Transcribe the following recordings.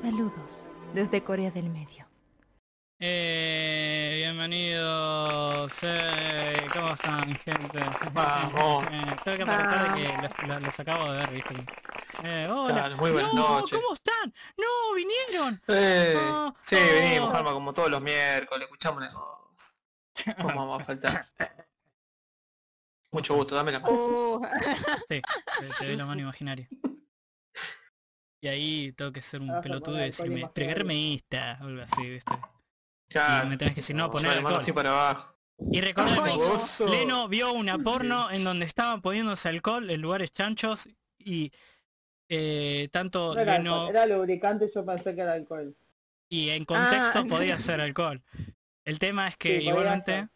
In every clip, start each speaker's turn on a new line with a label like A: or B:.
A: Saludos desde Corea del Medio.
B: Eh, bienvenidos. Eh, ¿Cómo están, gente?
C: Vamos.
B: Eh, tengo que aparentar de que los, los- los acabo de ver, ¿viste? Eh, hola.
C: Muy buenas
B: no,
C: noches.
B: ¿cómo están? No, vinieron.
C: Eh,
B: No,
C: sí,
B: no.
C: venimos, Alma, como todos los miércoles, escuchamos la voz. ¿Cómo vamos a faltar? Mucho gusto, dame la mano.
D: Uh,
B: Sí, te, te doy la mano imaginaria. Y ahí tengo que ser un
E: Ah,
B: pelotudo y decirme,
E: alcohol
B: preguermeísta, o algo así, ¿viste?
C: Claro.
B: Y me tenés que decir, no, poner
C: mano así
B: alcohol.
C: para abajo.
B: Y recordemos. Leno vio una porno en donde estaban poniéndose alcohol en lugares chanchos y eh, tanto
E: No era,
B: Leno
E: alcohol, era lubricante y yo pensé que era alcohol.
B: y en contexto
D: Ah.
B: podía ser alcohol. El tema es que
E: Sí,
B: igualmente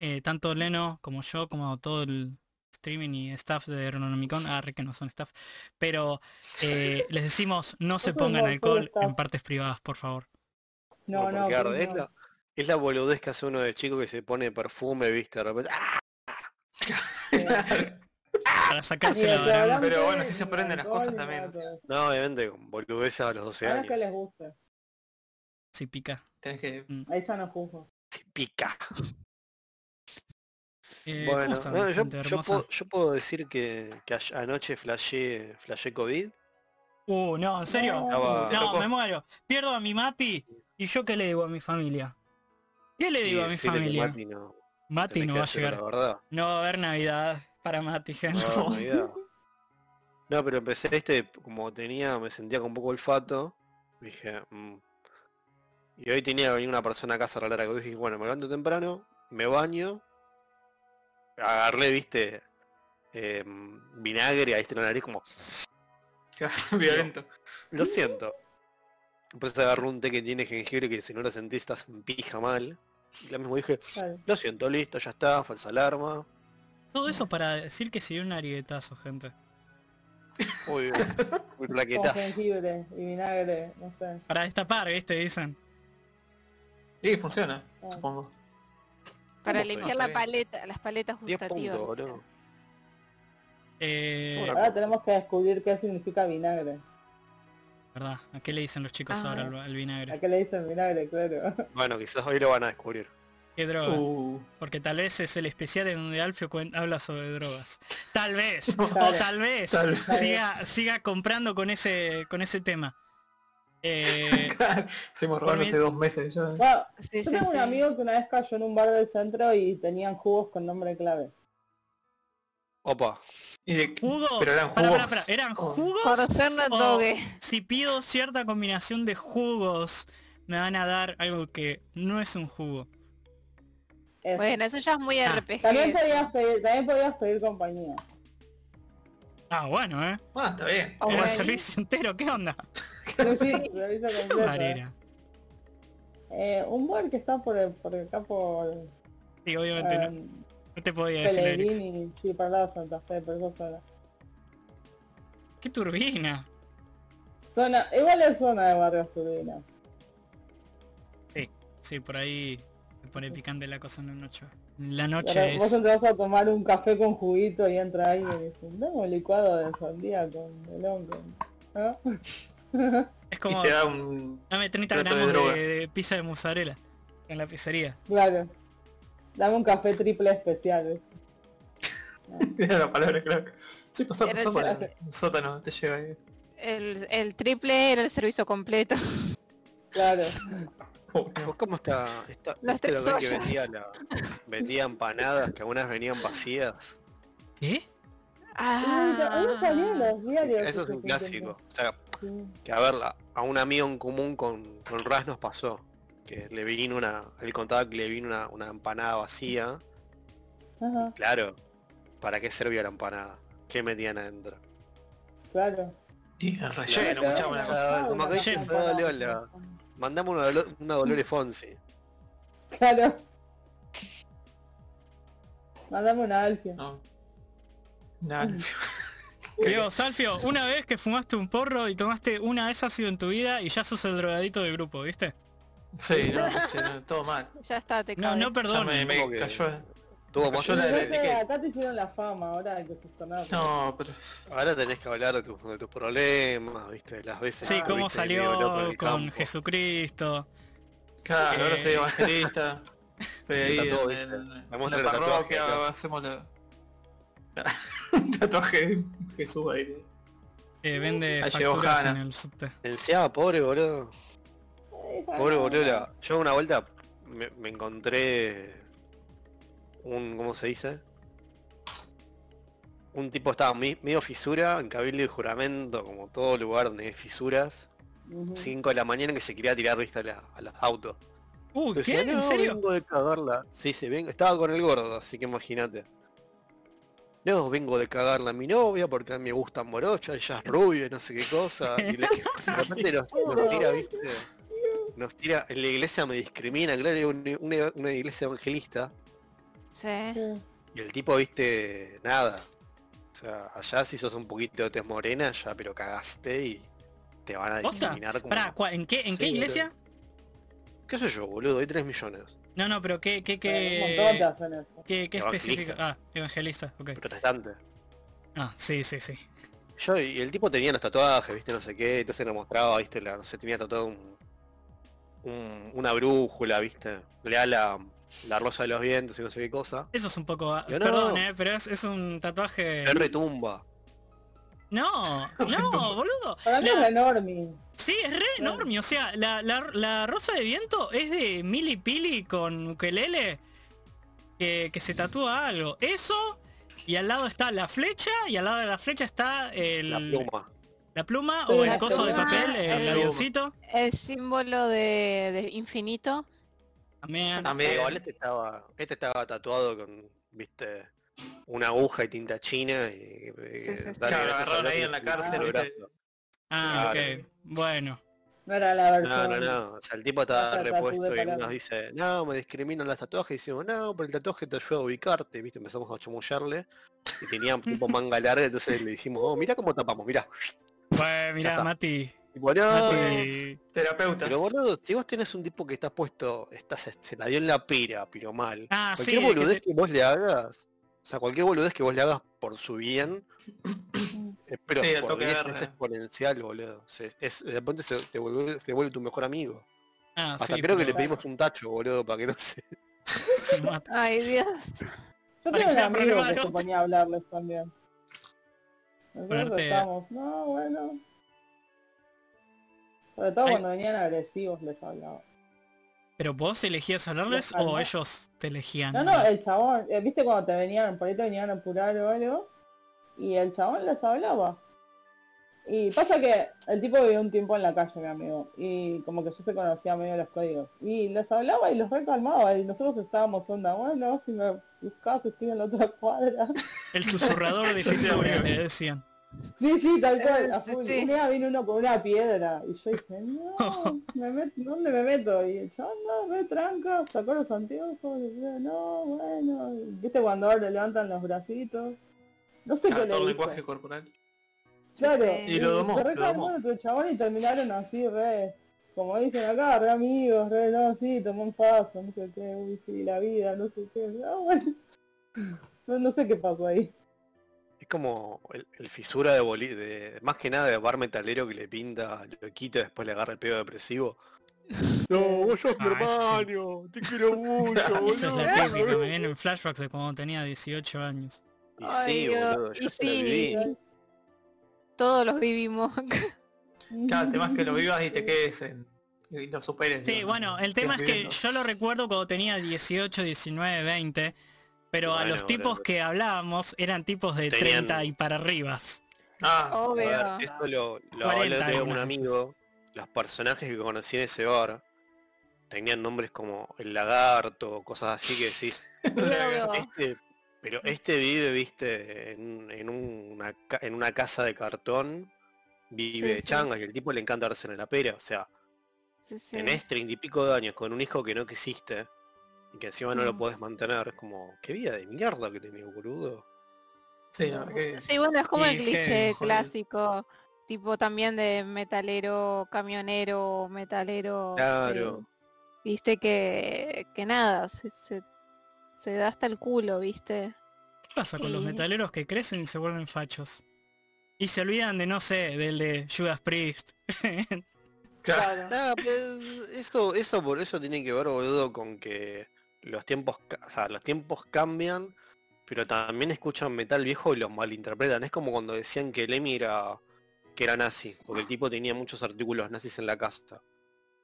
B: eh, tanto Leno como yo, como todo el streaming y staff de Aeronomicon, ah, que no son staff, pero eh, les decimos no se pongan alcohol en partes privadas, por favor.
E: No, no.
F: Es, la, es la boludez que hace uno de chico que se pone perfume, viste, de repente. ¡ah!
B: Para sacarse la baranda.
C: Pero bueno, así se aprenden las cosas también.
F: No, obviamente, con boludez a los 12
E: A menos
F: años.
E: que les guste.
B: Sí, pica.
C: Tenés que...
E: Ahí ya no juzgo.
F: Se pica.
B: Eh, ¿cómo
F: bueno, no, yo,
B: gente
F: yo
B: hermosa?
F: puedo, yo puedo decir que, anoche flashé, flashé COVID.
B: Uh, no, ¿en serio?
E: No.
C: Te
B: No, me muero. Pierdo a mi Mati. ¿Y yo qué le digo a mi familia? ¿Qué le digo a mi familia?
F: Mati no,
B: Mati no va a llegar.
F: La.
B: No va a haber Navidad para Mati, gente.
F: No, pero empecé este, como tenía, me sentía con un poco olfato, dije, mm. y hoy tenía que venir una persona a casa a arreglar algo, dije, bueno, me levanto temprano, me baño, agarré, viste, eh, vinagre, ahí está en la nariz como,
C: Violento.
F: lo siento. Después agarré un té que tiene jengibre que si no lo sentís estás en pija mal. Y lo mismo dije, lo siento, listo, ya está, falsa alarma.
B: Todo eso para decir que se dio un arietazo, gente.
F: Muy bien. Muy plaquetazo.
E: jengibre y vinagre, no sé.
B: Para destapar, ¿viste? Dicen.
C: Sí, funciona,
E: Ah.
C: supongo.
D: Para
F: ¿Cómo
D: limpiar la paleta, las paletas
F: 10
D: gustativas.
F: puntos, boludo.
B: Eh,
F: Ahora-
E: tenemos que descubrir qué significa vinagre.
B: ¿Verdad? ¿A qué le dicen los chicos
D: Ah.
B: ahora al, al
E: ¿A
B: vinagre?
E: qué le dicen vinagre? Claro.
F: Bueno, quizás hoy lo van a descubrir.
B: ¿Qué droga?
C: Uh,
B: Porque tal vez es el especial en donde Alfio habla sobre drogas. Tal vez. O tal vez
C: Tal vez.
B: siga, siga comprando con ese, con ese tema. Eh,
C: hace dos meses ya.
E: Bueno,
D: Sí,
E: yo
D: sí,
E: tengo un amigo que una vez cayó en un bar del centro y tenían jugos con nombre clave.
F: Opa.
C: Y de-
B: ¿Jugos?
C: Pero eran jugos.
B: pará, pará. ¿Eran
C: Oh.
B: jugos? O si pido cierta combinación de jugos, me van a dar algo que no es un jugo.
E: Eso.
D: Bueno, eso ya es muy
B: Ah.
D: RPG.
E: también podías pedir, también podías pedir compañía.
B: Ah, bueno, ¿eh?
C: Ah, está bien.
D: Oh,
B: el servicio entero, ¿qué onda?
E: Sí, completo.
B: Varera.
E: Eh, un bar que está por, el- por acá por
B: Sí, obviamente no,
E: eh,
B: no te podía decir Eric.
E: Pellegrini, sí, para el lado de Santa Fe, por esa zona.
B: ¡Qué turbina!
E: Zona, igual es zona de barrios turbinas.
B: Sí, sí, por ahí se pone picante la cosa en la noche. La noche
E: Vos
B: es...
E: entras a tomar un café con juguito y entra ahí y dice, dame un licuado de sandía con melón. ¿no?
B: Es
C: Y
B: como...
C: te da un...
B: Dame 30
C: plato de
B: gramos de, de pizza de mozzarella en la pizzería.
E: claro. Dame un café triple especial.
C: Era la palabra, claro. Sí, pasó, pasó
D: el
C: por
E: ser-
C: el sótano, te llega ahí.
D: El, el triple era el servicio completo.
E: Claro.
F: ¿Vos ¿Cómo está? está
D: Las
F: ¿Viste lo que vendía, la, vendía empanadas que algunas venían vacías?
B: ¿Qué?
E: Los diarios.
F: Eso es un clásico. O sea,
E: Sí.
F: que a ver, a un amigo en común con, con Raz nos pasó. Que le vino una, él contaba que le vino una, una empanada vacía.
E: Ajá,
F: Claro, ¿para qué servía la empanada? ¿Qué metían adentro?
E: claro.
C: Y el relleno, mucha.
F: Ah, como que Mandame una, Dolo- una Dolores Fonsi.
E: Claro. Mandame una alfia.
C: No. Nada.
B: Digo, Salfio, una vez que fumaste un porro y tomaste una de esas ha sido en tu vida y ya sos el drogadito del grupo, ¿viste?
C: Sí, no, viste, no, todo mal.
D: Ya está, te
B: No,
D: cabe.
B: no
C: Ya
B: perdón.
C: me, me
F: ¿Cómo que-
C: cayó.
F: Tuvo
C: Yo la
E: Pero
C: de
E: acá te-
C: etiqueta.
E: acá te hicieron la fama, ahora hay que sostenerlo.
C: No, pero.
F: Ahora tenés que hablar de, tus de tus problemas, viste, las veces.
B: Sí,
F: que
B: cómo
F: en
B: salió
F: el
B: con
F: campo.
B: Jesucristo.
C: Claro, ahora soy
B: Eh.
C: evangelista. Estoy ahí en,
F: ¿viste?
C: en-
F: Me
C: en la
F: el tatuaje
C: parroquia,
F: acá.
C: hacemos la. Un tatuaje de Jesús ahí.
B: Que vende
C: Ahí
B: facturas en el subte.
F: Encima, pobre boludo. Pobre boludo. Yo una vuelta me, me encontré un. ¿Cómo se dice? Un tipo estaba medio fisura en cabildo y juramento, como todo lugar donde hay fisuras.
E: Ujú.
F: 5 de la mañana que se quería tirar vista a, la- a los autos. Yo
B: ¿qué?
F: decía,
B: ¿En
F: "No,
B: serio?
F: Vengo de cagarla. Sí, sí, vengo. Estaba con el gordo, así que imagínate. No, vengo de cagarla a mi novia porque a mí me gusta morocha, ella es rubia y no sé qué cosa. Y le- de repente nos, nos tira, viste. Nos tira, en la iglesia me discrimina, claro, una, una iglesia evangelista.
D: Sí.
F: Y el tipo, viste, nada. O sea, allá si sos un poquito de tez morena, ya pero cagaste y te van a discriminar como.
B: Pará, ¿cuál- ¿en qué, en
F: Sí,
B: qué
F: boludo.
B: iglesia?
F: ¿Qué sé yo, boludo? Hay 3 millones.
B: No, no, pero qué, qué, qué,
E: hacen eso.
B: qué, qué específico. Ah, evangelista, ok.
F: Protestante.
B: Ah, sí, sí, sí.
F: Yo, y el tipo tenía los tatuajes, viste, no sé qué, entonces nos mostraba, viste, la, no sé, tenía tatuado un, un- una brújula, viste, le da la, rosa de los vientos y no sé qué cosa.
B: Eso es un poco... ah,
F: Yo no.
B: Perdón, eh, pero es, es un tatuaje...
F: Le retumba.
B: No, no, boludo.
E: Para mí
B: La-
E: es enorme.
B: Sí, es re enorme. O sea, la, la, la rosa de viento es de Mili Pili con ukelele que, que se tatúa algo. Eso, y al lado está la flecha, y al lado de la flecha está el,
F: La pluma.
B: la pluma
E: Sí,
B: o el coso de papel, el
D: el-
B: avioncito.
D: El símbolo de, de infinito.
B: También.
C: También.
F: Sí, igual este estaba, este estaba tatuado con, viste, una aguja y tinta china y... y-
D: sí, sí.
C: agarraron ahí en la
F: el
C: cárcel,
F: brazo.
B: Ah,
F: Claro.
B: ok. Bueno.
E: No era la
F: No,
E: versión.
F: no, no. O sea, el tipo
E: de
F: repuesto y nos dice, no, me discriminan los tatuajes. Y decimos, no, pero el tatuaje te ayuda a ubicarte, ¿viste? Empezamos a chamullarle. Y tenía tipo manga larga, entonces le dijimos, oh, mira cómo tapamos, mira.
B: Pues mira. Mati.
F: No,
B: Mati.
C: Terapeutas.
F: pero boludo, si vos tenés un tipo que está puesto, está, se, se la dio en la pira, pero mal.
B: Ah, sí.
F: cualquier
B: es que
F: boludez
B: te-
F: que vos le hagas, o sea, cualquier boludez que vos le hagas por su bien, pero
C: Sí,
F: por
C: toque
F: 10
C: verga.
F: es exponencial, boludo. Se- es, de repente se te, vuelve, se vuelve tu mejor amigo.
B: Ah,
F: Hasta
B: sí,
F: creo que le pedimos un tacho, boludo, para que no se...
D: Ay, Dios.
E: Yo tengo
B: que
E: amigo que se ponía a hablarles también. Nosotros estábamos, no, bueno. Sobre todo
B: Ay.
E: cuando venían agresivos les hablaba.
B: ¿Pero vos elegías hablarles o ellos te elegían?
E: No, no, el chabón, eh, viste cuando te venían, por ahí te venían a apurar o algo, y el chabón les hablaba. Y pasa que el tipo vivió un tiempo en la calle, mi amigo, y como que yo se conocía medio los códigos. Y les hablaba y los recalmaba, y nosotros estábamos onda, bueno, si me buscas estoy en la otra cuadra.
B: El susurrador de le decían.
E: Sí, sí, tal cual, a
D: Sí,
E: full.
D: sí.
E: Un día vino uno con una piedra, y yo dije, no, me met- ¿dónde me meto? Y el chabón, no, ve tranca, sacó los anteojos, y yo, no, bueno, y viste cuando ahora le levantan los bracitos. No sé
C: Claro,
E: qué
C: todo el
E: le
C: lenguaje
E: dije.
C: corporal.
E: Claro,
D: Y
C: lo domó,
E: se
C: domó.
E: otro chabón y terminaron así, re, como dicen acá, re amigos, re, no, sí, tomó un paso, no sé qué, uy, sí, la vida, no sé qué, ah, bueno. No, no sé qué pasó ahí.
F: Es como el, el fisura de, boli de más que nada de bar metalero que le pinta, lo quita y después le agarra el pedo depresivo. No, vos sos mi
B: Ah, eso sí.
F: hermano, te quiero mucho,
B: Eso es
F: boludo.
B: la típica, me vienen flashbacks de cuando tenía 18 años.
F: Y
D: Ay,
F: sí, boludo,
D: y
F: yo se la
D: sí.
F: viví.
D: Todos los vivimos.
C: Cada tema es que lo vivas y te quedes en... y lo superes.
B: Sí,
C: digamos,
B: bueno, el tema es que
C: viviendo.
B: yo lo recuerdo cuando tenía 18, 19, 20, pero a
F: Bueno,
B: los tipos
F: boludo.
B: que hablábamos eran tipos de
F: Tenían-
B: 30 y para arribas.
C: Ah,
F: A
D: Obvio.
F: ver, esto lo, lo
B: 40
F: hablé otro día con un amigo. Los personajes que conocí en ese bar tenían nombres como el lagarto, cosas así que decís. Este, pero este vive, viste, en, en una, ca- en una casa de cartón, vive
D: Sí,
F: de
D: sí.
F: changas y el tipo le encanta darse en la pera. O sea,
D: Sí, sí.
F: tenés treinta y pico de años con un hijo que no quisiste y que encima no lo podés mantener. Es como, qué vida de mierda que tenés, boludo.
C: sí, verdad que...
D: Sí, bueno, es como el cliché clásico, tipo también de metalero, camionero, metalero.
F: Claro.
D: eh, Viste que, que nada, se, se, se da hasta el culo, ¿viste?
B: ¿Qué pasa con los metaleros que crecen y se vuelven fachos? Y se olvidan de, no sé, del de Judas Priest.
C: Claro.
F: Eso, eso por eso tiene que ver, boludo, con que los tiempos, o sea, los tiempos cambian, pero también escuchan metal viejo y los malinterpretan. Es como cuando decían que Lemmy era que era nazi, porque el tipo tenía muchos artículos nazis en la casa.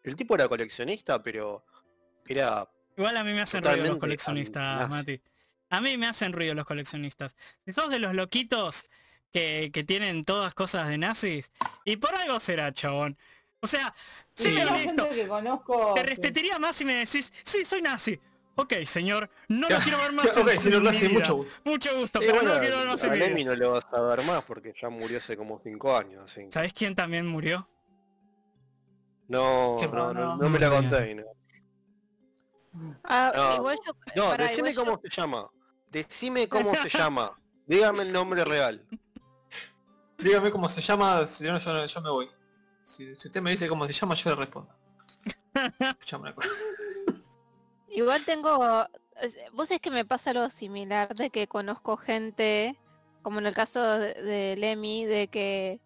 F: El tipo era coleccionista, pero era
B: Igual a mí me hacen ruido los coleccionistas. Mati. A mí me hacen ruido los coleccionistas. Si sos de los loquitos que, que tienen todas cosas de nazis, y por algo será, chabón. O sea,
E: Sí,
B: honesto,
E: gente que conozco.
B: te respetaría más si me decís, sí, soy nazi. Ok, señor, no lo quiero ver más
C: Ok,
B: en
C: señor
B: vida.
C: mucho gusto.
B: Mucho gusto,
F: Sí,
B: pero no lo quiero ver más en
F: a Lemmy
B: vida.
F: no le vas a ver más porque ya murió hace como 5 años. así
B: ¿Sabés quién también murió?
F: No, no, no, no me la conté. No,
D: Ah,
F: No. decime cómo se llama. Decime cómo se llama. Dígame el nombre real.
C: Dígame cómo se llama, si no yo, yo me voy. Si, si usted me dice cómo se llama, yo le respondo. Escuchame una cosa.
D: Igual tengo, vos es que me pasa algo similar de que conozco gente, como en el caso de, de Lemmy, de que,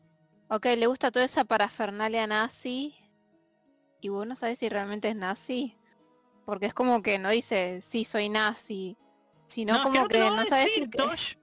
D: ok, le gusta toda esa parafernalia nazi y vos no sabés si realmente es nazi, porque es como que no dice sí soy nazi, sino
B: No, es que
D: como
B: no te
D: que
B: lo va
D: no
B: a
D: sabés
B: decir,
D: si que-
B: Tosh.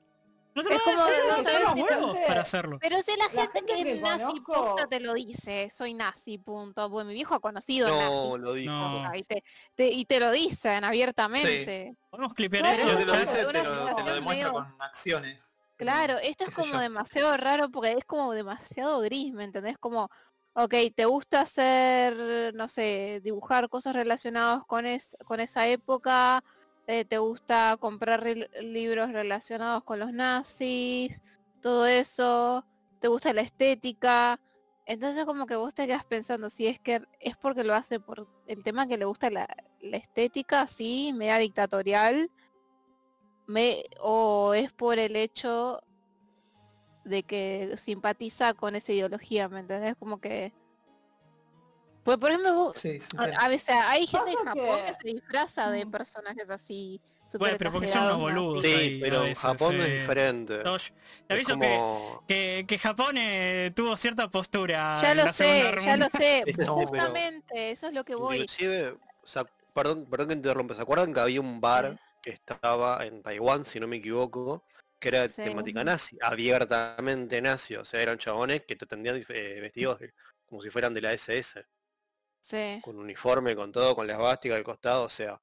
B: No te lo
D: Es como
B: decir, no te los huevos para hacerlo.
D: Pero si la,
E: La
D: gente,
E: gente
D: que es nazi
E: conozco-
D: te lo dice, soy nazi, punto. Bueno, mi viejo ha conocido
F: No,
D: nazi.
F: lo dijo.
B: No.
D: Y, te, te- y te lo dicen abiertamente.
B: Podemos clipear eso
C: te lo dice, te lo, te lo
D: situación
C: demuestra
D: medio-
C: con acciones.
D: Claro, esto es como
C: yo.
D: demasiado raro porque es como demasiado gris, ¿me entendés? Como, ok, te gusta hacer, no sé, dibujar cosas relacionadas con, es, con esa época, eh, te gusta comprar libros relacionados con los nazis, todo eso, te gusta la estética. Entonces como que vos te quedas pensando si es que es porque lo hace por el tema que le gusta la, la estética, sí, media dictatorial, me, o es por el hecho de que simpatiza con esa ideología, ¿me entendés? Como que... Pues por ejemplo, vos-
C: Sí, sí,
D: a, veces hay gente en Japón que...
E: que-
D: se disfraza de
E: Mm.
D: personajes así.
B: Bueno, pero porque son unos boludos.
F: Sí,
B: ahí,
F: pero
B: veces,
F: Japón es
B: eh.
F: diferente.
B: Tosh, te
F: Es
B: aviso que,
F: como...
B: que, que Japón eh, tuvo cierta postura
D: Ya
B: en
D: lo
B: la
D: sé, ya lo sé.
F: Pero-
D: Justamente, eso es lo que voy.
F: Inclusive, o sea, perdón, perdón que interrumpa, ¿se acuerdan que había un bar que estaba en Taiwán, si no me equivoco, que era de
D: Sí.
F: temática nazi, abiertamente nazi, o sea, eran chabones que te tendían eh, vestidos de- como si fueran de la SS,
D: Sí.
F: con uniforme, con todo, con la esvástica al costado, o sea,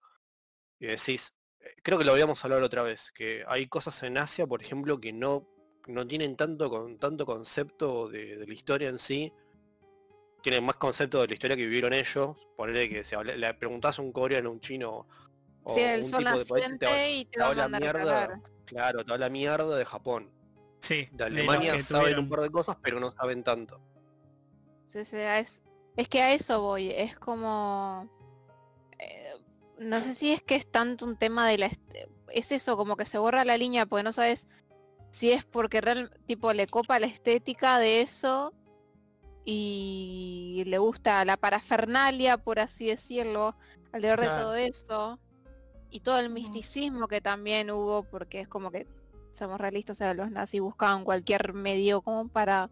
F: y decís, eh, creo que lo habíamos hablado otra vez, que hay cosas en Asia, por ejemplo, que no, no tienen tanto con tanto concepto de, de la historia en sí, tienen más concepto de la historia que vivieron ellos, ponerle que si habla- le preguntás a un coreano, a un chino, o
D: Sí, el
F: un
D: sol
F: tipo de país, te
D: y te
F: habla mierda, claro, te habla mierda de Japón.
B: Sí,
F: De Alemania saben
B: tuvieron.
F: un par de cosas, pero no saben tanto.
D: Sí, sí, es, es que a eso voy, es como... eh, no sé si es que es tanto un tema de la... Es eso, como que se borra la línea porque no sabes si es porque real, tipo le copa la estética de eso y le gusta la parafernalia, por así decirlo, alrededor de todo eso y todo el misticismo que también hubo porque es como que somos realistas, o sea, los nazis buscaban cualquier medio como para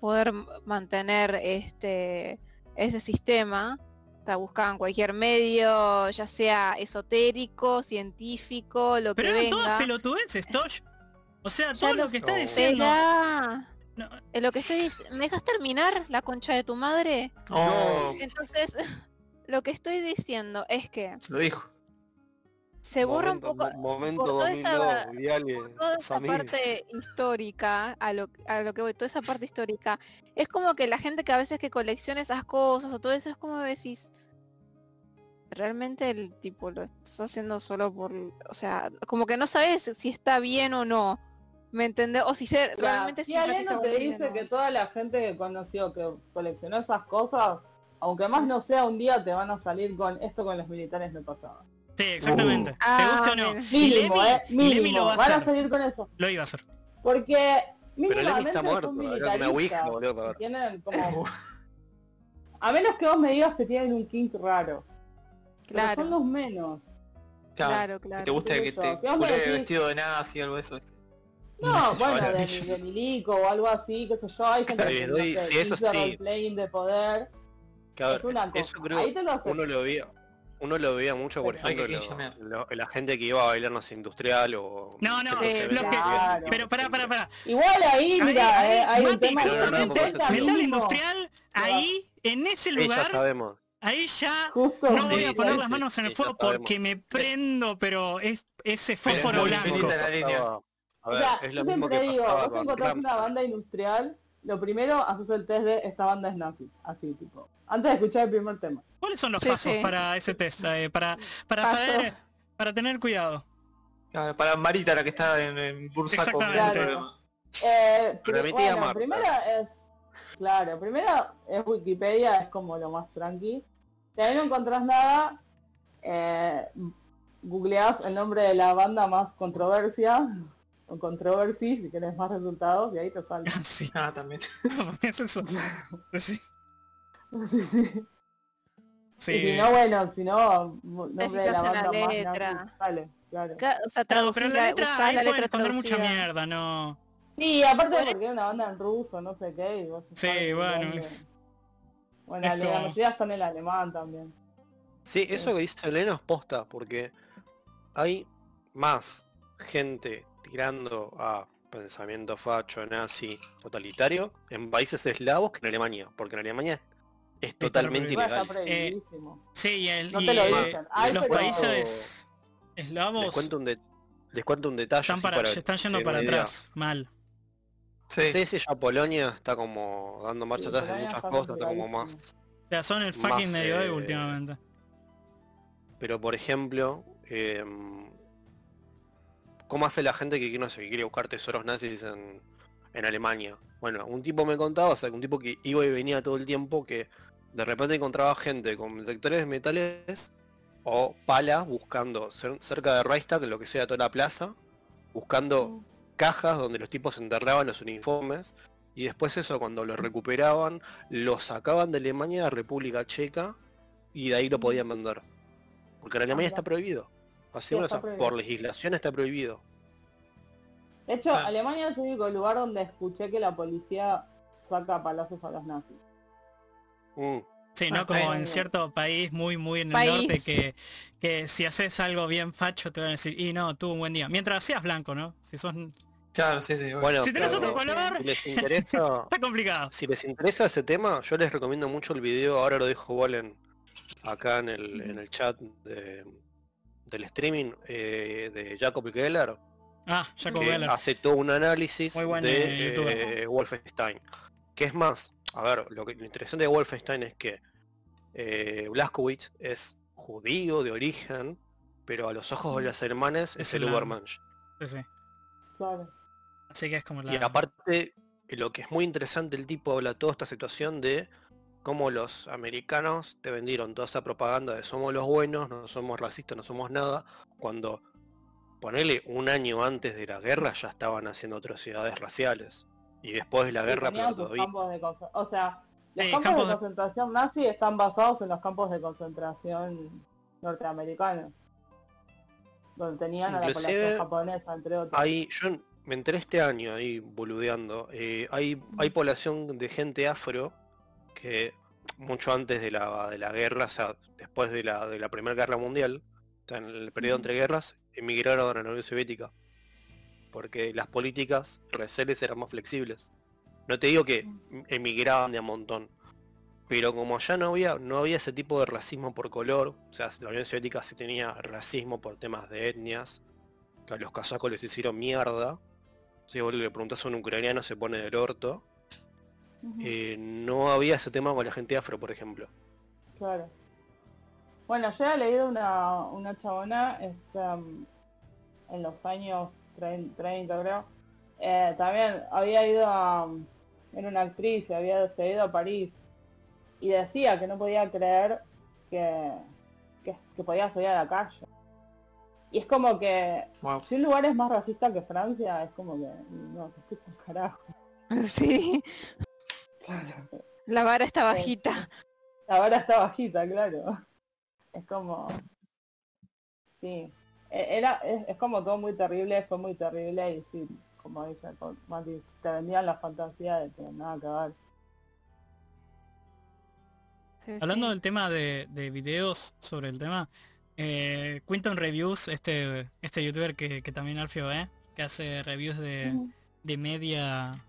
D: poder mantener este ese sistema. O sea, buscaban cualquier medio, ya sea esotérico, científico, lo
B: Pero
D: que
B: eran todas
D: venga.
B: pelotudenses, Tosh. O sea, todo
D: lo
B: lo que está diciendo... No,
D: eh, lo que estoy dic- ¿Me dejas terminar la concha de tu madre?
C: Oh,
D: Entonces, lo que estoy diciendo es que
C: lo dijo.
D: Se borra un
F: Momento-
D: poco
F: mo- momento
D: por toda esa-
F: 2002, Viale,
D: por toda esa parte histórica, a lo, a lo que voy, toda esa parte histórica, es como que la gente que a veces que colecciona esas cosas o todo eso es como decís, realmente el tipo lo estás haciendo solo por, o sea, como que no sabes si está bien o no, ¿me entendés? O si se, realmente
E: si no te dice
D: no.
E: que toda la gente que conoció que coleccionó esas cosas, aunque más no sea un día, te van a salir con esto con los militares me pasaba.
B: Sí, exactamente. ¿Te
D: Ah,
B: gusta o no? Y Lemmy,
E: eh,
B: Lemmy lo va a
E: Van a salir con eso.
B: Lo iba a hacer.
E: Porque
F: Pero Lemmy
E: mínimamente
F: está muerto, ouija.
E: Tienen como... A menos que vos me digas que tienen un kink raro. Pero
D: Claro.
E: son los menos.
D: Claro,
C: Que
D: claro.
C: te guste
E: qué
C: que te
E: decís-
C: vestido de nazi o algo de eso.
E: No, bueno, de, de milico o algo así, qué sé yo, hay gente
F: Claro,
E: que
F: les doy-
E: no sé,
F: sí, eso sí.
E: de poder, es una cosa.
F: eso creo
E: Ahí te lo
F: uno lo veía. Uno lo veía mucho, por ejemplo,
C: llamear.
F: lo- lo- la gente que iba a bailar no sé, industrial o...
B: No, no,
F: eventos
B: lo que- Pero pará, pará, pará.
E: Igual ahí, mira,
B: ahí,
E: eh, hay un
F: No, no, no,
B: Metal industrial, ahí, en ese
F: Sí, ya
B: lugar,
F: sabemos.
B: ahí ya
E: Justo.
B: no voy a poner las manos en el
F: sí,
B: fuego porque me prendo, pero es ese fósforo blanco.
F: A
E: O
F: ver,
E: sea,
F: es
E: yo
F: lo mismo
E: siempre
F: que
E: digo,
F: pasaba
E: vos
F: con
E: encontrás una
F: Trump.
E: banda industrial, lo primero haces el test de esta banda es nazi, así tipo. Antes de escuchar el primer tema.
B: ¿Cuáles son los
D: Sí,
B: pasos
D: sí.
B: para ese test? Eh, para para
D: Paso.
B: saber, para tener cuidado.
C: Claro, Para Marita, la que está en, en Bursaco.
B: Exactamente.
C: problema.
E: Eh, pri-
F: Remití a
E: bueno,
F: Marta.
E: primera es, claro, primera es Wikipedia, es como lo más tranqui. Si ahí no encontrás nada, eh, googleás el nombre de la banda más controversia, o controversy, si querés más resultados, y ahí te sale.
B: Sí,
C: Ah, también.
B: es eso. Sí.
E: sí, sí.
B: Sí.
E: Y si no, bueno, si no, nombre de la
D: fijas en la
E: banda más
D: letra.
E: nazi, sale, claro.
D: O sea,
B: Claro, pero
D: traducís
B: la letra, ahí
D: la letra
B: mucha mierda, no.
E: Sí, aparte porque era una banda en ruso, no sé qué. y vos
B: Sí, bueno, es-
E: Bueno,
B: es
E: la
B: como-
E: mayoría está en el alemán también.
F: Sí, eso que dice Elena es posta, porque hay más gente a pensamiento facho, nazi, totalitario en países eslavos que en Alemania, porque en Alemania es totalmente ilegal.
E: prohibidísimo.
B: Sí, y, el,
E: No
B: y,
E: te lo
B: eh,
E: dicen. Ay,
B: los
E: pero-
B: países
F: Les
B: eslavos
F: cuento un, de- les cuento un detalle.
B: están,
F: así
B: para,
F: para
B: están
F: que
B: yendo para
F: idea.
B: atrás, mal.
C: Sí.
F: Sí, sí, ya Polonia está como dando marcha
E: Sí,
F: atrás de muchas cosas, está como más
B: O sea, son el fucking medioevo
F: eh,
B: últimamente.
F: Pero por ejemplo, em, ¿cómo hace la gente que no sé, que quiere buscar tesoros nazis en, en Alemania? Bueno, un tipo me contaba, o sea, un tipo que iba y venía todo el tiempo, que de repente encontraba gente con detectores de metales o palas buscando cer- cerca de Reichstag, lo que sea toda la plaza, buscando cajas donde los tipos enterraban los uniformes y después eso cuando lo recuperaban lo sacaban de Alemania a República Checa y de ahí lo podían vender. Porque en Alemania
E: mira.
F: está prohibido. Así
E: Sí,
F: bueno,
E: está
F: o sea,
E: prohibido.
F: por legislación está prohibido.
E: De hecho,
C: Ah.
E: Alemania es el único lugar donde escuché que la policía saca palazos a los nazis.
F: Mm.
B: Sí, ¿no?
C: Ah,
B: Como en cierto país muy, muy en el
D: País.
B: norte que, que si haces algo bien facho te van a decir, y no, tuvo un buen día. Mientras seas blanco, ¿no? Si sos...
C: Claro, sí, sí.
F: Bueno,
B: Si tenés otro color,
F: si les interesa,
B: está complicado.
F: si les interesa ese tema, yo les recomiendo mucho el video, ahora lo dejo Bolen acá en el, en el chat de- del streaming eh, de Jacob Geller,
B: Ah, Jacob
F: que
B: Geller.
F: hace todo un análisis
B: Muy buen,
F: de
B: eh,
F: eh, Wolfenstein. Que es más, a ver, lo, que, lo interesante de Wolfenstein es que eh, Blazkowicz es judío de origen, pero a los ojos de los hermanes es,
B: Es
F: el Ubermensch.
B: Sí, sí.
E: Claro.
B: Así que es como la...
F: Y aparte, lo que es muy interesante, el tipo habla toda esta situación de cómo los americanos te vendieron toda esa propaganda de somos los buenos, no somos racistas, no somos nada, cuando ponele un año antes de la guerra ya estaban haciendo atrocidades raciales. Y después de la guerra, pero
E: sus
F: todavía...
E: campos de O sea, los
B: Sí,
E: campos,
B: campos
E: de
B: de-
E: concentración nazi están basados en los campos de concentración norteamericanos. Donde tenían a la población japonesa, entre otros.
F: Hay, yo me enteré este año ahí boludeando, eh, hay, hay población de gente afro que mucho antes de la, de la guerra, o sea, después de la, de la Primera Guerra Mundial, o sea, en el periodo entre guerras, emigraron a la Unión Soviética. Porque las políticas raciales eran más flexibles. No te digo que emigraban de a montón, pero como ya no había, no había ese tipo de racismo por color, o sea, la Unión Soviética sí tenía racismo por temas de etnias, que a los casacos les hicieron mierda. Si vos le preguntás a un ucraniano se pone del orto. Eh, no había ese tema con la gente afro, por ejemplo.
E: Claro. Bueno, yo he leído una, una chabona este, um, en los años 30, 30, creo. Eh, también había ido a... um, Era una actriz y había ido a París. Y decía que no podía creer que, que, que podía salir a la calle. Y es como que
C: Wow.
E: si un lugar es más racista que Francia, es como que no, que estoy con carajo.
D: Sí,
E: Claro.
D: la vara está
E: Sí.
D: bajita.
E: Ahora está bajita, claro. Es como... Sí. eh, era, es, es como todo muy terrible, fue muy terrible y sí, como dice Mati, te vendían la fantasía de que nada que ver.
D: Sí,
B: Hablando
D: sí.
B: del tema de, de videos sobre el tema, eh, Quinton Reviews, este, este youtuber que, que también Alfio ve, que hace reviews de, de media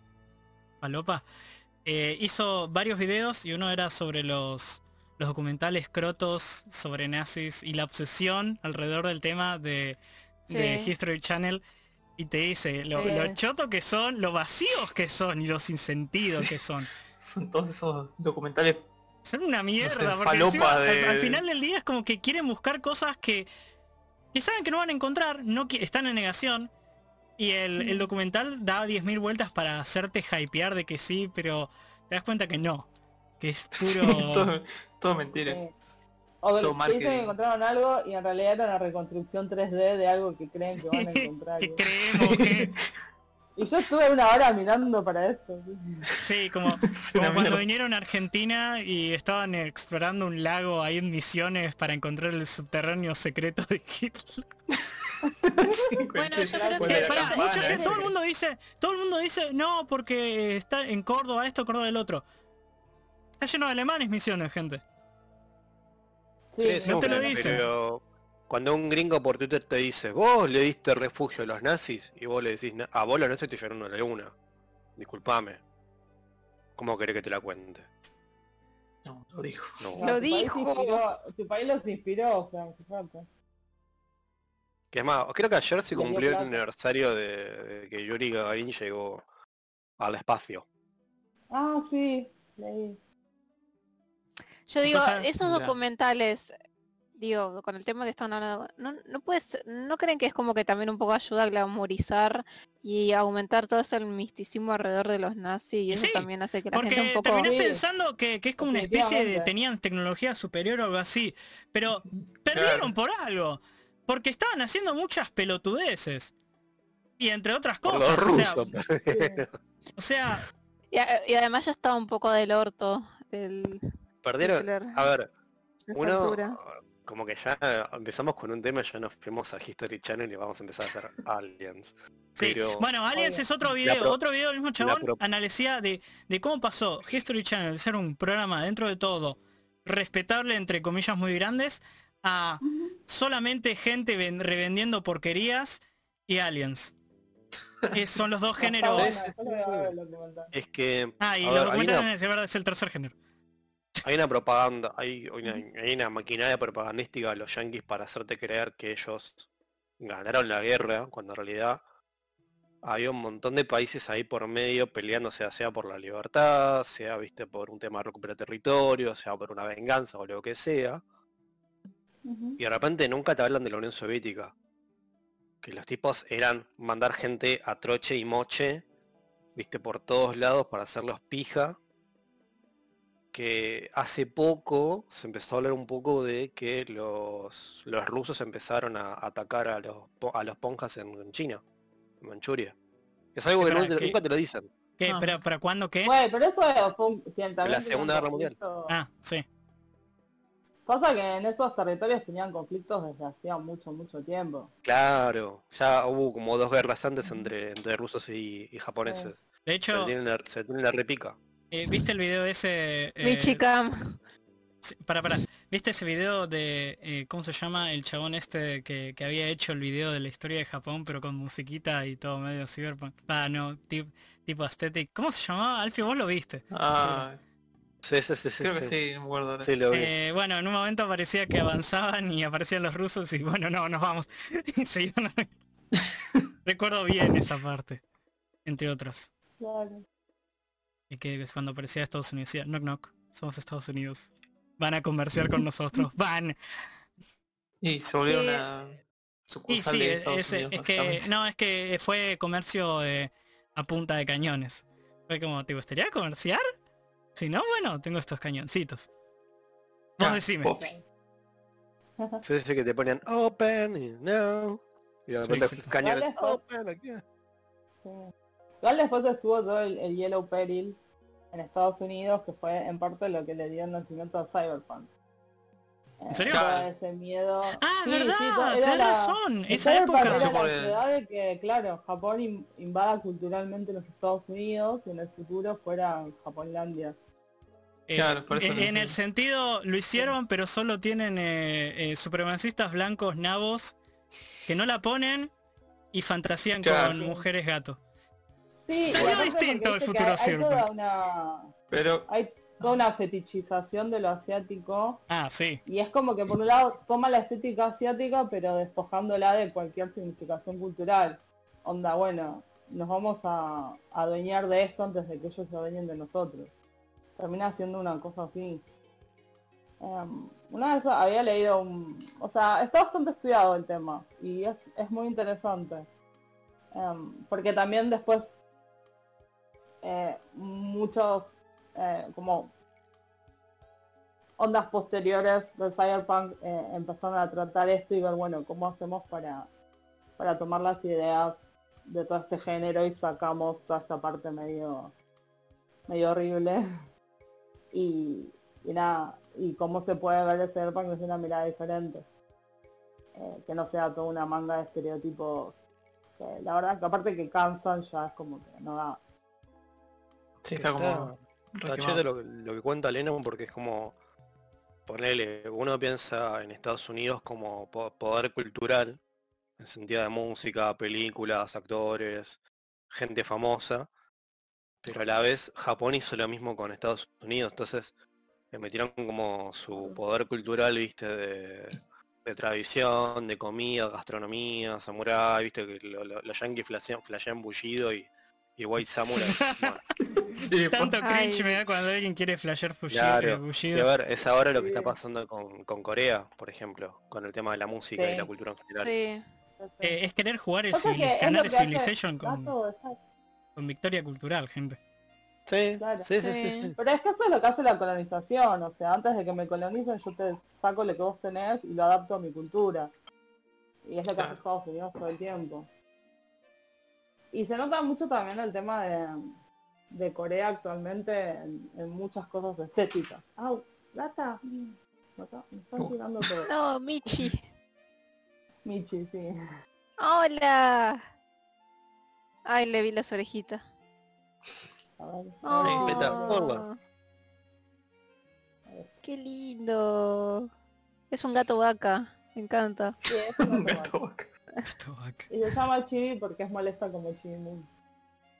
B: palopa, eh, hizo varios videos y uno era sobre los, los documentales crotos sobre nazis y la obsesión alrededor del tema de, de
D: Sí.
B: History Channel. Y te dice lo,
E: Sí.
B: lo choto que son, lo vacíos que son y lo sin sentido
C: Sí.
B: que son.
C: Son todos esos documentales
B: Son una mierda,
C: sé,
B: porque encima, al-
C: de-
B: al, final del día es como que quieren buscar cosas que, que saben que no van a encontrar, no están en negación. Y el, el documental da 10.000 vueltas para hacerte hypear de que sí, pero te das cuenta que no. Que es puro...
C: todo, todo mentira.
E: Sí. O
C: Todo
E: que encontraron algo y en realidad era una reconstrucción 3D de algo que creen que van a encontrar.
B: que creemos que...
E: Y yo estuve una hora mirando para esto.
B: Sí, como, cuando
C: mierda.
B: vinieron a Argentina y estaban explorando un lago ahí en Misiones para encontrar el subterráneo secreto de Hitler.
C: Sí,
D: Bueno,
C: cualquier-
D: yo creo
C: cualquier
D: que-
B: Pará,
D: esa-
C: campana,
B: mucha gente-
C: ese.
B: todo el mundo dice, todo el mundo dice, no, porque está en Córdoba esto, Córdoba el otro. Está lleno de alemanes misiones, gente.
E: Sí,
B: no te lo dicen.
F: Pero cuando un gringo por Twitter te dice, vos le diste refugio a los nazis y vos le decís, "Na- a vos los nazis te llevaron a la luna. Disculpame. ¿Cómo querés que te la cuente?
C: No, lo dijo.
F: No.
D: Lo
E: tu país
D: dijo.
E: inspiró- tu país los inspiró, o sea.
F: Que es más, creo que ayer se cumplió el aniversario de, de que Yuri Gagarin llegó al espacio.
E: Ah, sí, leí.
D: Yo digo, esos documentales, digo, con el tema que están hablando, no, no puedes, ¿no creen que es como que también un poco ayuda a glamorizar y aumentar todo ese misticismo alrededor de los nazis y eso
B: Sí,
D: también hace que la gente un poco...
B: terminás pensando que, que es como una especie de tenían tecnología superior o algo así. Pero perdieron por algo. Porque estaban haciendo muchas pelotudeces. Y entre otras
F: Por
B: cosas.
F: los
B: o sea, o sea,
D: Y, a- y además ya estaba un poco del orto el
F: Perdieron. A ver, uno,
D: altura.
F: como que ya empezamos con un tema, ya nos fuimos a History Channel y vamos a empezar a hacer aliens.
B: Sí.
F: Pero
B: Bueno, Aliens es otro video,
F: pro-
B: otro video del mismo chabón
F: pro-
B: analicía de, de cómo pasó History Channel ser un programa dentro de todo respetable entre comillas muy grandes a solamente gente ven- revendiendo porquerías y aliens. Es- son los dos géneros.
F: Es que
B: Ah, y los documentales es el tercer género.
F: hay una propaganda, hay una, hay una maquinaria propagandística de los yankees para hacerte creer que ellos ganaron la guerra, cuando en realidad había un montón de países ahí por medio peleándose, sea por la libertad, sea viste por un tema de recuperar territorio, sea por una venganza o lo que sea. Y de repente nunca te hablan de la Unión Soviética. Que los tipos eran mandar gente a troche y moche, viste, por todos lados para hacerlos pija. Que hace poco se empezó a hablar un poco de que los, los rusos empezaron a atacar a los, a los ponjas en, en China, en Manchuria. Es algo que, nunca te lo dicen.
B: ¿Qué?
C: Ah.
B: ¿Pero para cuándo qué?
E: Bueno, pero eso fue un, también
F: La Segunda
E: un
F: Guerra Mundial.
B: Ah, sí.
E: Pasa que en esos territorios tenían conflictos desde hacía mucho, mucho tiempo.
F: Claro, ya hubo como dos guerras antes entre, entre rusos y, y japoneses.
B: De
F: Se
B: hecho,
F: tienen la, se tienen la repica.
B: eh, ¿viste el video ese? eh,
D: Michicam.
B: Sí, para, para. ¿Viste ese video de, eh, ¿cómo se llama? El chabón este que, que había hecho el video de la historia de Japón, pero con musiquita y todo medio cyberpunk. Ah, no, tip- tipo aesthetic. ¿Cómo se llamaba? Alfie, vos lo viste.
C: Ah,
F: Sí, sí, sí, sí.
C: creo que
F: sí.
C: me acuerdo.
F: Sí, lo vi.
B: Eh, bueno, en un momento parecía que avanzaban y aparecían los rusos y bueno, no, nos vamos. Y se iban a- Recuerdo bien esa parte, entre otras.
E: Claro.
B: Y que es cuando aparecía Estados Unidos, decía, knock knock, somos Estados Unidos. Van a comerciar con nosotros, van.
C: Y se volvió una
B: Y
C: sucursal
B: sí,
C: de
B: es,
C: Estados
B: es-
C: Unidos,
B: es que, no, es que fue comercio de- a punta de cañones. Fue como, ¿te gustaría comerciar? Si no, bueno, tengo estos cañoncitos. Vos
C: Ah,
B: decime.
F: Sí, sí, que te ponían open y no. Y de
B: Sí,
F: repente cañones
E: después-
F: open aquí.
E: Sí. Igual después estuvo todo el, el Yellow Peril en Estados Unidos, que fue en parte lo que le dio el nacimiento a Cyberpunk.
B: ¿En serio?
C: Claro.
E: ese miedo.
B: Ah,
E: Sí,
B: verdad,
E: sí,
B: tenés
E: la-
B: razón. Esa época.
E: Era la de que, claro, Japón in- invada culturalmente los Estados Unidos y en el futuro fuera Japonlandia.
B: Eh,
C: Claro, por eso
B: en, el sentido, lo hicieron, pero solo tienen eh, eh, supremacistas blancos nabos que no la ponen y fantasían
C: Claro.
B: con mujeres gato.
E: Sí,
B: Salió distinto el futuro
E: toda una
C: Pero
E: hay toda una fetichización de lo asiático
B: Ah, sí.
E: y es como que por un lado toma la estética asiática pero despojándola de cualquier significación cultural. Onda, bueno, nos vamos a a adueñar de esto antes de que ellos se adueñen de nosotros. Termina siendo una cosa así. Em, una vez había leído un... O sea, está bastante estudiado el tema y es, es muy interesante. Em, porque también después eh, muchos eh, como ondas posteriores del cyberpunk eh, empezaron a tratar esto y ver bueno cómo hacemos para para tomar las ideas de todo este género y sacamos toda esta parte medio medio horrible. Y, y nada y cómo se puede ver el cyberpunk desde una mirada diferente. Eh, que no sea toda una manga de estereotipos que la verdad que aparte que cansan ya es como que no da.
C: Sí, está como...
F: Está cheto lo, que- lo que cuenta Lennon porque es como ponerle, uno piensa en Estados Unidos como po- poder cultural, en sentido de música, películas, actores, gente famosa, pero a la vez Japón hizo lo mismo con Estados Unidos, entonces le metieron como su poder cultural, viste, de, de tradición, de comida, gastronomía, samurai, viste, que lo- lo- los yankees flashean, flashean bullido y, y white samurai. Bueno,
C: Sí,
B: Tanto cringe me da cuando alguien quiere flashear
F: Claro,
B: eh,
F: Y a ver, es ahora lo que está pasando con, con Corea, por ejemplo, con el tema de la música y la cultura en general.
D: Sí.
B: Eh, es querer jugar el ganar Civilization con, victoria cultural, gente.
F: Sí,
E: Claro.
F: sí, sí, sí,
D: Sí.
F: sí.
E: Pero es que eso es lo que hace la colonización, o sea, antes de que me colonicen yo te saco lo que vos tenés y lo adapto a mi cultura. Y es lo que hace. Estados Unidos todo el tiempo. Y se nota mucho también el tema de, de Corea actualmente en, en muchas cosas estéticas. ¡Au! ¡Gata! Me está- me están tirando todo.
D: No, Michi.
E: Michi, sí.
D: Hola. Ay, le vi las orejitas.
E: A ver.
D: Oh,
F: Beta, forward.
D: qué lindo. Es un gato vaca. Me encanta.
E: Sí, es
C: Un gato vaca.
E: Y se llama Chibi porque es molesta como Chibi Moon.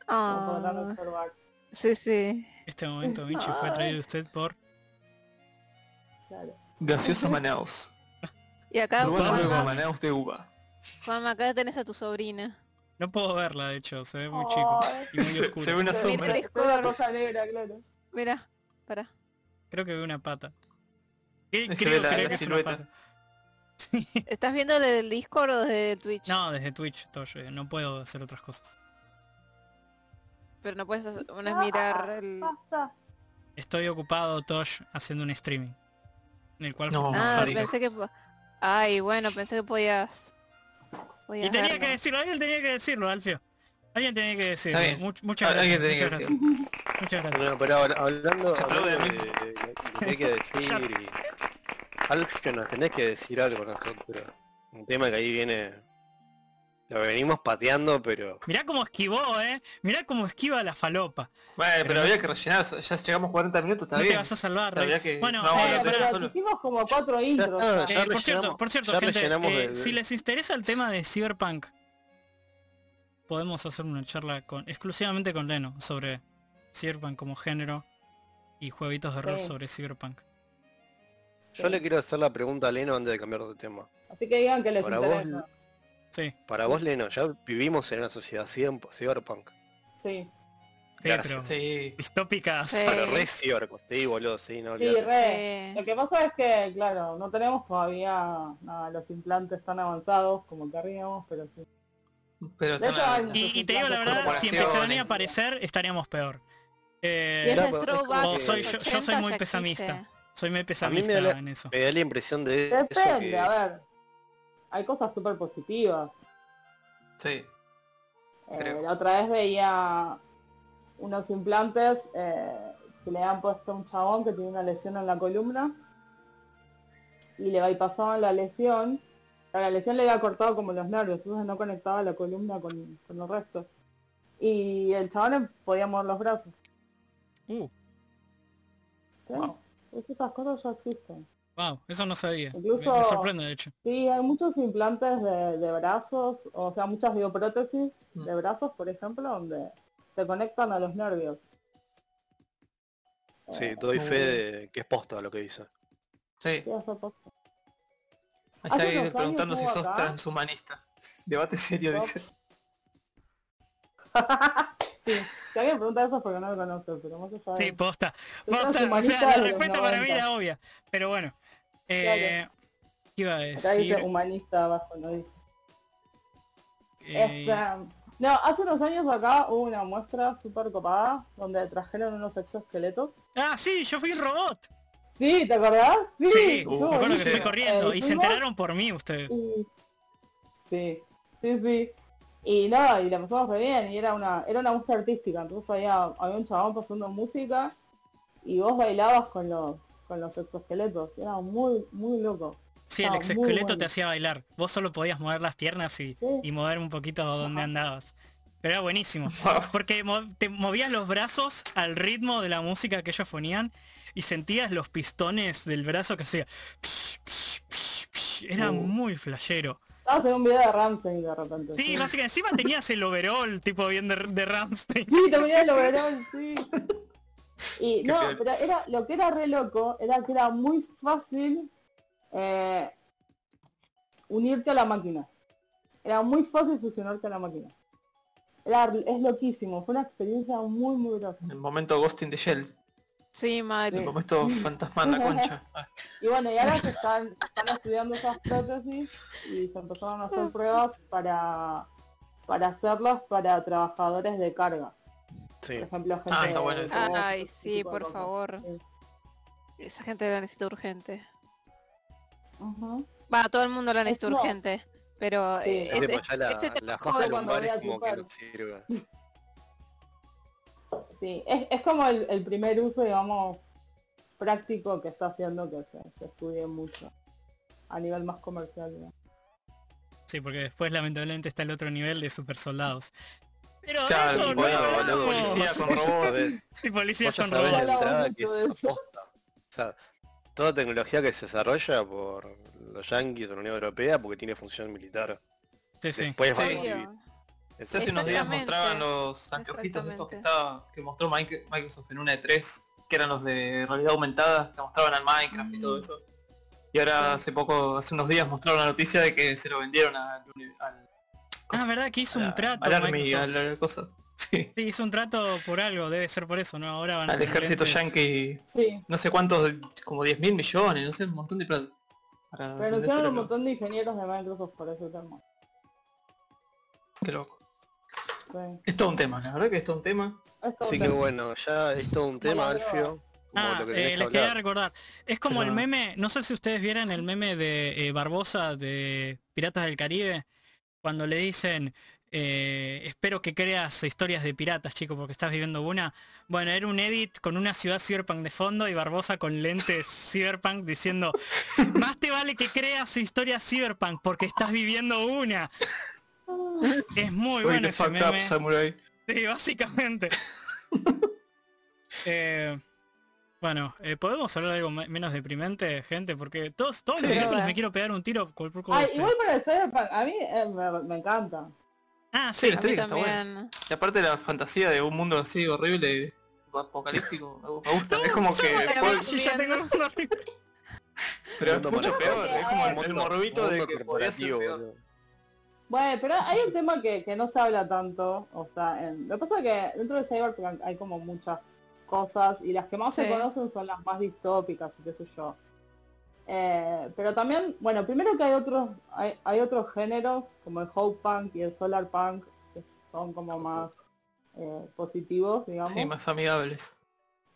E: Como observar.
D: sí, sí.
B: Este momento, Michi, fue traído a usted por...
E: Claro.
C: Gaseosa Manaus.
D: Y acá,
C: Urbana Manaus de uva.
D: Juanma, acá tenés a tu sobrina.
B: No puedo verla, de hecho, se ve muy chico
E: Ay.
B: y muy
C: Se, se ve una
D: Mira,
C: sombra.
D: el
E: se ve una
D: Discord.
E: cosa negra, claro.
D: Mira, para.
B: Creo que veo una pata. ¿Qué-
C: Se
B: Creo,
C: ve la-
B: creo
C: la
B: que es una
C: silueta.
B: pata. Sí.
D: ¿Estás viendo desde el Discord o desde Twitch?
B: No, desde Twitch, Toyo, eh, no puedo hacer otras cosas.
D: Pero no puedes hacer- no es
E: Ah,
D: mirar el...
E: Basta.
B: Estoy ocupado, Tosh, haciendo un streaming. En el cual
C: No,
B: fue-
D: Ah, pensé que... Ay, bueno, pensé que podías...
B: Y tenía
D: verlo.
B: que decirlo, alguien tenía que decirlo, Alfio. Alguien tenía que decirlo. Much- muchas gracias.
C: alguien tenía
B: Muchas
C: que
B: gracias. Muchas gracias.
F: Bueno, pero ahora, hablando, hablando de,
C: mí.
F: de- de que decir y... Algo que nos tenés que decir algo nosotros. Un tema que ahí viene... Lo venimos pateando, pero...
B: Mirá cómo esquivó, eh. Mirá cómo esquiva la falopa.
C: Bueno, pero había que rellenar, ya llegamos 40 minutos, está
B: no te vas a salvar, Rey.
C: que
B: Bueno,
C: no
B: eh,
C: eso solo.
E: Hicimos como cuatro intros.
F: está,
E: ya.
F: ya
B: Eh, por cierto, por cierto, gente, eh,
F: de-
B: si les interesa el tema de Cyberpunk, podemos hacer una charla con exclusivamente con Leno sobre Cyberpunk como género y jueguitos de rol
E: Sí.
B: sobre Cyberpunk.
F: Yo le quiero hacer la pregunta a Leno antes de cambiar de tema.
E: Así que digan que les
F: Para vos,
E: interesa.
B: Sí,
F: Para vos, Leno, ya vivimos en una sociedad cyberpunk.
E: Sí.
B: sí, pero
C: Sí.
B: distópicas.
D: Sí.
F: Pero re cyberpunk, sí, boludo, sí, no
E: Sí, re.
D: Sí.
E: Lo que pasa es que, claro, no tenemos todavía nada, los implantes tan avanzados como querríamos, pero sí.
C: Pero
E: hecho, hay-
B: Y, y te digo la verdad, si empezaran a aparecer, estaríamos peor. Eh,
D: Y es
B: soy- yo- yo soy
D: 80
B: muy
D: existe.
B: Soy muy pesimista
F: me da la-
B: en eso.
F: Me da la impresión de eso
E: Depende,
F: que...
E: a ver. Hay cosas súper positivas.
C: Sí.
E: Eh, la otra vez veía unos implantes eh, que le han puesto a un chabón que tiene una lesión en la columna y le bypasaban la lesión, la lesión le había cortado como los nervios, entonces no conectaba la columna con, con el resto. Y el chabón podía mover los brazos.
B: Uh,
E: ¿sí?
C: Wow.
E: Es- Esas cosas ya existen.
B: wow, eso no sabía. Me-
E: Incluso-
B: me sorprende, de hecho.
E: Sí, hay muchos implantes de, de brazos, o sea, muchas bioprótesis
C: Mm.
E: de brazos, por ejemplo, donde se conectan a los nervios.
F: Sí,
E: Eh,
F: doy fe de que es posta lo que dice.
C: Sí,
E: sí, hace poco.
C: me está ahí preguntando si sos
E: acá-
C: transhumanista. Debate serio, dice.
E: sí, si alguien pregunta eso es porque no lo conoce, pero más allá de
B: Sí, posta. Posta, o sea, la respuesta para mí
E: 90.
B: era obvia. Pero bueno. Eh, ¿Qué iba a
E: Acá
B: decir?
E: dice humanista abajo, no dice.
B: Eh,
E: Este, no, hace unos años acá hubo una muestra súper copada donde trajeron unos exoesqueletos.
B: Ah, sí, yo fui robot.
E: Sí, ¿te acordás? Sí,
B: Sí, me acuerdo que fui corriendo
E: Eh,
B: y se enteraron por mí ustedes.
E: y- Sí, sí, sí. Y nada, y la pasamos re bien, y era una, era una música artística, entonces había, había un chabón pasando música y vos bailabas con los, con los exoesqueletos, era muy, muy loco.
B: Sí, el exoesqueleto
E: bueno.
B: te hacía bailar. Vos solo podías mover las piernas y,
E: Sí.
B: y mover un poquito donde
E: Ajá.
B: andabas. Pero era buenísimo. Porque mo- te movías los brazos al ritmo de la música que ellos ponían y sentías los pistones del brazo que hacía. Era
E: Uh.
B: muy flashero.
E: Estabas en un video de Ramsey de repente.
B: Sí, básicamente encima tenías el overall tipo bien de, de Ramstein.
E: Sí, también el overall, sí. Y
C: Qué
E: no, pero era, lo que era re loco era que era muy fácil eh, unirte a la máquina. Era muy fácil fusionarte a la máquina. Era, es loquísimo, fue una experiencia muy muy grosa.
C: El momento Ghost in the Shell.
D: Sí, madre.
C: momento fantasma en la concha. Ah,
E: Y bueno, y ahora se están, estudiando esas prótesis y se empezaron a hacer pruebas para, para hacerlas para trabajadores de carga.
F: Sí.
E: Por ejemplo, gente
C: Ah, está bueno eso.
E: voz,
D: Ay, sí, por
E: cosas.
D: favor.
E: Sí.
D: Esa gente la necesita urgente. Va, todo el mundo la
E: Es
D: necesita
E: como-
D: urgente. Pero
E: Sí.
D: eh,
F: Sí,
D: ese,
F: pues la,
D: ese
F: la
E: cuando
F: es como que no sirve.
E: Sí, es, es como el, el primer uso, digamos, práctico que está haciendo que se, se estudie mucho a nivel más comercial. digamos.
B: Sí, porque después lamentablemente está el otro nivel de super soldados. Pero
C: Claro,
B: eso
C: tipo,
B: no
C: policía con robots.
B: Sí,
F: ya
B: con robots.
F: O sea, toda tecnología que se desarrolla por los yankees o la Unión Europea porque tiene función militar.
B: Sí, sí.
F: Después.
C: Hace unos días mostraban los anteojitos de estos que estaba que mostró Mike- Microsoft en una E3, que eran los de realidad aumentada, que mostraban al Minecraft y todo eso. Y ahora hace poco, hace unos días mostraron la noticia de que se lo vendieron al, al
B: Ah,
C: cosa,
B: verdad que hizo
C: a
B: un
C: la-
B: trato
C: al Army, a la cosa. Sí,
B: Sí, hizo un trato por algo, debe ser por eso, ¿no? Ahora van a
C: al ejército yankee,
E: Sí,
C: no sé cuántos, como 10 mil millones, no sé, un montón de plata. Para
E: pero
C: vendérselo
E: un montón de ingenieros de Microsoft por ese tema.
C: Qué loco.
E: Sí.
C: Es todo un tema, la verdad que es todo un tema.
E: Todo
F: Así
E: un
F: que
E: tema.
F: bueno, ya es todo un tema,
E: Bueno,
F: Alfio. Como
B: Ah,
F: lo que
B: eh,
F: que
B: les quería recordar. Es como el meme, no sé si ustedes vieron el meme de eh, Barbosa de Piratas del Caribe, cuando le dicen, eh, espero que creas historias de piratas, chico, porque estás viviendo una. Bueno, era un edit con una ciudad cyberpunk de fondo y Barbosa con lentes cyberpunk diciendo, más te vale que creas historias cyberpunk porque estás viviendo una. Es muy
C: Uy,
B: bueno ese
C: fuck up,
B: meme.
C: Samurai.
B: Sí, básicamente. Eh, bueno, eh, ¿podemos hablar de algo me- menos deprimente, gente? Porque todos, todos
C: Sí.
B: los miércoles
E: Pero-
B: me quiero pegar un tiro por por
E: Ay,
B: de usted.
E: igual para el Cyberpunk, a mí eh, me, me encanta.
B: Ah,
C: Sí,
B: sí.
C: la
D: A mí
C: estética está
D: también.
C: Y aparte la fantasía de un mundo así horrible, apocalíptico, me gusta. Es como que...
B: Ya tengo un.
C: Pero es mucho peor, es como el, el morbito de que podría ser peor.
E: Bueno, pero hay un tema que, que no se habla tanto, o sea, en- lo que pasa es que dentro de Cyberpunk hay como muchas cosas y las que más se conocen son las más distópicas y qué sé yo. Eh, pero también, bueno, primero que hay otros, hay, hay otros géneros como el Hope Punk y el Solar Punk que son como más eh, positivos, digamos.
C: Sí, más amigables.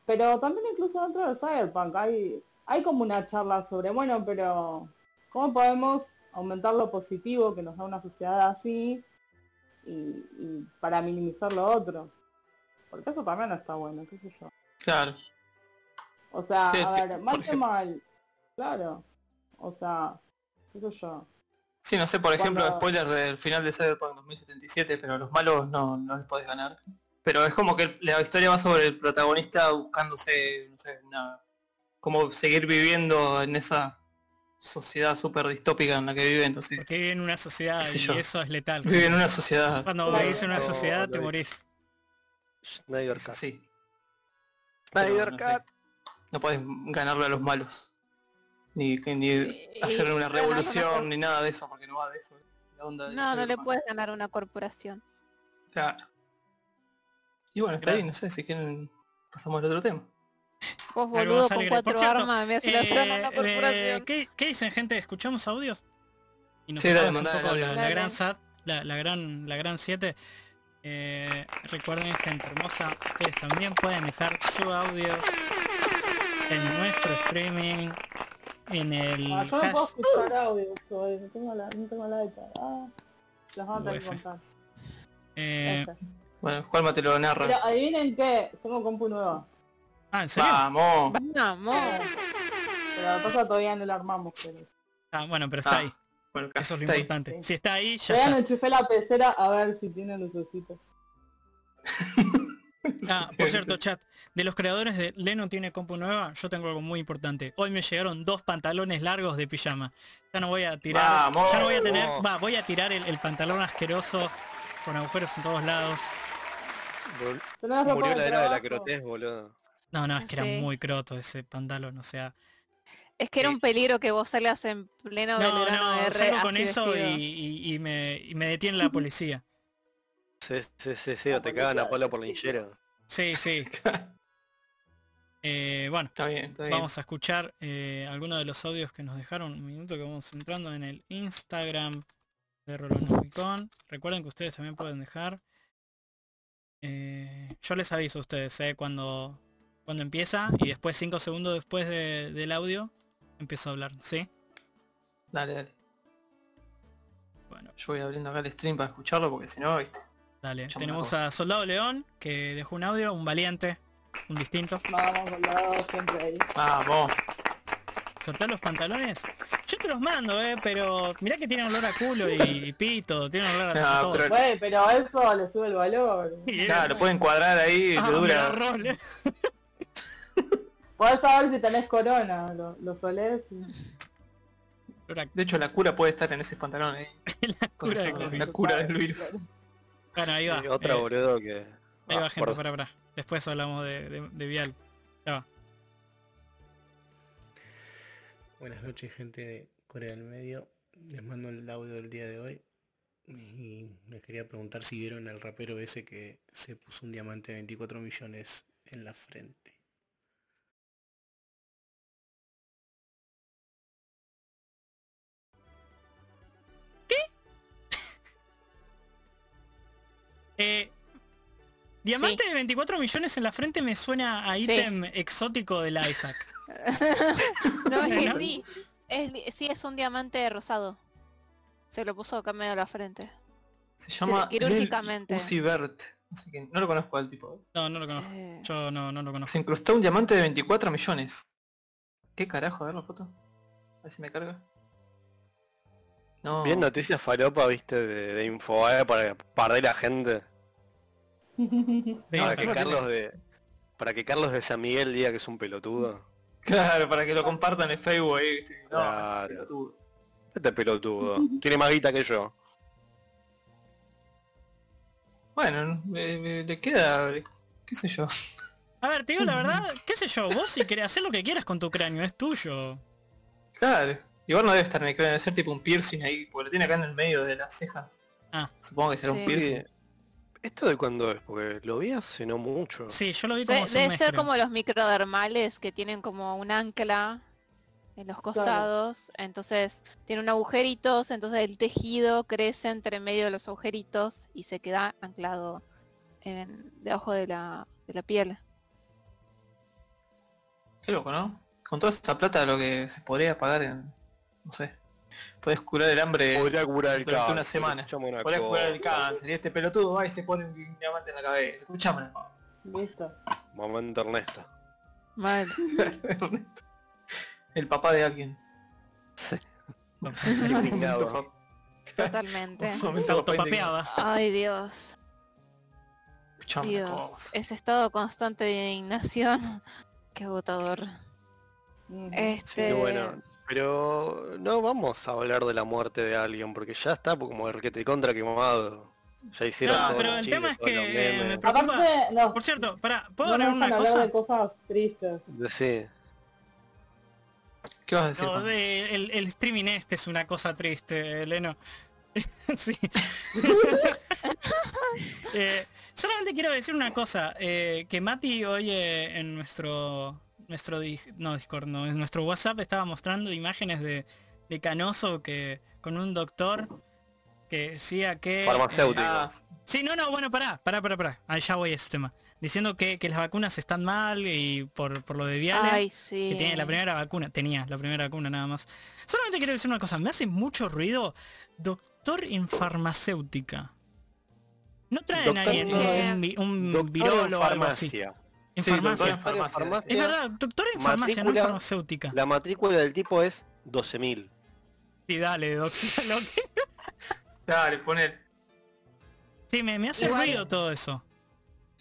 E: Pero también incluso dentro del Cyberpunk hay, hay como una charla sobre, bueno, pero ¿cómo podemos aumentar lo positivo que nos da una sociedad así y, y para minimizar lo otro? Porque eso también está bueno, qué sé yo.
C: Claro.
E: O sea,
C: Sí,
E: a
C: sí,
E: ver, mal que mal, claro. O sea, qué sé yo.
C: Sí, no sé, por ejemplo,
E: Cuando-
C: spoiler del final de Cyberpunk 2077, pero a los malos no, no les podés ganar. Pero es como que la historia va sobre el protagonista buscándose, no sé, una, cómo seguir viviendo en esa sociedad súper distópica en la que vive, entonces
B: Porque vive en una sociedad y
C: yo.
B: eso es letal.
C: vive en una sociedad.
B: Cuando vivís en una sociedad te morís.
F: Snyder
C: así.
F: Snyder
C: no.
F: Cut.
C: No podés ganarle a los malos. Ni, que- ni
D: Y-
C: hacer una revolución ni nada de eso, porque no va de eso. La onda de
D: No, no le puedes ganar a una corporación.
C: Claro. Y bueno, está
B: Claro.
C: ahí, no sé si quieren pasamos al otro tema.
D: Vos boludo con cuatro
B: Por cierto,
D: armas me haces la
B: Eh,
D: trama a una
B: eh,
D: corporación.
B: ¿qué, qué dicen gente? ¿Escuchamos audios? Y nos
C: Sí, dale,
B: un
C: mandá el
B: poco
C: audio.
B: la, la
D: Dale.
B: gran SAT, la, la gran la gran 7. Eh, recuerden gente hermosa, ustedes también pueden dejar su audio en nuestro streaming, en el
E: Ah, yo no puedo escuchar audio, soy, no tengo la, no tengo la iPad. Ah, las vamos a tener que contar.
B: eh,
E: Este.
C: Bueno, Juanma te lo narra.
E: Pero adivinen qué, tengo compu nueva.
B: Ah, ¿en serio?
C: Vamos.
D: Vamos.
E: Pero la cosa todavía no la armamos, pero.
B: Ah, bueno, pero está
C: Ah,
B: ahí.
C: Bueno,
B: Eso es lo
C: ahí.
B: importante. Si está ahí, ya
E: Todavía no enchufé la pecera a ver si tiene lucecitas.
B: Ah, por cierto, chat, de los creadores de Leno tiene compu nueva, yo tengo algo muy importante. Hoy me llegaron dos pantalones largos de pijama. Ya no voy a tirar,
C: Vamos.
B: ya no voy a tener, va, voy a tirar el, el pantalón asqueroso con agujeros en todos lados.
F: Murió la era de la crotez, boludo.
B: No, no, es que era muy croto ese pantalón, o sea.
D: Es que era un peligro que vos salgas en pleno
B: No, no,
D: R
B: salgo con eso y,
D: vestido.
B: y- y me, y me detiene la policía.
F: Sí, sí, sí, sí, o te cagan a palo por la hinchera.
B: Sí, sí. Eh, bueno,
C: Está bien, está bien.
B: Vamos a escuchar eh, algunos de los audios que nos dejaron. Un minuto que vamos entrando en el Instagram de Rolonomicon. Recuerden que ustedes también pueden dejar. Eh, yo les aviso a ustedes eh, cuando, cuando empieza y después 5 segundos después de- del audio empiezo a hablar. ¿Sí?
C: Dale, dale.
B: Bueno,
C: Yo voy abriendo acá el stream para escucharlo porque si no, viste.
B: dale. Tenemos a Soldado León que dejó un audio, un valiente, un distinto.
E: Vamos, soldado, siempre ahí.
C: Vamos.
B: ¿Soltar los pantalones? Yo te los mando, eh, pero mirá que tienen olor a culo y, y pito, tienen olor a todo.
C: pero-
E: pero eso le sube el valor.
C: Claro, lo pueden cuadrar ahí,
B: Ah,
C: dura.
B: Eh.
E: Podés saber si tenés corona, lo, lo solés. y-
C: De hecho, la cura puede estar en ese pantalón ahí.
B: la cura
C: la del virus.
B: Bueno, ahí va.
F: Y otra
B: eh,
F: boludo que...
B: ahí va
F: Ah,
B: gente,
F: por-
B: para, para. Después hablamos de, de, de Vial. Ya va.
G: Buenas noches, gente de Corea del Medio. Les mando el audio del día de hoy. Y les quería preguntar si vieron al rapero ese que se puso un diamante de 24 millones en la frente.
B: Eh, diamante de 24 millones en la frente me suena a ítem exótico del Isaac.
D: No, es que
B: ¿No?
D: sí. Es, sí, es un diamante rosado. Se lo puso acá medio de la frente.
C: Se llama
D: quirúrgicamente.
C: Lil Uzi Vert. No sé quién, no lo conozco al tipo.
B: No, no lo conozco.
D: Eh,
B: Yo no, no lo conozco.
C: Se incrustó un diamante de 24 millones. ¿Qué carajo? A ver la foto. A ver si me carga. No.
F: Bien noticias falopa, viste, de, de Infobae para perder la gente. Para que Carlos de... Para que Carlos de San Miguel diga que es un pelotudo.
C: Claro, para que lo compartan en Facebook ahí, viste. No,
F: Claro.
C: pelotudo.
F: Este pelotudo. Tiene más guita que yo.
C: Bueno, me- me- le queda. qué sé yo.
B: A ver, te digo la verdad, qué sé yo, vos si querés hacer lo que quieras con tu cráneo, es tuyo.
C: Claro. Igual no debe estar en el cráneo, debe ser tipo un piercing ahí, porque lo tiene acá en el medio de las cejas.
B: Ah.
C: Supongo que será
D: Sí.
C: un piercing.
F: ¿Esto de cuándo es? Porque lo vi hace no mucho.
B: Sí, yo lo vi como
D: de- debe ser
B: creo.
D: como los microdermales que tienen como un ancla en los costados. Entonces tiene un agujeritos, entonces el tejido crece entre medio de los agujeritos y se queda anclado en, debajo de la, de la piel.
C: Qué loco, ¿no? Con toda esa plata lo que se podría pagar en. No sé. Puedes curar el hambre
F: Podría curar el
C: durante
F: cáncer.
C: una semana.
F: escuchame una
C: Podés curar el
F: cosa.
C: cáncer. Y este pelotudo va y se pone un diamante en la cabeza. Escuchame cosa.
E: Listo.
F: Momento Ernesto.
D: Mal.
C: Ernesto. El papá de alguien.
D: Totalmente.
B: Se
C: fue indignado.
B: autopapeaba.
D: Ay Dios,
C: Escuchame,
D: Dios. Ese estado constante de indignación. Qué agotador.
E: Ujú.
F: Sí,
D: Este.
F: bueno. Pero no vamos a hablar de la muerte de alguien, porque ya está como el que te contra quemado. Ya hicieron
B: No,
F: todos
B: pero el tema es que, me preocupa-
E: Aparte, no,
B: Por cierto, pará, ¿puedo
E: no
B: hablar
E: nos
B: una cosa?
E: de cosas tristes.
F: Sí.
C: ¿Qué vas a decir?
B: No, de- el, el streaming este es una cosa triste, Leno. sí. Eh, solamente quiero decir una cosa, eh, que Mati hoy eh, en nuestro nuestro no Discord, no, en nuestro WhatsApp estaba mostrando imágenes de, de Canoso que con un doctor que decía que
F: Farmacéutico.
C: Ah,
B: Sí, no, no, bueno, pará, pará, pará, pará. Ahí ya voy a ese tema. Diciendo que, que las vacunas están mal y por, por lo de Viale.
D: Ay, sí.
B: que tiene la primera vacuna, tenía la primera vacuna nada más. Solamente quiero decir una cosa, me hace mucho ruido doctor en farmacéutica. ¿No traen a
F: Doctor
B: alguien,
D: en-
B: un, un
F: en
B: virólogo o algo así? En
C: Sí, doctor
B: farmacia.
C: en farmacia.
F: farmacia.
B: Es verdad, doctor en farmacia, no en farmacéutica.
F: La matrícula del tipo es 12.000.
B: Sí, dale, doc. lo que-
C: Dale, poner.
B: Sí, me, me hace
D: Igual-
B: ruido todo eso.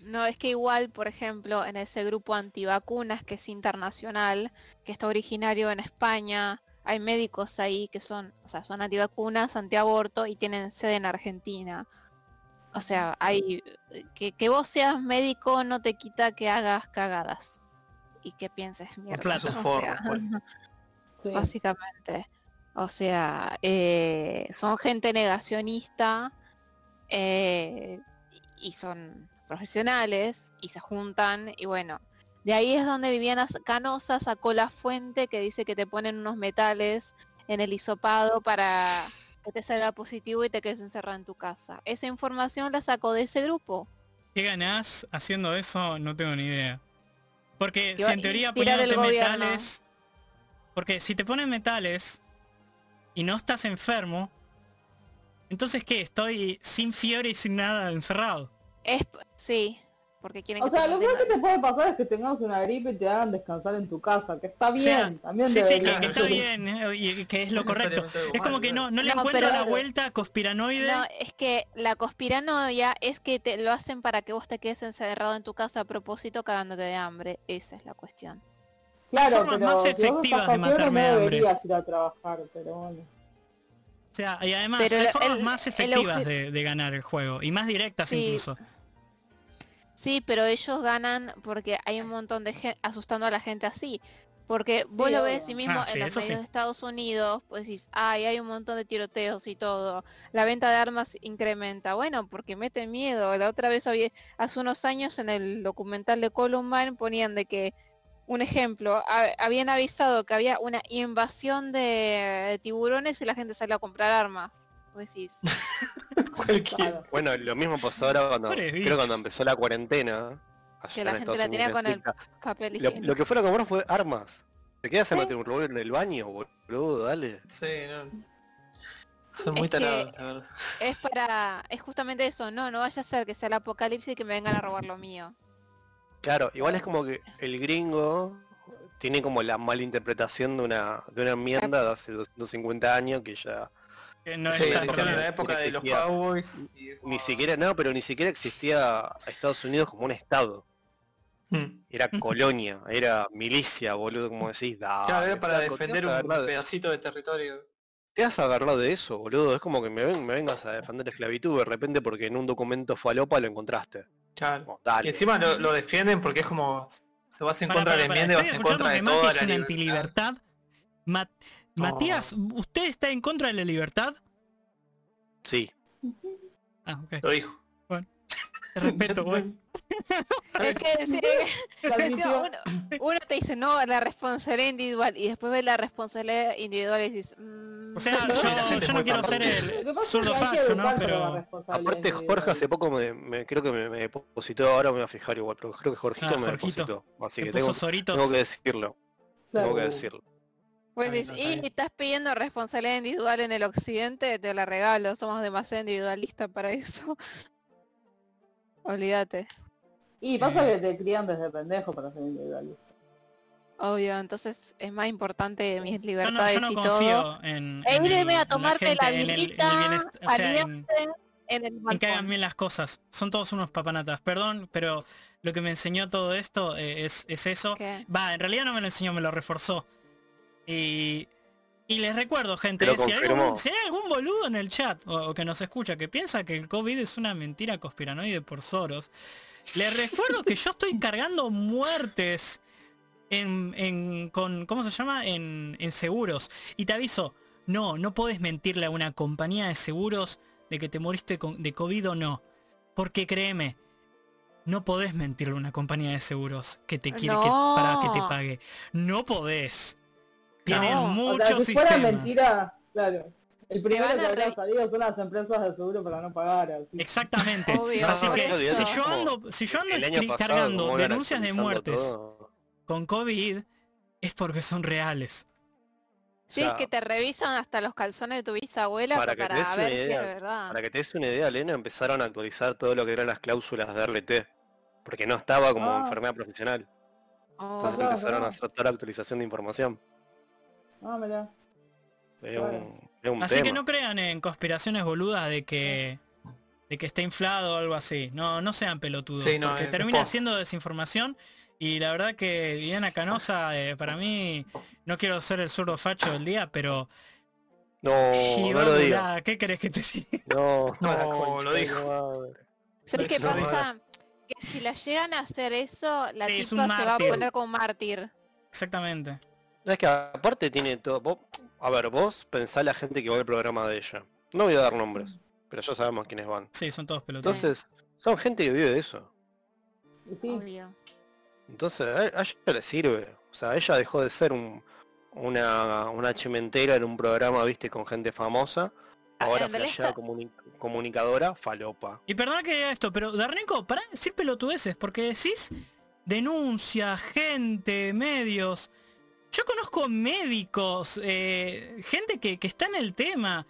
D: No, es que igual, por ejemplo, en ese grupo antivacunas que es internacional, que está originario en España, hay médicos ahí que son, o sea, son antivacunas, antiaborto y tienen sede en Argentina. O sea, hay que, que vos seas médico no te quita que hagas cagadas y que pienses mierda.
B: plata.
D: o sea,
C: pues.
E: Sí.
D: básicamente. O sea, eh, son gente negacionista eh, y son profesionales y se juntan y bueno, de ahí es donde Viviana Canosa sacó la fuente que dice que te ponen unos metales en el hisopado para que te salga positivo y te quedes encerrado en tu casa. Esa información la sacó de ese grupo.
B: ¿Qué ganás haciendo eso? No tengo ni idea. Porque
D: Que
B: si en teoría poniéndote metales... Porque si te ponen metales y no estás enfermo, entonces ¿qué? Estoy sin fiebre y sin nada encerrado.
D: Es, sí, porque quieren
E: O
D: que te
E: sea, lo peor que te puede pasar es que tengas una gripe y te hagan descansar en tu casa, que está
B: O sea,
E: bien, también
B: sí, sí, que, está bien eh, y que es lo
C: No
B: correcto. Es como que no, no le
D: No,
B: encuentro la vuelta conspiranoide.
D: No, es que la conspiranoia es que te lo hacen para que vos te quedes encerrado en tu casa a propósito cagándote de hambre. Esa es la cuestión.
E: Claro,
B: formas
E: pero
B: más
E: si vos
B: efectivas
E: estás
B: de matarme de
E: no
B: hambre.
E: deberías ir a trabajar, pero bueno.
B: O sea, y además
D: Pero
B: hay
D: el-
B: formas
D: el-
B: más
D: el
B: efectivas de, de ganar el juego y más directas
D: Sí.
B: incluso.
D: Sí, pero ellos ganan porque hay un montón de gente asustando a la gente así. Porque vos
E: Sí,
D: lo ves y mismo
B: Ah, sí,
D: en los medios
B: sí.
D: de Estados Unidos, pues decís, ay, hay un montón de tiroteos y todo. La venta de armas incrementa. Bueno, porque meten miedo. La otra vez había, hace unos años en el documental de Columbine ponían de que, un ejemplo, ha- habían avisado que había una invasión de, de tiburones y la gente salió a comprar armas. Vos decís.
F: Bueno, lo mismo pasó ahora cuando, creo cuando empezó la cuarentena.
D: Que la
F: en
D: gente la tenía
F: Unidos,
D: con el papel
F: Lo, lo que fueron a comprar fue armas. ¿Te quedas a
D: Sí.
F: meter un revólver en el baño, boludo? Dale.
C: Sí, no. Son
D: Es
C: muy
D: que-
C: tarados, la verdad.
D: Es para, es justamente eso, no, no vaya a ser que sea el apocalipsis y que me vengan a robar lo mío.
F: Claro, igual es como que el gringo tiene como la mala interpretación de una, de una enmienda de hace 250 años que ya
B: Que no
C: Sí,
B: está
C: en la época de los. Cowboys.
F: ni siquiera, no, pero ni siquiera existía Estados Unidos como un estado.
C: Hmm.
F: Era colonia, era milicia, boludo, como decís, dale,
C: Claro, era para defender un
F: de-
C: pedacito de territorio.
F: Te has agarrado de eso, boludo. Es como que me, ven- me vengas a defender la esclavitud de repente porque en un documento falopa lo encontraste.
C: Claro.
F: Como,
C: Y encima lo, lo defienden porque es como se vas en
B: Pará,
C: contra de la enmienda y vas en contra de toda la libertad.
B: antilibertad. Ma- Matías, ¿usted está en contra de la libertad?
F: Sí.
B: Ah, ok.
C: Lo dijo.
B: Te respeto, güey.
D: Es que sí, uno, uno te dice no la responsabilidad individual y después ves la responsabilidad individual y dices mm,
B: O sea, yo, no quiero ser el
E: Lo que pasa
B: zurdo
E: es que hay que
B: facho, ¿no? Pero...
E: responsabilidad
F: Aparte. Jorge hace poco me, me- creo que me, me depositó, ahora me voy a fijar igual, pero creo que Jorgito
B: Ah,
F: me
B: Jorgito.
F: depositó. Así que tengo, tengo que decirlo.
E: Claro.
F: Tengo que decirlo.
D: Pues
C: Está bien,
D: dices,
C: está bien.
D: y estás pidiendo responsabilidad individual en el occidente, te la regalo, somos demasiado individualistas para eso. Olvídate.
E: Y pasa
B: Eh.
E: que te crían desde pendejo para ser individualista.
D: Obvio, entonces es más importante mis
B: Yo no,
D: libertades
B: yo no
D: y todo.
B: confío en,
D: E
B: en
D: irme
B: el-
D: a
B: en la
D: tomarte
B: gente,
D: la
B: en el- el
D: birrita
B: bienest- o sea, en-
D: en el
B: en que hagan bien las cosas. Son todos unos papanatas. Perdón, pero lo que me enseñó todo esto eh, es, es eso.
D: ¿Qué?
B: Va, en realidad no me lo enseñó, me lo reforzó. Y, y les recuerdo, gente, si hay, algún, si hay algún boludo en el chat o, o que nos escucha que piensa que el COVID es una mentira conspiranoide por Soros, les recuerdo que yo estoy cargando muertes en, en- con, ¿cómo se llama? En, en seguros. Y te aviso, no, no podés mentirle a una compañía de seguros de que te moriste con- de COVID o no. Porque créeme, no podés mentirle a una compañía de seguros que te quiere que, para que te pague. No podés. Tienen
D: No.
E: O
B: muchos
E: sea, si fuera
B: sistemas.
E: mentira, claro. El primero que habría
D: re-
E: salido son las empresas de seguro para no pagar. así.
B: Exactamente.
D: Obvio,
B: Así
F: No,
B: que
F: no, digamos,
B: si yo ando, si yo ando cargando denuncias de muertes
F: todo.
B: con COVID, es porque son reales.
D: Sí,
F: O sea,
D: es que te revisan hasta los calzones de tu bisabuela
F: para
D: para,
F: que te des una
D: ver si
F: idea,
D: es verdad.
F: Para que te des una idea, Elena, empezaron a actualizar todo lo que eran las cláusulas de RT. Porque no estaba como
E: Ah.
F: enfermedad profesional.
D: Oh,
F: Entonces
E: claro,
F: empezaron a
E: claro.
F: hacer toda la actualización de información.
E: Ah, mirá.
F: Es
E: Claro.
F: un, es un
B: Así
F: tema.
B: que no crean en conspiraciones boludas de que de que está inflado o algo así. No, no sean pelotudos.
C: Sí, no,
B: porque
C: es-
B: termina siendo desinformación. Y la verdad que Diana Canosa, eh, para mí, no quiero ser el zurdo facho del día, pero...
F: No, no lo
B: la- ¿Qué querés que te diga?
F: No,
C: No,
F: concha
C: lo dijo.
D: ¿Sabes qué pasa? Que si la llegan a hacer eso, la
B: Sí, es un
D: tipa se va a poner como mártir.
B: Exactamente.
F: No, es que aparte tiene todo. vos- a ver, vos pensá la gente que va al programa de ella. No voy a dar nombres, pero ya sabemos quiénes van.
B: Sí, son todos pelotudos.
F: Entonces, son gente que vive de eso.
E: Y sí,
D: Obvio.
F: Entonces, a, a ella le sirve. O sea, ella dejó de ser un, una, una chimentera en un programa, viste, con gente famosa.
D: Ah,
F: Ahora flashea comuni- comunicadora, falopa.
B: Y perdona que diga esto, pero Darneco, para de decir pelotudeces, porque decís denuncia, gente, medios. Yo conozco médicos, eh, gente que, que está en el tema,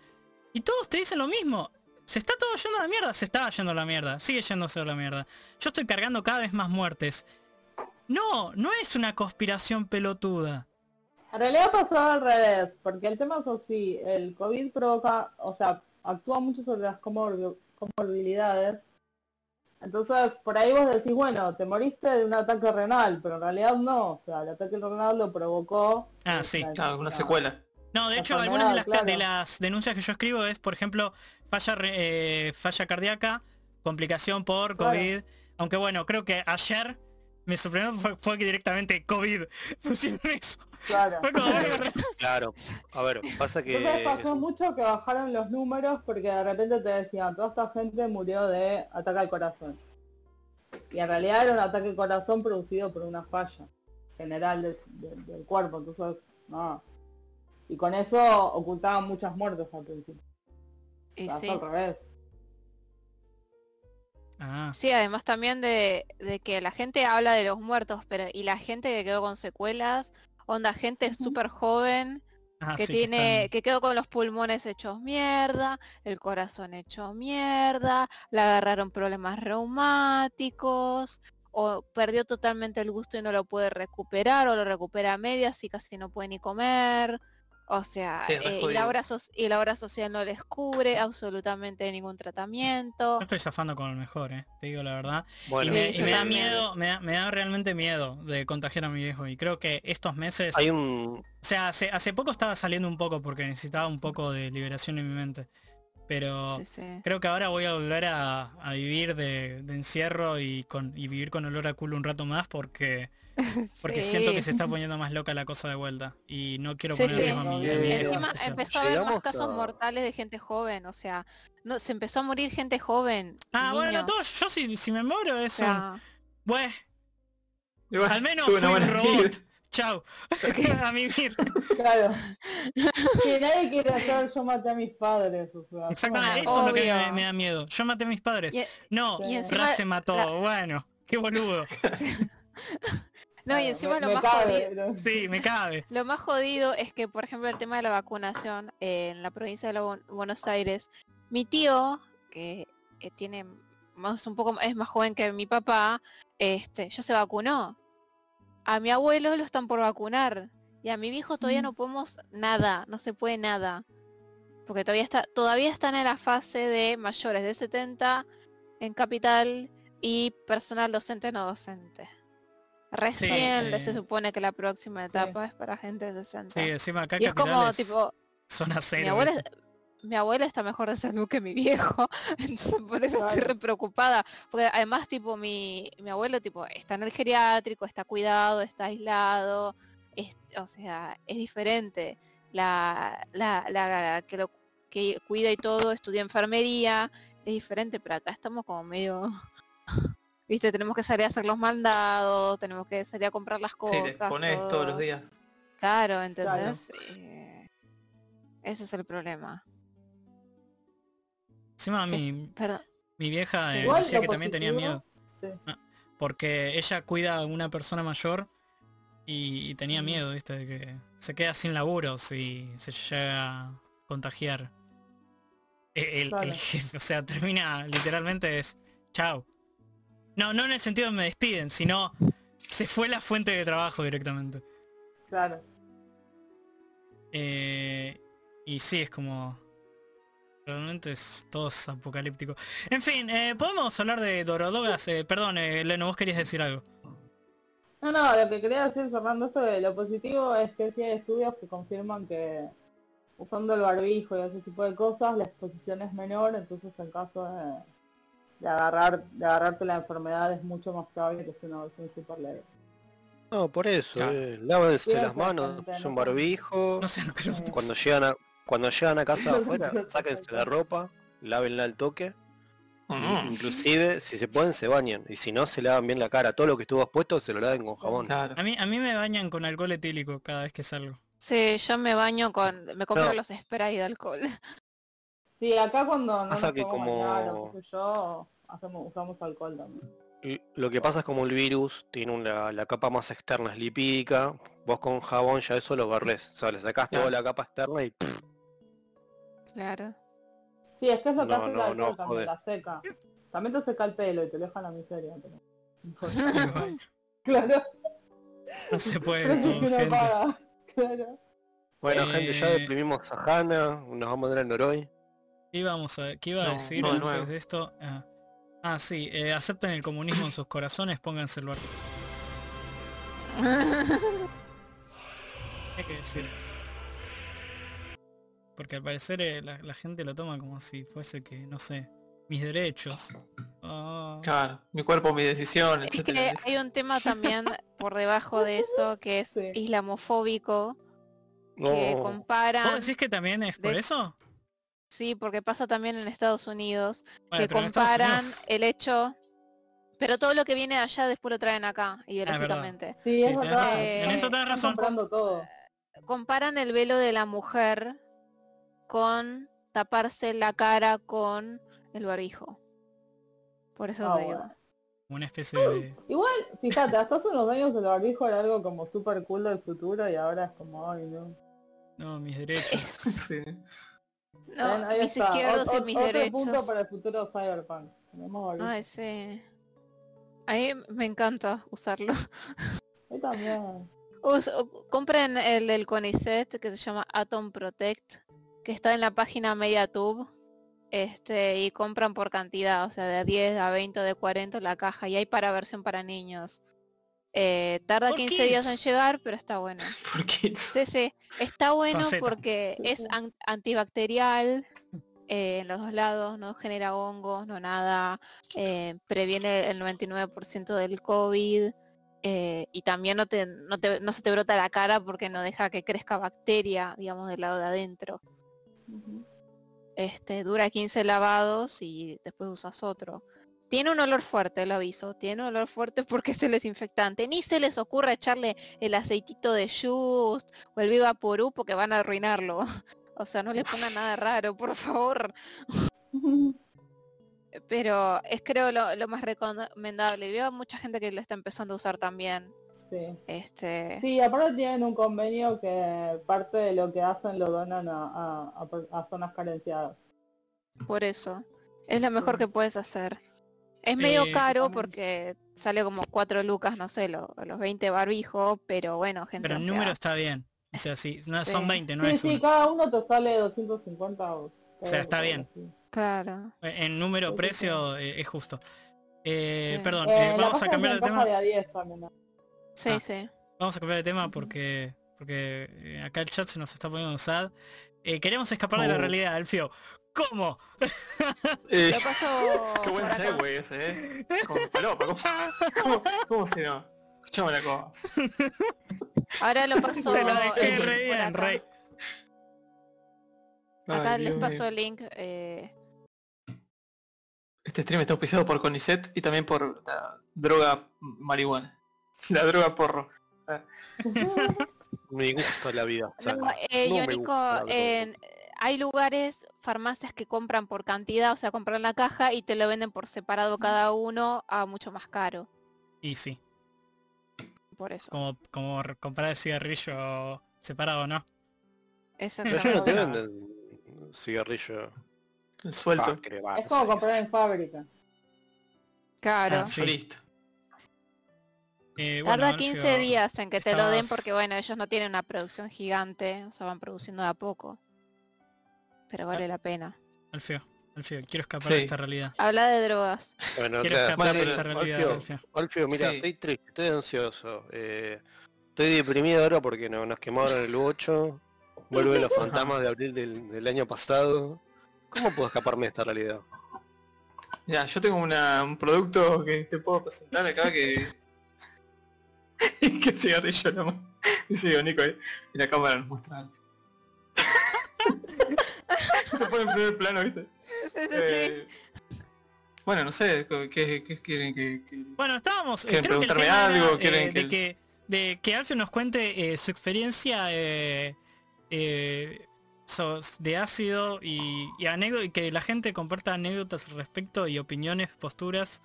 B: y todos te dicen lo mismo. Se está todo yendo a la mierda, se estaba yendo a la mierda, sigue yéndose a la mierda. Yo estoy cargando cada vez más muertes. No, no es una conspiración pelotuda.
E: En realidad pasó al revés, porque el tema es así, el COVID provoca, o sea, actúa mucho sobre las comor- comorbilidades. Entonces, por ahí vos decís, bueno, te moriste de un ataque renal, pero en realidad no, o sea, el ataque renal lo provocó...
B: Ah,
E: eh,
B: sí.
E: la-
C: Claro, una
E: la-
C: secuela.
B: No, de hecho, algunas de las, de las denuncias que yo escribo es, por ejemplo, falla, eh, falla cardíaca, complicación por
E: Claro.
B: COVID. Aunque bueno, creo que ayer me sorprendió fue, fue que directamente COVID pusieron eso.
E: Claro.
B: Fue como, bueno,
F: Claro. A ver, pasa que...
E: Entonces pasó mucho que bajaron los números porque de repente te decían, toda esta gente murió de ataque al corazón. Y en realidad era un ataque al corazón producido por una falla general del, del- del cuerpo, entonces, no. Y con eso ocultaban muchas muertes al principio.
D: Y
E: Pasó
D: sí.
E: al revés.
B: Ah,
D: Sí, además también de, de que la gente habla de los muertos, pero y la gente que quedó con secuelas, onda gente súper joven,
B: ah,
D: que
B: sí,
D: tiene,
B: están-
D: que quedó con los pulmones hechos mierda, el corazón hecho mierda, le agarraron problemas reumáticos, o perdió totalmente el gusto y no lo puede recuperar, o lo recupera a medias y casi no puede ni comer. O sea,
C: Sí,
D: eh, y, la obra so- y la obra social no les cubre absolutamente ningún tratamiento.
B: Yo estoy zafando con el mejor, eh, te digo la verdad.
F: Bueno,
B: y me,
D: Sí,
B: y me da miedo, me da, me da realmente miedo de contagiar a mi viejo. Y creo que estos meses...
F: hay un...
B: O sea, hace, hace poco estaba saliendo un poco porque necesitaba un poco de liberación en mi mente. Pero
D: Sí, sí.
B: creo que ahora voy a volver a, a vivir de, de encierro y, con, y vivir con olor a culo un rato más porque porque siento que se está poniendo más loca la cosa de vuelta. Y no quiero
D: Sí,
B: poner en
D: sí.
B: riesgo a mi, a mi
D: Encima empezó a haber más casos
F: a-
D: mortales de gente joven, o sea, no se empezó a morir gente joven.
B: Ah, bueno,
D: niños,
B: no, todo, yo si, si me muero
D: o
B: es un...
D: sea,
B: Bueno,
C: Igual,
B: al menos fui
C: una
B: un robot. Chau. a mimir.
E: Claro. que nadie quiere hacer yo maté a mis padres, o sea.
B: Exactamente,
E: ¿cómo
B: eso es lo que me, me da miedo. Yo maté a mis padres.
D: y-
B: No,
E: Y
D: encima
B: Raz se mató.
D: la-
B: Bueno, qué boludo.
D: no, y encima
E: me-
D: lo
E: me
D: más
E: cabe,
D: jodido,
E: ¿no?
B: Sí, me cabe.
D: lo más jodido es que, por ejemplo, el tema de la vacunación eh, en la provincia de la Bu- Buenos Aires, mi tío, que, que tiene más un poco es más joven que mi papá, este, ya se vacunó. a mi abuelo lo están por vacunar y a mi viejo todavía
E: Mm.
D: no podemos nada, no se puede nada. Porque todavía está, todavía están en la fase de mayores de 70 en capital y personal docente no docente. Recién
B: eh,
D: se supone que la próxima
E: sí.
D: etapa es para gente de 60.
B: Sí, encima acá
D: y es como tipo,
B: zona
D: mi
B: cero.
D: abuela,
B: ¿viste?
D: mi abuela está mejor de salud que mi viejo, entonces por eso estoy re preocupada, porque además tipo mi, mi abuelo tipo está en el geriátrico, está cuidado, está aislado, es, o sea, es diferente. La, la, la que lo que cuida y todo, estudia enfermería, es diferente, pero acá estamos como medio viste, tenemos que salir a hacer los mandados, tenemos que salir a comprar las
C: Sí,
D: cosas.
C: te expones todos los días.
D: Claro, ¿entendés? Eh, ese es el problema.
B: Encima mi,
D: Perdón.
B: mi vieja
D: Sí.
B: eh,
E: Igual
B: decía que también tenía miedo.
E: sí.
B: Porque ella cuida a una persona mayor y, y tenía miedo, viste, de que se queda sin laburo si se llega a contagiar. E- El, el
E: Claro.
B: o sea, termina literalmente es chao. No, no en el sentido de me despiden, sino se fue la fuente de trabajo directamente.
E: Claro.
B: Eh, y sí, es como... Realmente es todo es apocalíptico. En fin, eh, podemos hablar de Dorodogas. Eh, perdón, eh, Leno, vos querías decir algo.
E: No, no, lo que quería decir cerrando de lo positivo es que sí hay estudios que confirman que usando el barbijo y ese tipo de cosas la exposición es menor, entonces en caso de, de agarrar de agarrarte la enfermedad es mucho más probable que sea una versión super leve.
F: No, por eso,
B: Claro.
F: eh, lávense las manos, usen barbijo,
B: No sean crotos.
F: cuando llegan a cuando llegan a casa afuera, sáquense la ropa, lávenla al toque,
C: Mm,
F: inclusive si se pueden se bañan, y si no se lavan bien la cara, todo lo que estuvo expuesto se lo laven con jabón.
C: Claro.
B: A mí, a mí me bañan con alcohol etílico cada vez que salgo.
D: Sí, yo me baño con, me compro
F: No.
D: los sprays de alcohol.
E: Sí, acá cuando no
F: Pasa
E: nos
F: que como-
E: sé yo, hacemos, usamos alcohol también.
F: Lo que pasa es como el virus tiene una, la capa más externa es lipídica, vos con jabón ya eso lo barres, o sea, le sacás
C: Claro.
F: toda la capa externa y
D: Claro.
E: Sí, es que es lo que
F: No,
E: hace el
F: no,
E: alcohol
F: no,
E: también, la seca. También te seca el pelo y te deja la miseria. Pero... Claro,
B: no se puede todo, gente.
E: Claro.
F: Bueno gente, ya
B: Eh,
F: deprimimos a Hanna, nos vamos a dar el Noroi.
B: ¿Qué íbamos a, qué iba a
C: No,
B: decir
C: no de
B: antes
C: nuevo.
B: de esto? Ah, Ah, sí, eh, acepten el comunismo en sus corazones, pónganse el barco. Hay que decir. Porque al parecer eh, la, la gente lo toma como si fuese que, no sé, mis derechos. Ah,
C: Claro, mi cuerpo, mi decisión,
D: Es
C: etcétera.
D: que hay un tema también por debajo de eso que es
E: Sí.
D: islamofóbico, que comparan,
B: ¿Vos decís que también es por
D: de-
B: eso?
D: Sí, porque pasa también en Estados Unidos,
B: Bueno,
D: que comparan
B: Unidos-
D: el hecho, pero todo lo que viene de allá después lo traen acá,
B: Ah,
D: ideológicamente.
E: Sí, es
B: Sí, tenés
E: verdad.
B: razón.
D: En eso
B: tenés
E: Están
B: razón.
E: comprando todo.
D: comparan el velo de la mujer con taparse la cara con el barbijo. Por eso
E: Ah,
D: te digo.
E: bueno.
B: Una especie de...
E: Igual, fíjate, hasta hace unos años el barbijo era algo como súper cool del futuro y ahora es como, ay no.
B: No, mis derechos.
C: Sí.
D: No,
E: Ven, ahí
D: mis
E: está.
D: izquierdos y mis
E: otro
D: derechos.
E: punto para el futuro cyberpunk.
D: Sí. A mí me encanta usarlo.
E: Yo también.
D: Us- compren el del CONICET que se llama Atom Protect, que está en la página MediaTube. Este, y compran por cantidad, o sea, de 10 a 20 o de 40 la caja. Y hay para versión para niños. Eh, tarda
B: For
D: 15 días en llegar, pero está bueno.
C: Por kids.
D: Sí, sí. Está bueno porque es an- antibacterial eh, en los dos lados, no genera hongos, no nada, eh, previene el 99% del COVID eh, y también no, te, no, te- no se te brota la cara porque no deja que crezca bacteria, digamos, del lado de adentro. Este, dura 15 lavados y después usas otro. Tiene un olor fuerte, lo aviso. Tiene un olor fuerte porque es el desinfectante. Ni se les ocurra echarle el aceitito de Just o el Viva Porú porque van a arruinarlo. O sea, no le pongan nada raro, por favor. Pero es creo lo, lo más recomendable. Veo mucha gente que lo está empezando a usar también.
E: Sí.
D: Este,
E: Sí, aparte tienen un convenio que parte de lo que hacen lo donan a, a- a a zonas carenciadas.
D: por eso. Es lo mejor
E: Sí.
D: que puedes hacer. Es medio
B: Eh,
D: caro porque sale como 4 lucas, no sé, lo- los 20 barbijos, pero bueno, gente.
B: Pero el
D: sea,
B: número está bien. O sea, sí, no, son
D: Sí.
B: 20, no
E: Sí,
B: es
E: sí,
B: uno.
E: cada uno te sale 250 o
B: O sea, está bien.
D: Claro.
B: En número
E: Sí, sí,
B: precio eh, es justo. Eh,
D: Sí.
B: Perdón,
E: Eh,
B: eh, vamos a cambiar de tema.
E: de a 10 también. ¿no?
D: Sí,
B: Ah.
D: sí.
B: Vamos a cambiar de tema porque porque acá el chat se nos está poniendo sad. Eh, queremos escapar de la
C: Oh.
B: realidad, Alfio. ¿Cómo?
C: Eh,
D: paso
C: qué buen segue ese, eh. Como palopa, ¿cómo, cómo, cómo si no? Escuchame una cosa.
D: Ahora lo paso
B: Te lo
D: el
B: dejé
D: link
B: re bien,
D: acá.
B: rey.
D: Acá
C: Ay,
D: les paso el link. eh,
C: Este stream está auspiciado por Conicet y también por la droga marihuana. La droga porro.
F: Me gusta la vida. o sea,
D: no, eh,
F: no me
D: Yorico,
F: gusta la
D: en- hay lugares, farmacias que compran por cantidad, o sea, compran la caja y te lo venden por separado cada uno a mucho más caro.
B: Y sí,
D: Por eso.
B: como, comprar el cigarrillo separado, ¿no?
F: Pero
D: Exactamente.
F: ya no te venden cigarrillo.
C: El suelto.
E: Es como comprar en fábrica.
D: Claro.
B: Ah, sí.
C: Listo.
B: Eh, bueno,
D: Tarda 15
B: Alfio,
D: días en que te lo den porque bueno, ellos no tienen una producción gigante, o sea, van produciendo de a poco. Pero vale la pena.
B: Alfio, Alfio, quiero escapar
C: Sí.
B: de esta realidad.
D: Habla de drogas.
F: Bueno,
B: Quiero
F: claro.
B: escapar de esta realidad,
F: Alfio,
B: Alfio.
F: Alfio, mira,
C: Sí.
F: estoy triste, estoy ansioso. eh, estoy deprimido ahora porque no, nos quemaron el 8. Vuelven los fantasmas de abril del, del año pasado. ¿Cómo puedo escaparme de esta realidad?
C: Ya, yo tengo una, un producto que te puedo presentar acá que... que cigarrillo nomás. Dice yo, Nico ahí. Y la cámara nos muestra algo. Se pone en primer plano, ¿viste? Eh, bueno, no sé, ¿qué, qué quieren que...? que-
B: Bueno, estábamos. eh,
C: ¿Quieren
B: creo que el
C: preguntarme
B: era,
C: algo?
B: eh,
C: ¿Quieren
B: de
C: que-
B: que de que Alfio nos cuente eh, su experiencia eh, eh, so- de ácido y, y anécdo- y que la gente comparta anécdotas al respecto y opiniones, posturas.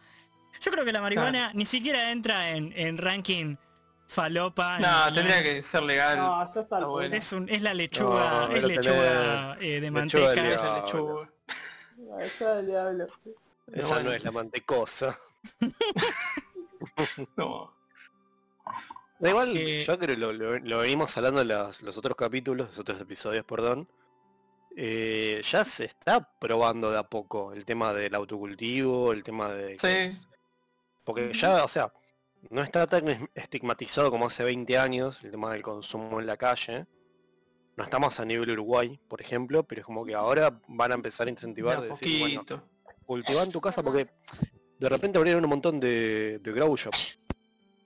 B: Yo creo que la marihuana ni siquiera entra en, en ranking falopa.
C: No, tendría que ser legal.
E: No, yo está
C: bueno.
B: Es, un, es la lechuga,
F: No,
B: es lechuga eh, de
F: lechuga
B: manteca.
C: Es la lechuga.
E: Eso del diablo.
C: Pero
F: Esa
C: bueno,
F: no es la mantecosa.
C: no.
F: Da igual,
B: Eh,
F: yo creo que lo, lo- lo venimos hablando en las- los otros capítulos, los otros episodios, perdón. Eh, ya se está probando de a poco el tema del autocultivo, el tema de...
C: Sí.
F: es- Porque ya, o sea, no está tan es- estigmatizado como hace 20 años el tema del consumo en la calle. No estamos a nivel Uruguay, por ejemplo, pero es como que ahora van a empezar a
C: De
F: incentivar,
C: a
F: de decir, bueno, cultiva en tu casa porque de repente abrieron un montón de, de grow shop.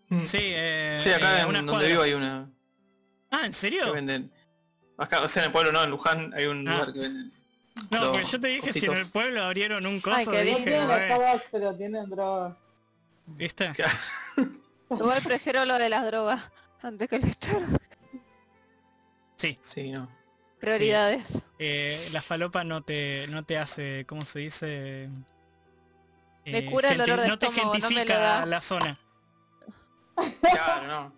C: Mm.
B: Sí, eh,
C: Sí, acá
B: eh, a
C: en donde vivo hay una
B: Ah, ¿en
C: que
B: serio?
C: venden. Acá, o sea, en el pueblo no, en Luján hay un
B: Ah.
C: lugar que venden.
B: No, porque yo te dije si en el
C: cositos.
B: pueblo abrieron un
D: Ay,
B: coso,
E: No
D: bien.
B: dije,
E: pero tienen drogas.
B: ¿Viste?
D: Igual prefiero lo de las drogas antes que el Starbucks.
B: Sí,
C: Sí, no.
D: Prioridades.
B: eh, la falopa no te, no te hace, ¿cómo se dice?
D: Me
B: Eh,
D: cura el dolor de
B: no te
D: estómago, no me lo
B: gentifica
D: da.
B: la zona.
C: Claro, no.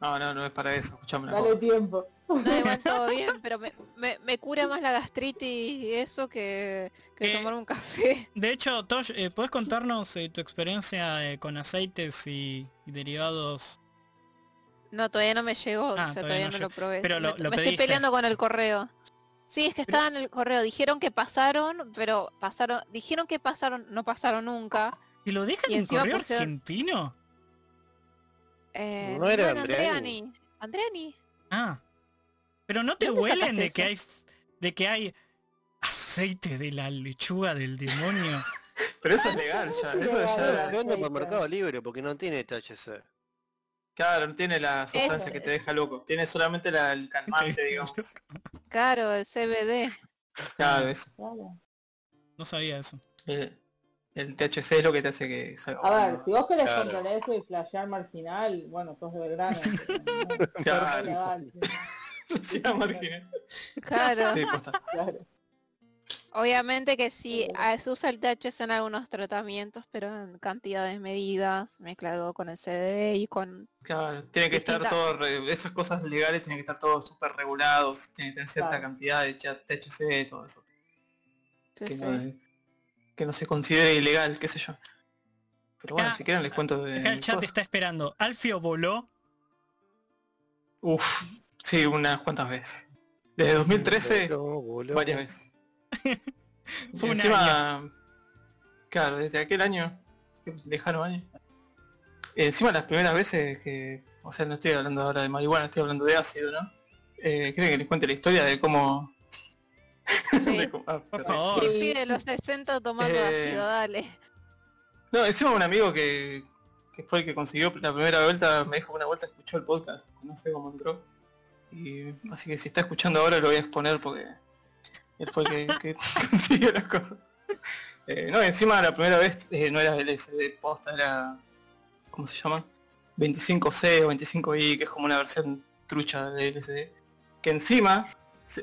C: No, no, no es para eso. Escuchame
E: Dale tiempo.
D: No, igual todo bien, pero me, me, me cura más la gastritis y eso que, que
B: Eh,
D: tomar un café.
B: De hecho, Tosh, eh, ¿puedes contarnos eh, tu experiencia eh, con aceites y, y derivados?
D: No, todavía no me llegó,
B: Ah,
D: o sea,
B: todavía
D: todavía
B: no
D: lo probé.
B: Pero lo-
D: me
B: lo
D: me estoy peleando con el correo. Sí, es que
B: Pero-
D: estaba en el correo. Dijeron que pasaron, pero pasaron, dijeron que pasaron, no pasaron nunca.
B: ¿Y lo dejan
D: Y
B: en
D: encima
B: correo
D: pusieron-
B: argentino?
D: Eh,
F: No era
D: bueno,
F: Andreani.
D: Andreani. Andreani.
B: Ah. Pero no te
D: ¿Dónde
B: huelen de que hay de que hay aceite de la lechuga del demonio.
C: Pero eso es legal ya. Eso ya.
F: Se vende por. Mercado Libre porque no tiene THC.
C: Claro, no tiene la sustancia
D: Eso
C: que te deja loco. Tiene solamente la, el calmante, digamos.
D: Claro, el CBD.
C: Claro, eso.
E: Claro.
B: No sabía eso.
C: El, el THC es lo que te hace que salga
E: A ver, si vos querés
F: Claro.
E: controlar eso y flashear marginal, bueno, sos de Belgrano. no,
C: Claro. marginal.
D: Claro.
C: Sí, posta.
E: claro.
D: Obviamente que sí, se usa el THC en algunos tratamientos, pero en cantidades medidas, mezclado con el CBD y con...
C: Claro, tiene que estar todo, re- esas cosas legales tienen que estar todos súper regulados, tiene que tener cierta
E: Claro.
C: cantidad de THC, todo eso.
D: sí,
C: Que
D: sí.
C: no, que no se considere ilegal, qué sé yo. Pero bueno,
B: Acá-
C: si quieren les cuento de...
B: Acá el chat
C: cosas.
B: está esperando. Alfio voló.
C: Uf, sí, unas cuantas veces. Desde 2013,
F: Voló, voló.
C: varias veces.
B: Fue un
C: encima, claro, desde aquel año, qué lejano año. Encima las primeras veces que, o sea, no estoy hablando ahora de marihuana, estoy hablando de ácido, ¿no? Eh, ¿Quieren que les cuente la historia de cómo... de cómo- ah,
B: Por favor.
D: Los 60 tomando
C: Eh,
D: ácido, dale.
C: No, encima un amigo que, que fue el que consiguió la primera vuelta, me dijo que una vuelta escuchó el podcast, no sé cómo entró. Y así que si está escuchando ahora lo voy a exponer porque él fue el que, que consiguió las cosas. Eh, no, encima la primera vez eh, no era LSD posta, era. ¿Cómo se llama? 25C o 25I, que es como una versión trucha de LSD. Que encima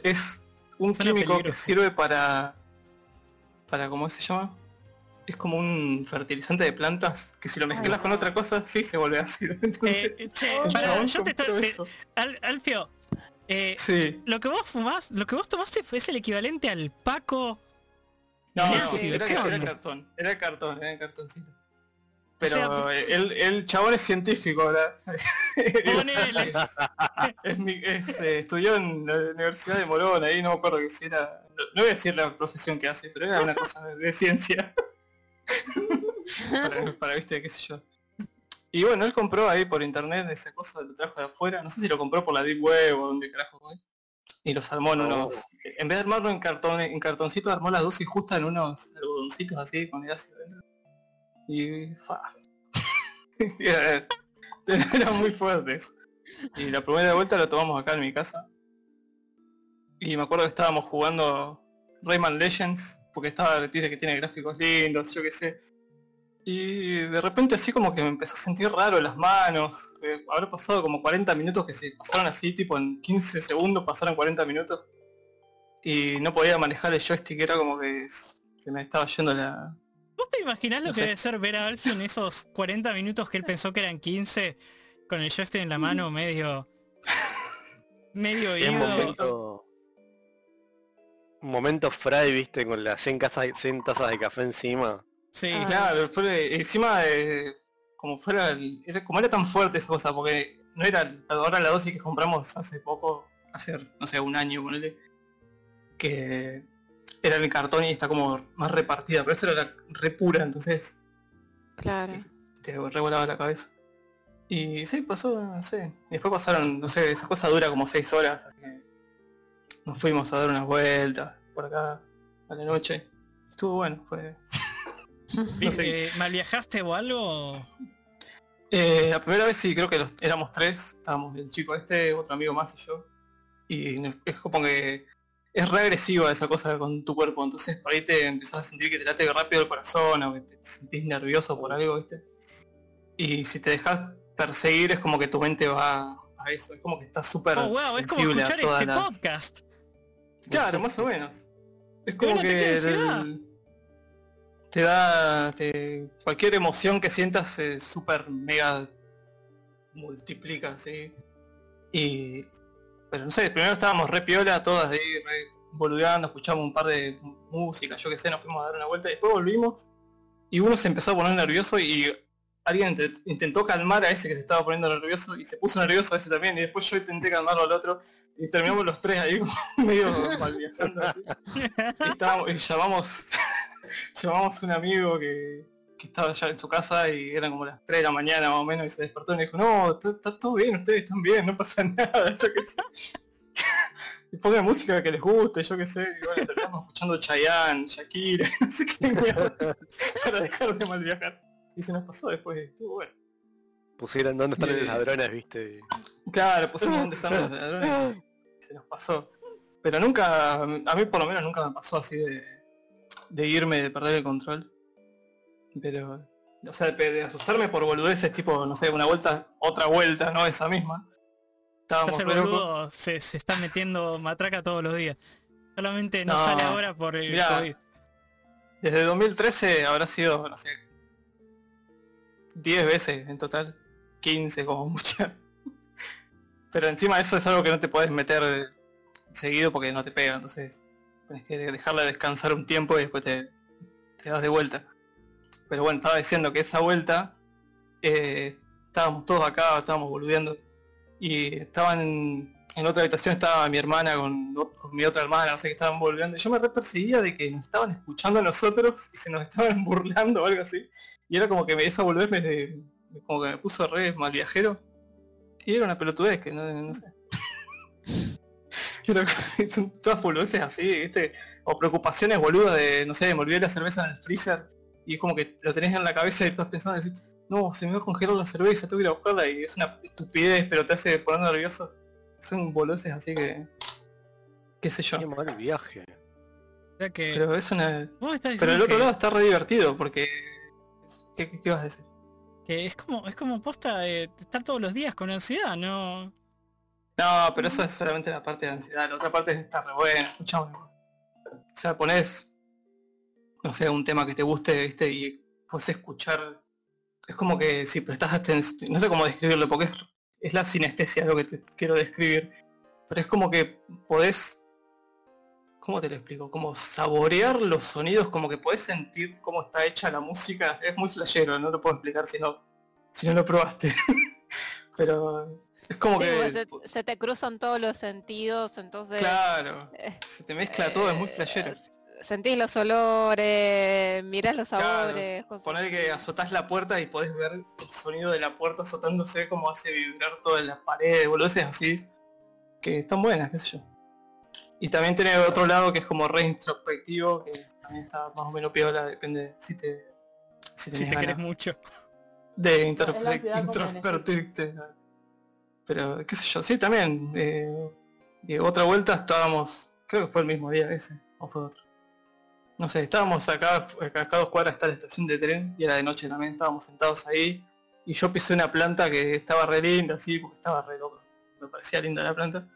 C: es un
B: Suena
C: químico que sirve para. para ¿cómo se llama? Es como un fertilizante de plantas que si lo mezclas con otra cosa, sí se vuelve ácido. Entonces,
B: Eh, che,
C: el
B: pará,
C: chabón
B: yo te estoy... te-
C: eso.
B: Al- Alfio, eh,
C: Sí.
B: lo que vos fumás, lo que vos tomaste fue es el equivalente al Paco.
C: No, era, cartón, era cartón, era cartoncito. Pero
B: sea,
C: el, el chabón es científico ahora.
B: Ponele.
C: Es mi- es, eh, estudió en la Universidad de Morón, ahí no me acuerdo que si era. No, no voy a decir la profesión que hace, pero era una cosa de, de ciencia. para, para, viste, qué sé yo. Y bueno, él compró ahí por internet esa cosa, lo trajo de afuera, no sé si lo compró por la Deep Web o donde carajo fue. Y los armó en unos. En vez de armarlo en cartón, en cartoncito, armó la dosis justa en unos algodoncitos así con el ácido dentro. Y fa. era, muy fuerte eso. Y la primera vuelta lo tomamos acá en mi casa. Y me acuerdo que estábamos jugando Rayman Legends, porque estaba, dice que tiene gráficos lindos, yo qué sé. Y de repente así como que me empezó a sentir raro en las manos. que habrá pasado como 40 minutos que se pasaron así, tipo en 15 segundos pasaron 40 minutos. Y no podía manejar el joystick, era como que se me estaba yendo la...
B: ¿Vos te imaginás lo
C: No
B: que
C: sé.
B: debe ser ver a Alfio en esos 40 minutos que él pensó que eran 15 con el joystick en la mano medio... medio ido?
F: momento. Un momento Fry, viste, con las 100, casas, 100 tazas de café encima.
B: Sí,
D: Ah.
C: Claro, fue encima. Como fuera... el- como era tan fuerte esa cosa, porque no era ahora la dosis que compramos hace poco, hace, no sé, un año, ponele, que era en el cartón y está como más repartida, pero eso era la re pura, entonces
D: Claro.
C: te revolaba la cabeza. Y sí, pasó, no sé. Después pasaron, no sé, esa cosa dura como 6 horas, así que nos fuimos a dar unas vueltas por acá a la noche. Estuvo bueno, fue... no sé.
B: Eh, ¿Mal viajaste o algo?
C: Eh, la primera vez sí, creo que los, éramos tres, estábamos el chico este, otro amigo más y yo. Y es como que es re agresiva esa cosa con tu cuerpo, entonces por ahí te empezás a sentir que te late rápido el corazón o que te sentís nervioso por algo, ¿viste? Y si te dejas perseguir es como que tu mente va a eso, es como que estás súper
B: Oh, wow, es como
C: sensible a
B: escuchar
C: todas
B: este
C: las...
B: podcast.
C: Claro, más o menos. Es como que te da te- cualquier emoción que sientas se super mega multiplica, ¿sí? Y pero no sé, primero estábamos re piola, todas ahí re boludeando, escuchamos un par de música, yo qué sé, nos fuimos a dar una vuelta y después volvimos y uno se empezó a poner nervioso y alguien int- intentó calmar a ese que se estaba poniendo nervioso y se puso nervioso a ese también y después yo intenté calmarlo al otro y terminamos los tres ahí medio mal viajando así. Y, estábamos- y llamamos llamamos un amigo que, que estaba ya en su casa y eran como las 3 de la mañana más o menos y se despertó y me dijo, no, está, todo bien, ustedes están bien, no pasa nada, yo qué sé. Y pongan música que les guste, yo qué sé, y bueno, terminamos escuchando Chayanne, Shakira, no sé qué para dejar de mal viajar. Y se nos pasó después, estuvo bueno.
F: Pusieron dónde están
C: Eh.
F: los ladrones, viste.
C: Claro, pusimos dónde están los ladrones y se nos pasó. Pero nunca, a mí por lo menos nunca me pasó así de, de irme, de perder el control. Pero, o sea, de, de asustarme por boludeces, tipo, no sé, una vuelta, otra vuelta, no esa misma. Estábamos locos.
B: boludo se, se está metiendo matraca todos los días. Solamente no,
C: No,
B: sale ahora por el
C: mirá.
B: COVID.
C: Desde 2013 habrá sido, no sé, 10 veces en total. 15 como mucha. Pero encima eso es algo que no te puedes meter seguido porque no te pega, entonces tenés que dejarla descansar un tiempo y después te, das de vuelta. Pero bueno, estaba diciendo que esa vuelta eh, estábamos todos acá, estábamos boludeando. Y estaban en, en otra habitación, estaba mi hermana con, mi otra hermana, no sé qué estaban boludeando. Yo me re perseguía de que nos estaban escuchando a nosotros y se nos estaban burlando o algo así. Y era como que me, esa me, me- como que me puso re mal viajero. Y era una pelotudez que no, no sé. Era- son todas boludeces así, ¿viste? O preocupaciones boludas de, no sé, me olvidé la cerveza en el freezer y es como que lo tenés en la cabeza y estás pensando y decís, no, se me va a congelar la cerveza, tengo que ir a buscarla y es una estupidez, pero te hace poner nervioso. Son boludeces así que, qué sé yo.
F: Qué mal viaje.
B: O sea que...
C: Pero es una... Pero el otro
B: que-
C: lado está re divertido porque... ¿Qué, qué, qué vas a decir?
B: que es como es como posta de estar todos los días con ansiedad, ¿no?
C: No, pero eso es solamente la parte de ansiedad, la otra parte está re buena. O sea, pones, no sé, un tema que te guste, viste, y puedes escuchar. Es como que si prestas atención, no sé cómo describirlo, porque es, es la sinestesia lo que te quiero describir. Pero es como que podés, ¿cómo te lo explico? Como saborear los sonidos, como que podés sentir cómo está hecha la música. Es muy flashero, no lo puedo explicar si no, si no lo probaste. pero es como
D: Sí,
C: que...
D: pues, se, se te cruzan todos los sentidos, entonces
C: Claro,
D: eh,
C: se te mezcla todo, es muy
D: eh,
C: flashero.
D: Sentís los olores, mirás los
C: Claro,
D: sabores. cosas
C: poner que azotás la puerta y podés ver el sonido de la puerta azotándose como hace vibrar todas las paredes, boludeces así, que están buenas, qué sé yo. Y también tiene otro lado que es como re introspectivo, que también está más o menos piola, depende si te si,
B: te querés mucho.
C: de introspectirte. Pero qué sé yo, sí también. eh, y otra vuelta estábamos, creo que fue el mismo día ese, o fue otro. No sé, estábamos acá, acá a dos cuadras está la estación de tren y era de noche también, estábamos sentados ahí y yo pisé una planta que estaba re linda así, porque estaba re loco, me parecía linda la planta.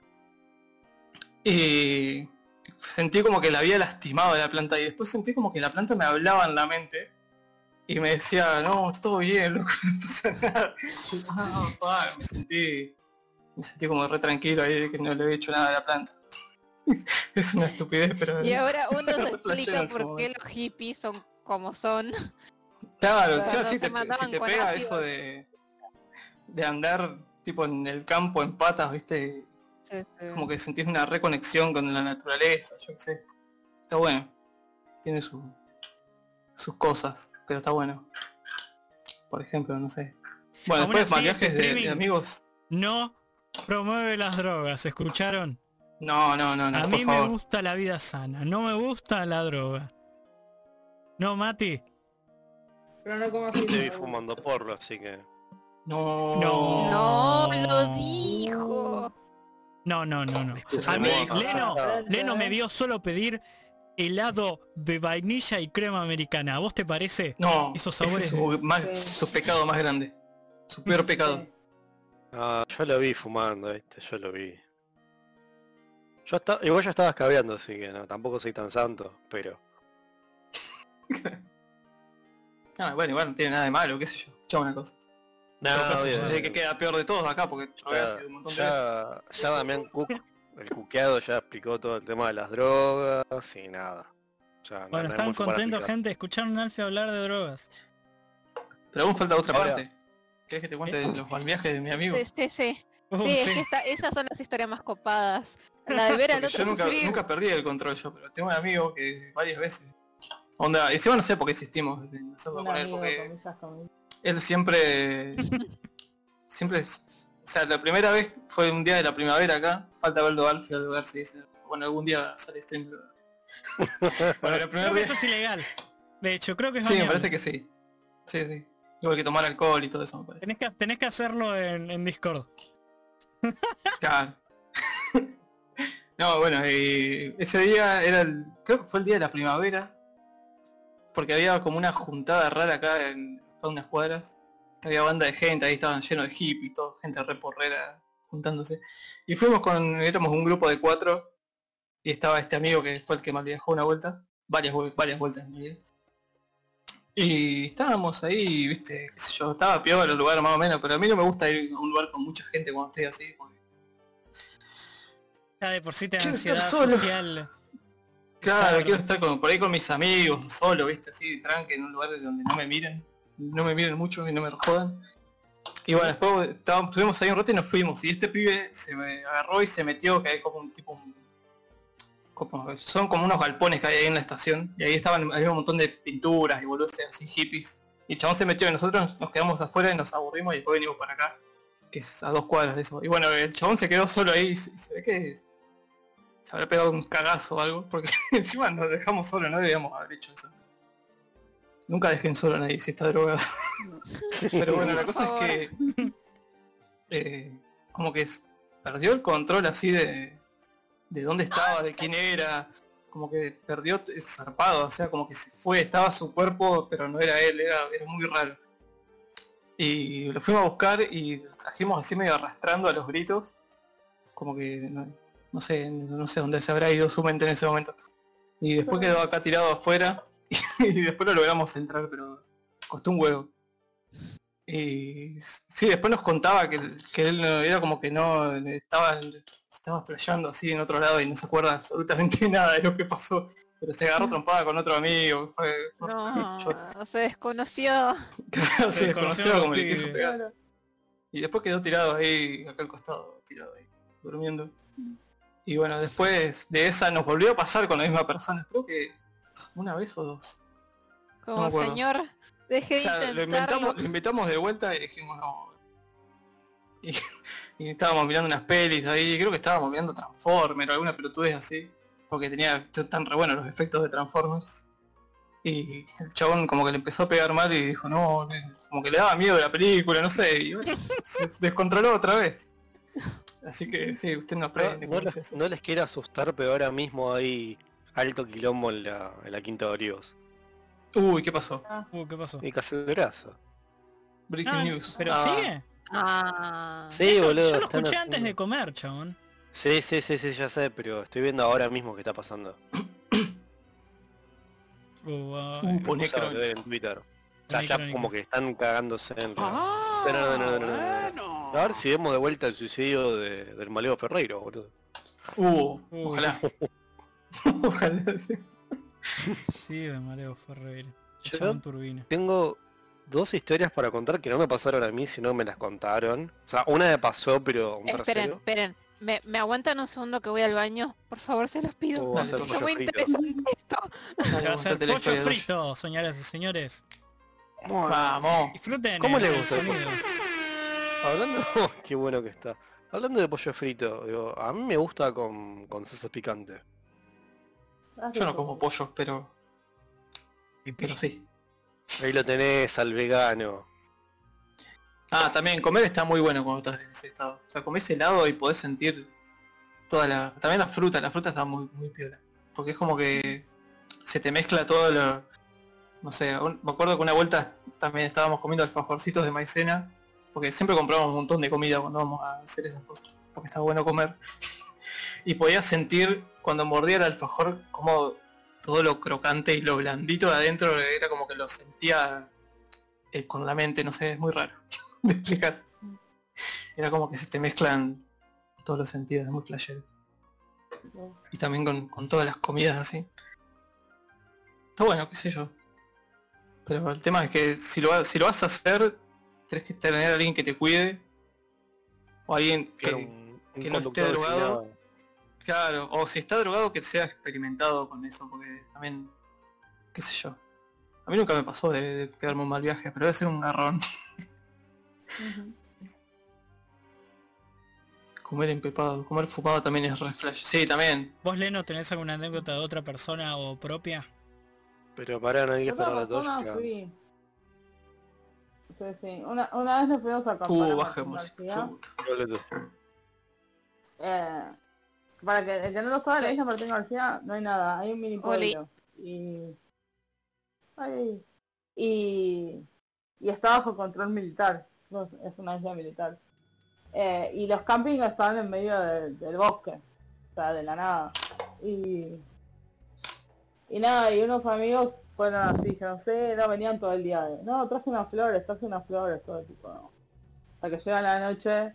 C: Y sentí como que la había lastimado la planta y después sentí como que la planta me hablaba en la mente y me decía, no, está todo bien, loco, no pasa nada. Yo, ah, pa, me sentí, me sentí como re tranquilo ahí de que no le había hecho nada a la planta. es una estupidez, pero...
D: Y ahora uno se explica por qué los hippies son como son.
C: Claro,
D: se
C: te, si te pega
D: ácido.
C: eso de, de andar tipo en el campo en patas, viste, como que sentís una reconexión con la naturaleza, yo qué sé. Está bueno. Tiene su, sus cosas, pero está bueno. Por ejemplo, no sé. Bueno,
B: Aún
C: después viajes
B: este
C: de- de, amigos.
B: No promueve las drogas, ¿escucharon?
C: No, no, no, no,
B: A
C: por
B: mí me
C: favor.
B: gusta la vida sana, no me gusta la droga. No, Mati.
E: Pero no
F: vi
E: pizza.
F: fumando porro, así que.
C: No.
B: No.
D: No lo dijo.
B: No, no, no, no. A mí. Leno,
F: Ah.
B: Leno me vio solo pedir helado de vainilla y crema americana. ¿A vos te parece?
C: No,
B: Esos
C: ese es
B: sabores
C: su, más-
E: Sí.
C: su pecado más grande. Su peor pecado.
F: Ah, yo lo vi fumando, viste, yo lo vi. Yo estaba, igual yo estaba escabeando, así que no, tampoco soy tan santo, pero.
C: Ah, bueno, igual no tiene nada de malo, qué sé yo. Escuchame una cosa.
F: No,
C: yo sé que queda peor de todos acá porque yo había
F: Ya,
C: sido un montón de veces.
F: ya, ya Damián Cook, el cuqueado, ya explicó todo el tema de las drogas y nada. No- no
B: Bueno,
F: hay
B: están contentos, gente. Escucharon a Alfie hablar de drogas.
C: Pero aún falta otra
F: Ahora-
C: parte. ¿Querés que te cuente los mal viajes de mi amigo?
D: Sí, sí, sí. Sí, es que esta- esas son las historias más copadas. La de ver al otro
C: yo nunca, nunca perdí el control yo, pero tengo un amigo que varias veces. Onda, encima no sé por qué insistimos en hacerlo
E: Un
C: con él, porque él siempre. siempre es. O sea, la primera vez fue un día de la primavera acá. Falta verlo a Alfie de ver si dice. Bueno, algún día sale stream. bueno, el primer día.
B: eso es ilegal. De hecho, creo que es
C: Sí, me parece que sí. Sí, sí. Igual que tomar alcohol y todo eso, me parece.
B: Tenés que, tenés que hacerlo en, en Discord.
C: Claro. no, bueno, ese día era el. Creo que fue el día de la primavera. Porque había como una juntada rara acá en acá unas cuadras. Había banda de gente, ahí estaban llenos de hippies, todo, gente re porrera juntándose. Y fuimos con, éramos un grupo de cuatro. Y estaba este amigo que fue el que mal viajó una vuelta. Varias, varias vueltas en realidad. Y estábamos ahí, viste, qué sé yo, estaba peor el lugar más o menos, pero a mí no me gusta ir a un lugar con mucha gente cuando estoy así, porque
B: Ya de por sí te da ansiedad social.
C: Claro, quiero estar con, por ahí con mis amigos, solo, viste, así, tranque, en un lugar donde no me miren, no me miren mucho y no me jodan. Y bueno, después estábamos, estuvimos ahí un rato y nos fuimos. Y este pibe se me agarró y se metió, que hay como un tipo... un- como- son como unos galpones que hay ahí en la estación. Y ahí estaban, había un montón de pinturas y boludos así hippies. Y el chabón se metió y nosotros nos quedamos afuera y nos aburrimos y después venimos para acá. Que es a dos cuadras de eso. Y bueno, el chabón se quedó solo ahí se ve que se habrá pegado un cagazo o algo. Porque encima nos dejamos solo, no debíamos haber hecho eso. Nunca dejen solo a nadie si está drogado. Pero bueno, la cosa es que eh, como que perdió el control así de, de dónde estaba, de quién era, como que perdió zarpado, o sea, como que se fue, estaba su cuerpo, pero no era él, era, era muy raro. Y lo fuimos a buscar y lo trajimos así medio arrastrando a los gritos, como que no, no sé, no sé dónde se habrá ido su mente en ese momento. Y después quedó acá tirado afuera y después lo logramos entrar, pero costó un huevo. Y sí, después nos contaba que, que él no- era como que no estaba, estaba flasheando así en otro lado y no se acuerda absolutamente nada de lo que pasó. Pero se agarró trompada con otro amigo, fue, fue
D: No, se desconoció.
C: se
B: Se
C: desconoció como le quiso pegar.
E: Claro.
C: Y después quedó tirado ahí, acá al costado, tirado ahí, durmiendo. Y bueno, después de esa nos volvió a pasar con la misma persona, creo que una vez o dos.
D: Como señor, deje
C: O
D: de
C: sea, lo
D: intentarlo.
C: inventamos, lo invitamos de vuelta y dijimos no. Y, y estábamos mirando unas pelis ahí, creo que estábamos mirando Transformers o alguna pelotudez así, porque tenía tan re buenos los efectos de Transformers. Y el chabón como que le empezó a pegar mal y dijo, no, como que le daba miedo la película, no sé, y bueno, se descontroló otra vez. Así que sí, usted no aprende.
F: no les, no les quiero asustar, pero ahora mismo hay alto quilombo en la, en la Quinta de Olivos.
C: Uy, ¿qué pasó?
B: Uh, ¿qué pasó?
F: Y Cacebrazo.
C: Breaking
B: Ah,
C: news.
B: ¿Pero
C: Ah,
B: sigue?
D: Ah,
F: Sí,
B: Eso-
F: boludo.
B: yo lo escuché antes de comer, chabón.
F: Sí, sí, sí, sí, ya sé, pero estoy viendo ahora mismo qué está pasando.
B: Uh,
C: Uh,
F: O sea, lo
C: crónica.
F: veo en Twitter. Ya,
B: Poné
F: ya como que están cagándose en...
G: Ah,
F: No, no, no, no, no, no, no. A ver si vemos de vuelta el suicidio de- del Maleo Ferreiro, boludo.
C: Uh,
B: Uh.
C: ojalá. ojalá, sí.
B: Sí, de Mareo.
F: Yo
B: turbina.
F: tengo dos historias para contar que no me pasaron a mí, sino me las contaron. O sea, una me pasó, pero un
D: esperen,
F: tercero.
D: esperen. ¿Me, ¿Me aguantan un segundo que voy al baño? Por favor, se los pido.
F: Oh, va a
C: Dale,
F: pollo
D: muy interesante esto.
B: Se va a hacer pollo frito, señoras y señores.
C: Vamos.
B: Disfruten
F: ¿Cómo
B: el,
F: le
B: el
F: gusta? Hablando, qué bueno que está. Hablando de pollo frito, digo, a mí me gusta con, con salsa picante.
C: Yo no como pollo, pero, pero sí.
F: Ahí lo tenés al vegano.
C: Ah, también comer está muy bueno cuando estás en ese estado. O sea, comés helado y podés sentir toda la... También la fruta, la fruta está muy, muy piola. Porque es como que se te mezcla todo lo... No sé, un- me acuerdo que una vuelta también estábamos comiendo alfajorcitos de maicena. Porque siempre compramos un montón de comida cuando vamos a hacer esas cosas. Porque está bueno comer. Y podías sentir cuando mordía el alfajor como todo lo crocante y lo blandito de adentro era como que lo sentía eh, con la mente, no sé, es muy raro de explicar. Era como que se te mezclan todos los sentidos, es muy flashero. Y también con, con todas las comidas así. Está bueno, qué sé yo. Pero el tema es que si lo, si lo vas a hacer, tenés que tener a alguien que te cuide. O alguien que,
F: un, un
C: no esté drogado. Claro, o si está drogado que sea experimentado con eso, porque también, qué sé yo. A mí nunca me pasó de, de pegarme un mal viaje, pero debe ser un garrón. Comer empepado, comer fumado también es re flash. Sí, también.
B: ¿Vos, Leno, tenés alguna anécdota de otra persona o propia?
F: Pero pará, no hay que esperar la
E: fui. Sí, sí. Una, una vez nos fuimos a acampar
C: Uh, baja música.
E: Eh, para que el que no lo sabe, la isla Martín García no hay nada, hay un mini pueblo. Y... Ay, y... y está bajo control militar. Es una isla militar. Eh, y los campings estaban en medio de- del bosque. O sea, de la nada. Y... Y nada, y unos amigos fueron así, no sé, no, venían todo el día. de, no, traje unas flores, traje unas flores, todo el tipo, no. Hasta que llega la noche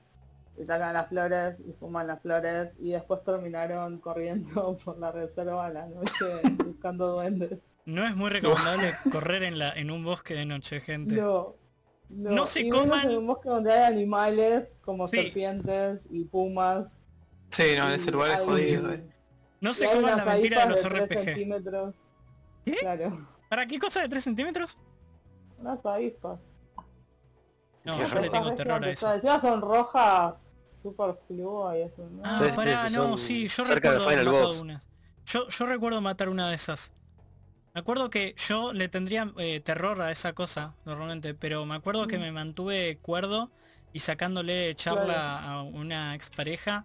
E: y sacan las flores y fuman las flores y después terminaron corriendo por la reserva a la noche buscando duendes.
B: No es muy recomendable correr en la en un bosque de noche, gente.
E: No, no,
B: No se
E: y
B: coman-
E: en un bosque donde hay animales como
B: Sí.
E: serpientes y pumas.
C: Sí, no, en ese lugar es jodido. eh.
B: No se coman la mentira de los
E: de 3
B: RPG.
E: centímetros.
B: ¿Qué?
E: Claro,
B: ¿Para qué cosa de 3 centímetros?
E: unas avispas.
B: No, yo le tengo terror a eso.
E: Encima son rojas, super fluo y eso. ¿no?
B: Ah,
F: Sí,
B: pará,
F: sí,
B: no, sí, yo recuerdo haber matado unas. Yo, yo recuerdo matar una de esas. Me acuerdo que yo le tendría eh, terror a esa cosa, normalmente, pero me acuerdo que
E: Mm.
B: me mantuve cuerdo y sacándole charla
E: Claro.
B: a una expareja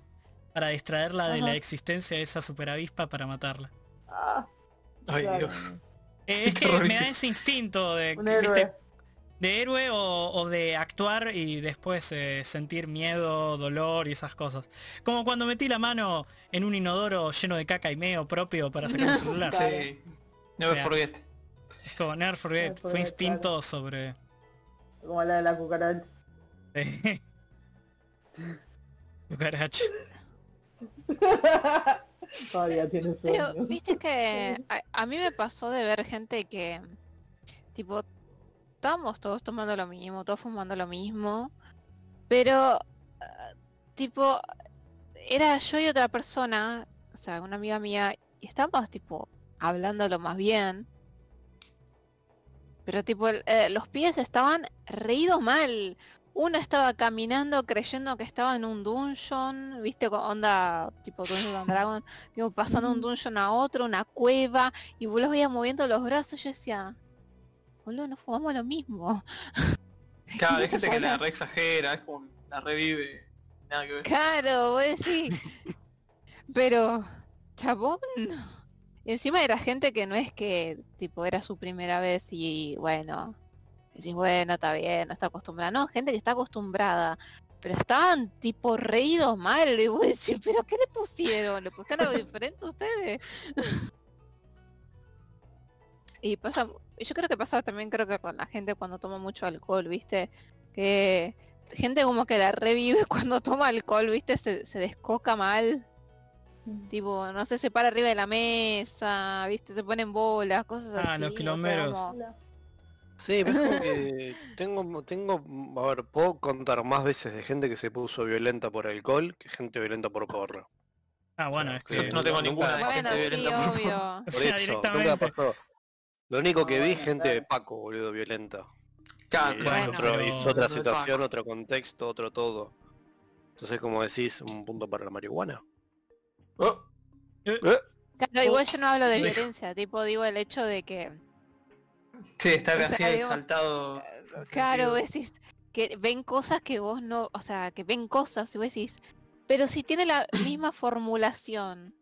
B: para distraerla de la existencia de esa superavispa para matarla.
E: Ah,
C: Ay,
E: claro.
C: Dios.
B: Eh, es que me da ese instinto de, que, ¿viste? De héroe o, o de actuar y después eh, sentir miedo, dolor y esas cosas. Como cuando metí la mano en un inodoro lleno de caca y meo propio para sacar un celular.
C: Sí. Never
B: O sea,
C: forget.
B: Es como never forget,
E: Never
B: fue
E: forget,
B: instinto sobre...
E: Como la de la cucaracha.
B: Cucaracha.
E: Todavía tiene
D: Pero
E: sueño.
D: viste que a, a mí me pasó de ver gente que, tipo, estábamos todos tomando lo mismo, todos fumando lo mismo, pero, ah, tipo, era yo y otra persona, o sea, una amiga mía, y estábamos, tipo, hablándolo más bien, pero, tipo, el- eh, los pies estaban reídos mal. Uno estaba caminando creyendo que estaba en un dungeon, viste, con onda tipo Dungeons and Dragon, digo, pasando un dungeon a otro, una cueva, y vos los veías moviendo los brazos, yo decía, boludo, no fumamos lo mismo.
C: Claro, hay
D: ¿Qué
C: gente que la re exagera, es como la revive. Nada que ver.
D: Claro, vos decís, pero, chabón. Y encima era gente que no es que, tipo, era su primera vez y, bueno, decís, bueno, está bien, no está acostumbrada. No, gente que está acostumbrada. Pero estaban, tipo, reídos mal. Y vos decís, ¿pero qué le pusieron? ¿Le pusieron algo diferente a ustedes? Y pasa, yo creo que pasa también creo que con la gente cuando toma mucho alcohol, ¿viste? Que gente como que la revive cuando toma alcohol, ¿viste? Se, se descoca mal. Tipo, no sé, se para arriba de la mesa, ¿viste? Se ponen bolas, cosas
B: Ah,
D: así.
B: los
D: o sea,
B: quilomberos.
D: como-
F: Sí, pero es como que tengo, tengo, a ver, puedo contar más veces de gente que se puso violenta por alcohol que gente violenta por porro.
B: Ah, bueno, es
F: que
B: que...
C: no tengo ninguna de
D: Bueno,
C: gente
D: sí,
C: violenta por
D: obvio.
B: O
F: Por
B: sea,
F: eso, nunca
B: directamente.
F: pasó. Lo único que vi, gente de. Paco, boludo, violenta.
C: Claro,
F: Y
B: bueno,
F: es, otro-
B: pero-
F: y es otra situación, otro contexto, otro todo. Entonces, como decís, un punto para la marihuana.
C: Oh,
D: Claro, igual yo no hablo de violencia, tipo digo el hecho de que,
C: sí, está
D: O sea,
C: así
D: digo,
C: exaltado.
D: claro, vos decís que ven cosas que vos no, o sea, que ven cosas y vos decís, pero si tiene la misma formulación,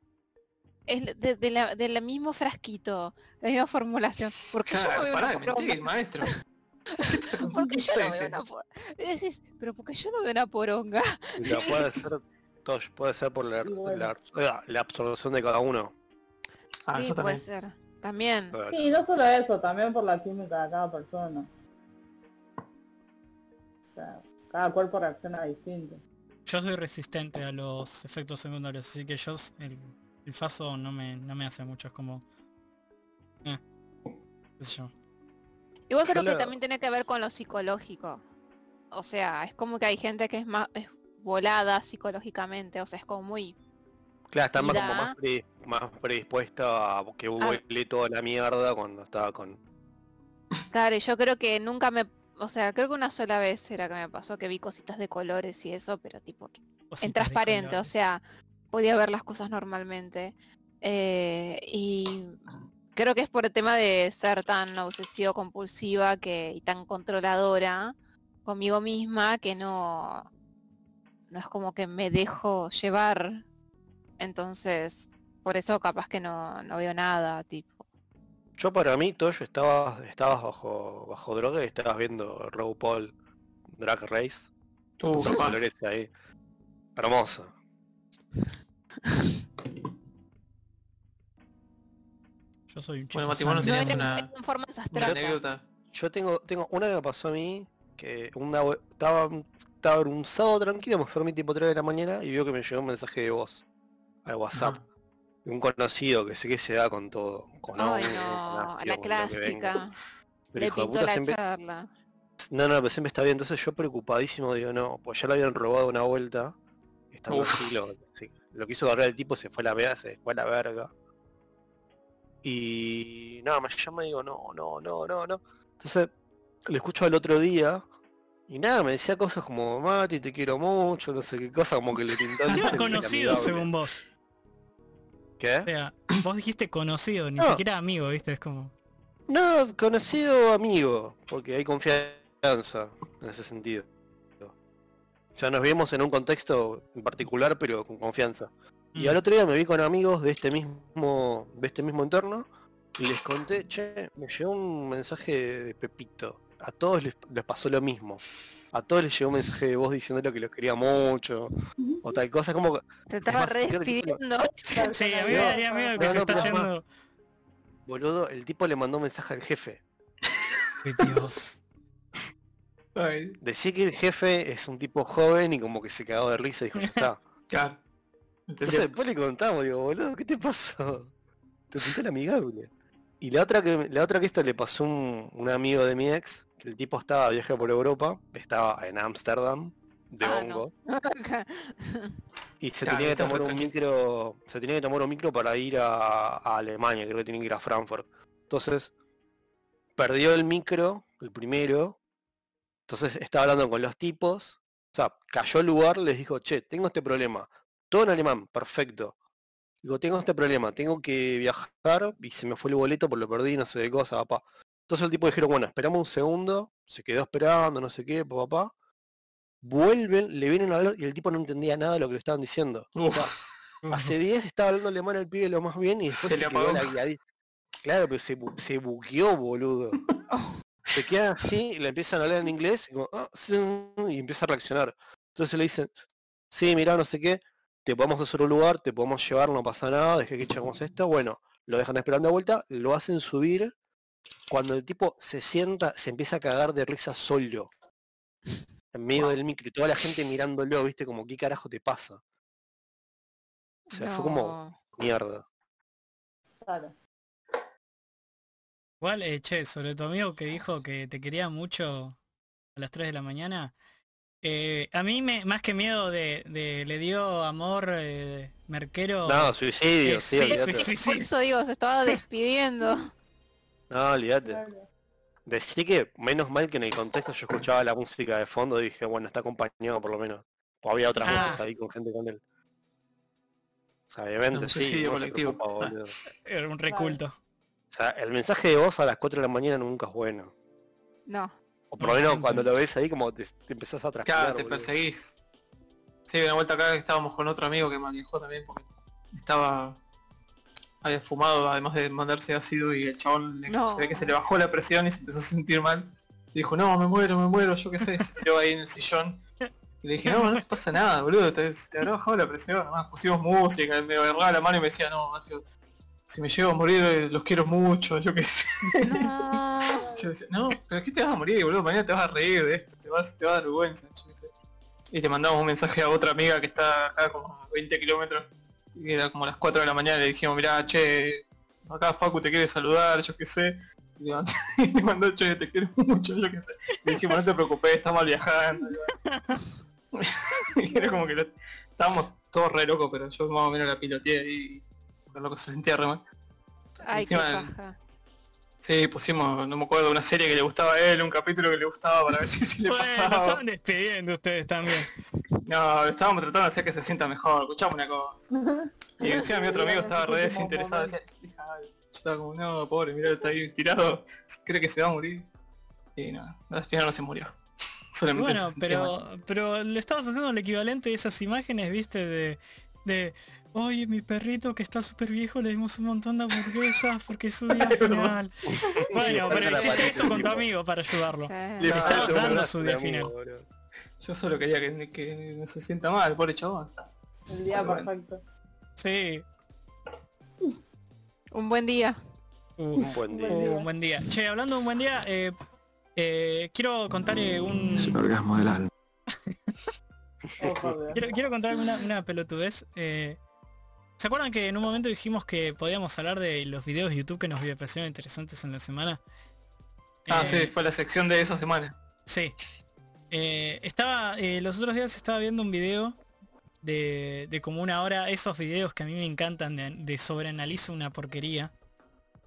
D: es de, de la, del mismo frasquito, la misma formulación, porque yo no
C: Claro,
D: veo
C: pará mentir,
D: poronga?
C: maestro.
D: Porque yo no veo una por- y decís, pero porque yo no veo una poronga.
F: Puede ser, Tosh, puede ser por la,
E: Y bueno.
F: la, la- la absorción de cada uno.
C: Ah,
D: sí,
C: eso
D: puede
C: también.
D: ser. También.
E: Sí, no solo eso, también por la química de cada persona. O sea, cada cuerpo reacciona distinto.
B: Yo soy resistente a los efectos secundarios, así que yo el, el faso no me, no me hace mucho, es como... Eh, qué sé yo.
D: Igual creo que también tiene que ver con lo psicológico. O sea, es como que hay gente que es más es volada psicológicamente, o sea, es como muy...
F: Claro, está más, como más, pre- más predispuesta a que huele toda la mierda cuando estaba con...
D: Claro, yo creo que nunca me... O sea, creo que una sola vez era que me pasó que vi cositas de colores y eso, pero tipo
B: Cositas
D: en transparente, o sea, podía ver las cosas normalmente. Eh, y creo que es por el tema de ser tan obsesivo compulsiva que, y tan controladora conmigo misma que no, no es como que me dejo llevar. Entonces, por eso capaz que no, no veo nada, tipo.
F: Yo para mí, Toyo, estabas, estabas bajo, bajo droga y estabas viendo RuPaul Drag Race.
C: Capaz.
F: colores ahí. Hermosa.
B: Yo soy un
C: Bueno,
B: chico
C: Mati, vos no tenías
D: No,
C: una- anécdota.
F: Yo tengo, tengo una que me pasó a mí, que una, estaba, estaba en un sábado tranquilo, me dormí tipo 3 de la mañana y veo que me llegó un mensaje de voz al WhatsApp. de Un conocido que sé que se da con todo. Con
D: Ay, no,
F: con
D: la clásica.
F: Pero
D: Le
F: hijo de puta
D: la
F: siempre-
D: charla.
F: No, no, pero siempre está bien. Entonces yo preocupadísimo digo, no, pues ya lo habían robado una vuelta.
C: Uf.
F: así, lo, lo quiso agarrar el tipo, se fue a la verga, se fue a la verga. Y nada, me llama y digo, no, no, no, no, no. Entonces, lo escucho al otro día. Y nada, me decía cosas como, Mati, te quiero mucho, no sé qué cosa, como que le
B: Encima
F: el
B: conocido según vos. O
F: ¿Qué?
B: sea, vos dijiste conocido, ni
F: No.
B: siquiera amigo, viste, es como.
F: No, conocido amigo, porque hay confianza en ese sentido. Ya nos vimos en un contexto en particular, pero con confianza. Y
B: Mm.
F: al otro día me vi con amigos de este mismo, de este mismo entorno y les conté, che, me llegó un mensaje de Pepito. A todos les, les pasó lo mismo. A todos les llegó un mensaje de vos diciéndole que los quería mucho. O tal cosa como que,
D: Te estaba re despidiendo.
B: Sí, a mí me daría miedo que
F: No,
B: se
F: no,
B: está
F: más-
B: yendo.
F: boludo, el tipo le mandó un mensaje al jefe.
B: Dios.
C: Ay,
F: Decía que el jefe es un tipo joven y como que se cagó de risa y dijo, ya está.
C: claro.
F: Entonces
C: Entonces,
F: después le contamos, digo, boludo, ¿qué te pasó? Te pintó el amigable. Y la otra que la otra que esto le pasó un, un amigo de mi ex, que el tipo estaba viaje por Europa, estaba en Ámsterdam, de
D: Ah, no.
F: hongo, y se
C: Claro,
F: tenía que tomar un micro, se tenía que tomar un micro para ir a, a Alemania, creo que tienen que ir a Frankfurt. Entonces, perdió el micro, el primero, entonces estaba hablando con los tipos, o sea, cayó al lugar, les dijo, che, tengo este problema, todo en alemán, perfecto. Digo, tengo este problema, tengo que viajar y se me fue el boleto, por lo perdí, no sé qué cosa, papá. Entonces el tipo dijeron, bueno, esperamos un segundo, se quedó esperando, no sé qué, papá. Vuelven, le vienen a hablar y el tipo no entendía nada de lo que le estaban diciendo. O
C: uf,
F: sea, hace 10 estaba hablando alemán el pibe lo más bien y después
C: Se
F: se,
C: le
F: quedó
C: apagó.
F: la guiadi- Claro, pero se, bu- se buqueó, boludo. Se queda así y le empiezan a hablar en inglés y, como, "Ah, sí", y empieza a reaccionar. Entonces le dicen, sí, mira, no sé qué, te podemos hacer un lugar, te podemos llevar, no pasa nada, dejé que echamos esto, bueno, lo dejan esperando de vuelta, lo hacen subir, cuando el tipo se sienta, se empieza a cagar de risa solo. En medio del micro y toda la gente mirándolo, viste, como qué carajo te pasa. O sea, fue como mierda.
E: Claro.
B: Igual, eh, che, sobre tu amigo que dijo que te quería mucho a las 3 de la mañana. eh, a mí me, más que miedo de, de- le dio amor eh, merquero.
F: No, suicidio,
B: eh,
F: sí,
B: sí,
F: olvídate.
B: sí, sí,
D: Por eso digo, se estaba despidiendo.
F: No, olvídate. Decí que menos mal que en el contexto yo escuchaba la música de fondo y dije, bueno, está acompañado por lo menos. O había otras
B: Ah.
F: voces ahí con gente con él. O sea, obviamente
C: Un
F: sí,
C: suicidio colectivo.
F: preocupa.
B: Era un reculto.
F: O sea, el mensaje de voz a las 4 de la mañana nunca es bueno.
D: No.
F: O por lo menos cuando lo ves ahí como te, te empezás a transpirar.
C: claro, te
F: boludo.
C: perseguís. Sí, una vuelta acá que estábamos con otro amigo que me viajó también porque estaba había fumado además de mandarse ácido y el chabón le-
D: No.
C: se ve que se le bajó la presión y se empezó a sentir mal. Y dijo, no, me muero, me muero, yo qué sé, se tiró ahí en el sillón. Y le dije, no, no te pasa nada, boludo, te, te habrá bajado la presión, además pusimos música, me agarraba la mano y me decía, no, Mario, si me llego a morir eh, los quiero mucho, yo qué sé.
D: No.
C: Yo decía, no, pero ¿qué te vas a morir, boludo? Mañana te vas a reír de esto, te vas, te va a dar vergüenza. Y le mandamos un mensaje a otra amiga que está acá como a 20 kilómetros. Y era como las 4 de la mañana, le dijimos, mirá, che, acá Facu te quiere saludar, yo qué sé. Y le mandó, y le mandó, che, te quiero mucho, yo qué sé. Le dijimos, no te preocupes, estamos viajando. y era como que lo- estábamos todos re locos, pero yo más o menos la piloteé y loco se sentía re mal.
D: Ay, qué
C: Encima-
D: paja.
C: Sí, pusimos, no me acuerdo, una serie que le gustaba a él, un capítulo que le gustaba para ver si, si le
B: Bueno,
C: pasaba.
B: estaban despidiendo ustedes también.
C: No, estábamos tratando de hacer que se sienta mejor, escuchamos una cosa. Y encima mi otro amigo estaba re desinteresado, decía, "Deja, yo estaba como, no, pobre, mirá, está ahí tirado, cree que se va a morir. Y no, al final no se murió. Solamente
B: Bueno,
C: se mal.
B: pero, pero le estabas haciendo el equivalente de esas imágenes, viste, de, de oye, mi perrito que está súper viejo, le dimos un montón de hamburguesas porque es su día final. Bueno, pero hiciste eso con tu amigo para ayudarlo.
C: Le
B: estabas
C: no,
B: dando su día final.
C: Yo solo quería que, que no se sienta mal, pobre chabón.
E: El día perfecto.
B: Sí.
D: Un buen día.
B: Uh,
F: Un buen día.
B: uh, un buen día. Che, hablando de un buen día, eh, eh, quiero contar eh, un...
H: Es un orgasmo del alma.
B: Quiero, quiero contar una, una pelotudez. eh, ¿Se acuerdan que en un momento dijimos que podíamos hablar de los videos de YouTube que nos parecieron interesantes en la semana?
C: Ah,
B: Eh,
C: sí, fue la sección de esa semana.
B: Sí. Eh, estaba, eh, los otros días estaba viendo un video de, de como una hora, esos videos que a mí me encantan de, de sobreanalizo una porquería.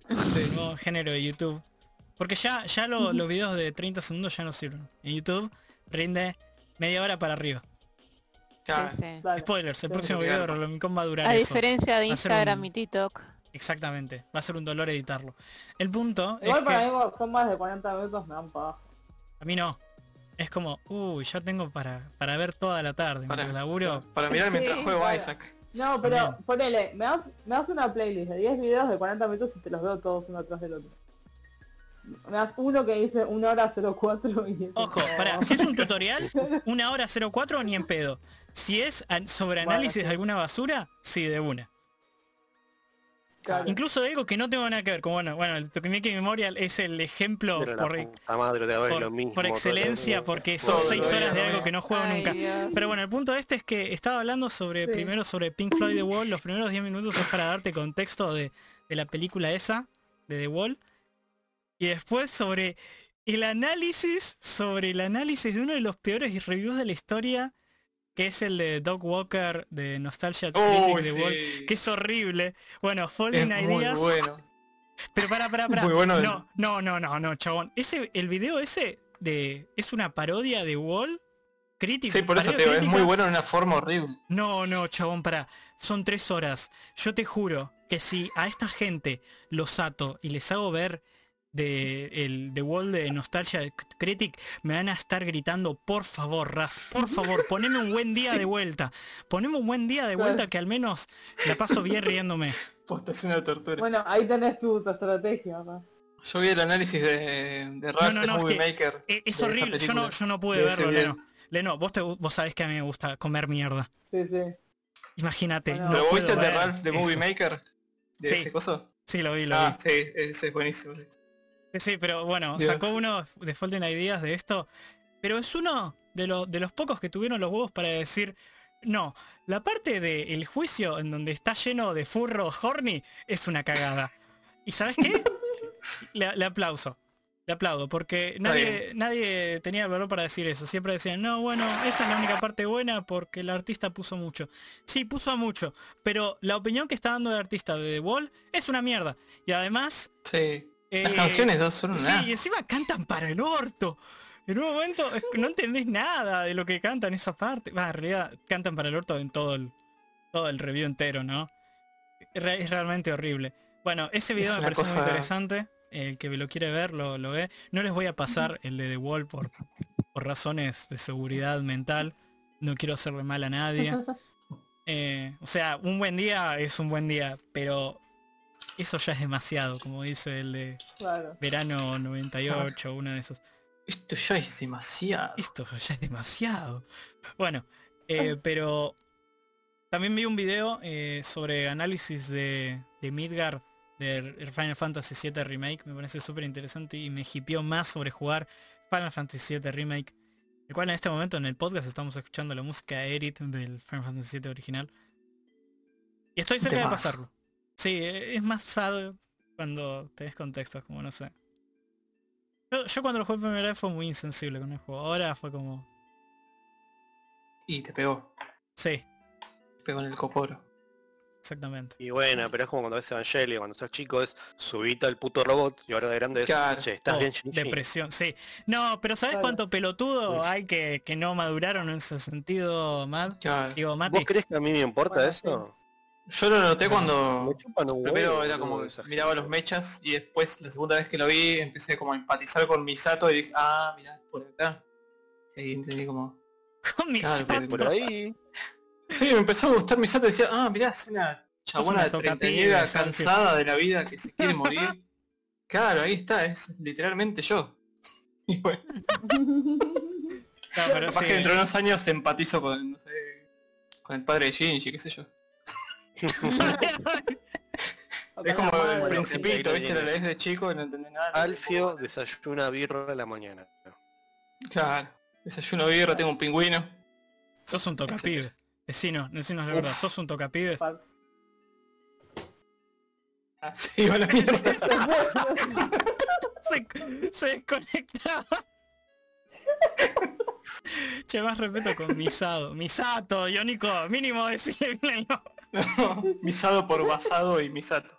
B: Ese nuevo género de YouTube. Porque ya, ya lo- los videos de 30 segundos ya no sirven. En YouTube rinde media hora para arriba.
C: Claro.
D: Sí, sí.
E: Dale.
B: Spoilers, el próximo video de. Rolomicon va a durar
D: A
B: eso.
D: diferencia de Instagram
B: un-
D: y TikTok.
B: Exactamente. Va a ser un dolor editarlo. El punto es
E: Igual para
B: que
E: mí son más de 40 minutos me dan paja.
B: a mí no. Es como, uy, ya tengo para, para ver toda la tarde.
C: Para,
B: Mientras laburo.
C: para mirar mientras juego
E: claro.
C: Isaac.
E: No, pero
B: Bien.
E: ponele, me das, me das una playlist de 10 videos de 40 minutos y te los veo todos uno atrás del otro. Me das uno que dice 1 hora 04 y
B: Ojo, para, si es un tutorial, una hora 04 ni en pedo. Si es sobre
E: Bueno,
B: análisis
E: sí.
B: de alguna basura, sí, de una.
E: Claro.
B: Incluso de algo que no tengo nada que ver, como bueno, bueno, el Tokimeki Memorial es el ejemplo por,
F: madre,
B: por-
F: lo mismo,
B: por
F: todo
B: excelencia, porque son seis horas de algo que no juego
D: Ay,
B: nunca.
D: Dios.
B: Pero bueno, el punto este es que estaba hablando sobre
E: Sí.
B: primero sobre Pink Floyd The Wall. Los primeros 10 minutos es para darte contexto de, de la película esa, de The Wall. Y después sobre el análisis, sobre el análisis de uno de los peores reviews de la historia, que es el de Doc Walker de Nostalgia Critic
C: Uy,
B: The
C: sí.
B: Wall, que es horrible. Bueno,
C: Es
B: Fallen
C: muy
B: Ideas.
C: bueno.
B: Pero para, para, para.
C: Muy bueno
B: No, no, no, no, no, chabón. Ese, el video ese de. es una parodia de Wall. Crítico.
C: Sí, por eso te digo, es muy bueno en una forma horrible.
B: No, no, chabón, para. Son tres horas. Yo te juro que si a esta gente los ato y les hago ver de el The Wall de Nostalgia Critic, me van a estar gritando, por favor, Raz, por favor, poneme un buen día de vuelta. Poneme un buen día de vuelta que al menos la paso bien riéndome.
C: Posta, es una tortura.
E: Bueno, ahí tenés tu, tu estrategia.
C: Yo vi el análisis de, de Ralph
B: no,
C: de
B: no, es
C: Movie
B: que
C: Maker.
B: Es horrible, yo no, yo no pude verlo. Leno. Leno, vos, te, vos sabés que a mí me gusta comer mierda.
E: Sí, sí.
B: Imagínate.
E: Bueno.
B: no
C: ¿Pero vos
B: puedo
C: viste el de Ralph de Movie. Maker? ¿De
B: Sí.
C: ese coso?
B: Sí, lo vi, lo
C: Ah, sí, ese es buenísimo.
B: Sí, pero bueno,
C: Dios.
B: sacó uno de Fallen Ideas de esto. Pero es uno de, los de los pocos que tuvieron los huevos para decir, no, la parte del juicio en donde está lleno de furro horny es una cagada. ¿Y sabes qué? le, le aplauso. Le aplaudo, porque nadie, nadie tenía el valor para decir eso. Siempre decían, no, bueno, esa es la única parte buena porque el artista puso mucho. Sí, puso mucho, pero la opinión que está dando el artista de The Wall es una mierda. Y además,
C: Sí. Las
B: eh,
C: canciones dos son una.
B: Sí, y encima cantan para el orto. En un momento no entendés nada de lo que cantan esa parte. Va, en realidad cantan para el orto en todo el, todo el review entero, ¿no? Es re- es realmente horrible. Bueno, ese video
C: Es
B: me pareció muy interesante. El que lo quiere ver, lo, lo ve. No les voy a pasar el de The Wall por, por razones de seguridad mental. No quiero hacerle mal a nadie. Eh, o sea, un buen día es un buen día, pero eso ya es demasiado, como dice el de
E: Claro.
B: verano 98, una de esas.
C: Esto ya es demasiado.
B: Esto ya es demasiado. Bueno, eh, pero también vi un video eh, sobre análisis de, de Midgar de Final Fantasy VII Remake. Me parece súper interesante y me hipió más sobre jugar Final Fantasy VII Remake. El cual en este momento en el podcast estamos escuchando la música Edit del Final Fantasy VII original. Y estoy cerca de pasarlo. Sí, eh, es más sad cuando tenés contextos, como no sé. Yo, yo cuando lo jugué primera vez fue muy insensible con el juego. Ahora fue como...
C: Y te pegó.
B: Sí,
C: Te pegó en el coporo.
B: exactamente.
F: Y bueno, pero es como cuando ves Evangelio, cuando sos chico es subite al puto robot y ahora de grande es,
C: Claro.
F: che, estás
B: Oh,
F: bien Shinji?".
B: depresión, sí. No, pero ¿sabes
E: Claro.
B: cuánto pelotudo hay que, que no maduraron en ese sentido, Matt?
C: Claro.
B: Digo, Mati.
F: ¿Vos crees que a mí me importa
E: Bueno,
F: eso?
C: Yo lo noté
B: Bueno,
C: cuando
F: Me chupan un
C: primero
F: huevo,
C: era como que miraba los mechas y después la segunda vez que lo vi empecé como a empatizar con Misato y dije, ah, mirá, por acá. Y ahí entendí como...
B: Con mi
C: Claro,
F: Por ahí.
C: Sí, me empezó a gustar Misato y decía, ah, mirá, es una chabona de treintañera cansada de la vida que se quiere morir. claro, ahí está, es literalmente yo. Y bueno,
B: Claro, pero
C: capaz
B: sí.
C: que dentro de unos años empatizo con, no sé, con el padre de Shinji, qué sé yo. Es como el principito, viste,
F: lo
C: lees de chico y no entendés nada.
F: Alfio desayuna birra a la mañana.
C: Claro, desayuno birra, tengo un pingüino.
B: Sos un tocapibe. Decinos, decinos la verdad, sos un tocapibe.
E: Fuck.
C: Ah, sí, la mierda.
B: Se, se desconectaba. Che, más respeto con Misato. Misato, Yoniko, mínimo decirle bien el nombre.
C: No, misado por basado y misato.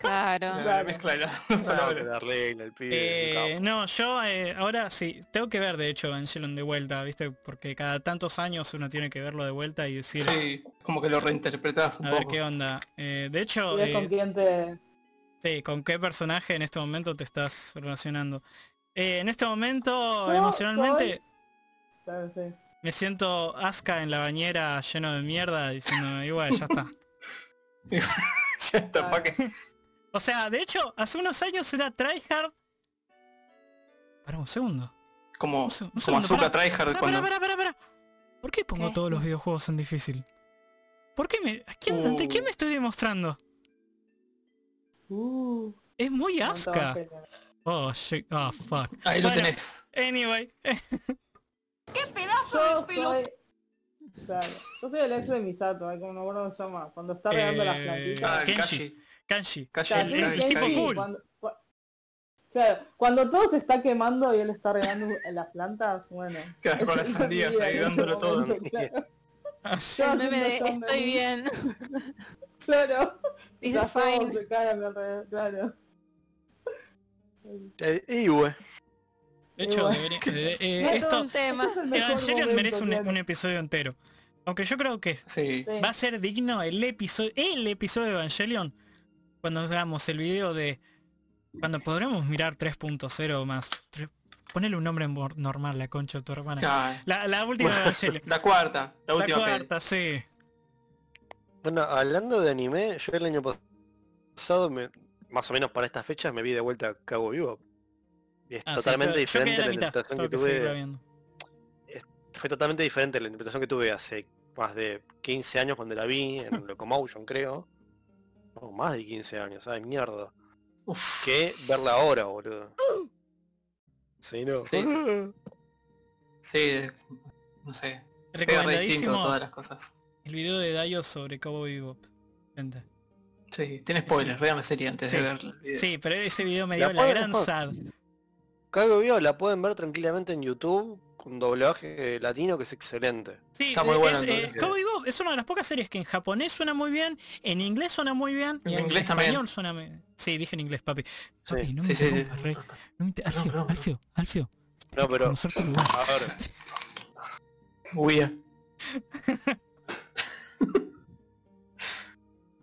D: Claro.
C: La
E: Claro.
C: mezcla de las palabras.
F: la regla, el pibe.
B: Eh, no, yo eh, ahora sí, tengo que ver de hecho Evangelion de vuelta, ¿viste? Porque cada tantos años uno tiene que verlo de vuelta y decir,
C: Sí, como que lo reinterpretás un
B: a ver
C: poco.
B: qué onda. Eh, de hecho,
E: con te...
B: sí, ¿con qué personaje en este momento te estás relacionando? Eh, en este momento,
E: Yo
B: emocionalmente,
E: Claro, sí.
B: Me siento Asuka en la bañera lleno de mierda diciendo, igual, ya está.
C: ya está, ¿pa' qué?
B: O sea, de hecho, hace unos años era tryhard. Para un segundo.
C: Como,
B: Un se- un
C: como
B: segundo,
C: Azúcar
B: pará.
C: Tryhard cuando...
B: pará, pará. ¿Por qué pongo
D: ¿Qué?
B: todos los videojuegos en difícil? ¿Por qué me... ¿a quién- ¿Ante
C: Uh.
B: quién me estoy demostrando?
E: Uh,
B: Es muy
E: genial.
B: Oh, shit. Oh, fuck.
C: Ahí lo tenés.
B: Anyway.
E: Yo soy... Claro. Yo soy el ex de Misato, ay, como no me acuerdo cómo se llama. Cuando está regando las
B: Eh,
E: plantitas.
C: Ah,
B: Kenshi.
C: Kashi.
B: Kanji.
C: Kashi,
B: El- el- el tipo cool.
E: Cuando, cua- claro, cuando todo se está quemando y él está regando las plantas, bueno.
C: Claro, con las sandías ahí dándolo todo.
E: momento, claro.
B: Así.
D: El meme de estoy bien.
E: Claro.
D: Dice
E: las
D: fine.
E: se mi alrededor, claro.
F: Eh, y güey.
B: De hecho, debería- de- eh, esto...
D: un tema.
B: Evangelion
E: momento,
B: merece un,
E: claro.
B: un episodio entero. Aunque yo creo que
C: Sí.
B: Va a ser digno el episodio, el episodio de Evangelion cuando hagamos el video de cuando podremos mirar 3.0 más. tres- Ponele un nombre normal, la concha de tu hermana. La, la última de Evangelion.
C: La cuarta, la
B: La
C: última peli.
B: cuarta, sí.
F: Bueno, hablando de anime, yo el año pasado, me- más o menos para estas fechas, me vi de vuelta a Cabo Vivo. Y es
B: Ah, sí,
F: totalmente diferente
B: en la
F: la interpretación
B: tengo
F: que tuve. Fue totalmente diferente la interpretación que tuve hace más de 15 años cuando la vi en Locomotion, creo. No, más de 15 años, ay mierda.
C: Uf.
F: Que verla ahora, boludo. Sí, no.
C: Sí. Sí, no sé.
B: Recomendadísimo
C: todas las cosas.
B: el video de Dayo sobre Cowboy Bebop. Gente.
C: Sí, tiene spoilers, vean la serie antes
B: Sí.
C: de ver el video.
B: Sí, pero ese video me
F: La
B: dio la
F: pueden-
B: gran sad.
F: Cabo Vivo la pueden ver tranquilamente en YouTube con doblaje latino que es excelente.
B: Sí,
C: Está muy bueno
B: es,
C: el
B: eh. Cowboy Bebop es una de las pocas series que en japonés suena muy bien, en inglés suena muy bien y
C: En
B: en,
C: inglés también.
B: español suena muy Sí, dije en inglés, papi. Papi,
F: Sí.
B: no
C: Sí,
B: me
C: sí, sí.
B: No me Alfio, Alfio, Alfio.
F: No, pero a ver,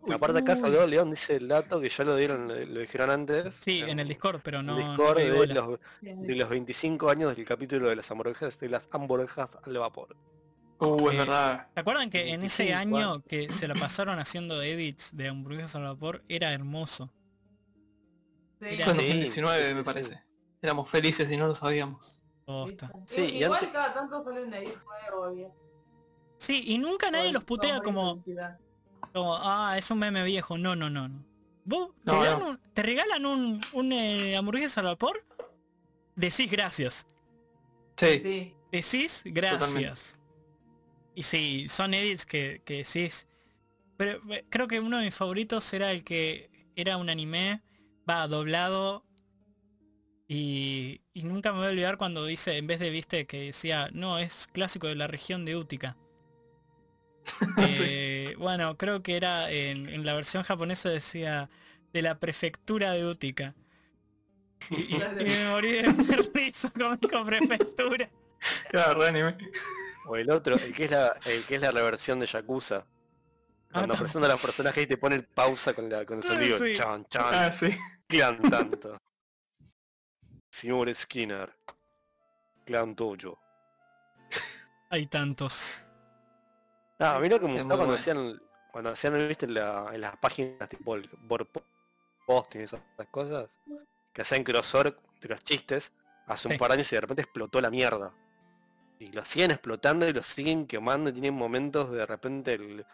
C: Uy,
F: aparte acá Salvador León dice el dato que ya lo dieron, lo dijeron antes.
B: Sí, en el Discord, pero no,
F: el Discord de, los, de los 25 años del capítulo de las hamburguesas de las hamburguesas al vapor.
C: uh, es
B: Eh,
C: verdad.
B: ¿Se acuerdan que en ese
F: 25
B: año que se la pasaron haciendo edits de hamburguesas al vapor era hermoso? Era
C: Fue en
F: Sí,
C: 2019
F: sí,
C: me
F: sí.
C: parece. Éramos felices y no lo sabíamos.
B: posta.
F: Sí, y
E: igual
F: antes-
E: cada tanto sale.
B: Sí, y nunca nadie los putea como,
E: identidad.
B: Como, ah, es un meme viejo. No, no, no, no. Vos te,
C: No,
B: dan
C: no.
B: un- te regalan un, un eh, hamburguesa al vapor, decís gracias.
C: Sí,
E: Sí.
B: Decís gracias. Y sí, son edits que, que decís. Pero eh, creo que uno de mis favoritos era el que era un anime, va doblado. Y, y nunca me voy a olvidar cuando dice, en vez de viste, que decía, no, es clásico de la región de Utica. Eh, Bueno, creo que era en, en la versión japonesa decía de la prefectura de Utica. Y, y- y me morí de risa con, con prefectura.
C: claro, anime.
F: O el otro, el que es la, el que es la reversión de Yakuza. Cuando
B: tam-
F: presenta a los personajes y te ponen pausa con, la, con el
B: Ah,
F: sonido.
B: sí.
F: Chan, chan,
C: Ah, sí.
F: clan tanto. Señor Skinner. Clan tuyo.
B: Hay tantos.
F: Ah, a mí lo que me gustaba cuando hacían, cuando hacían, viste, en, la- en las páginas tipo el posting y esas, esas cosas, que hacían crossover de los chistes hace un par de años y de repente explotó la mierda. Y lo siguen explotando y lo siguen quemando y tienen momentos de repente el,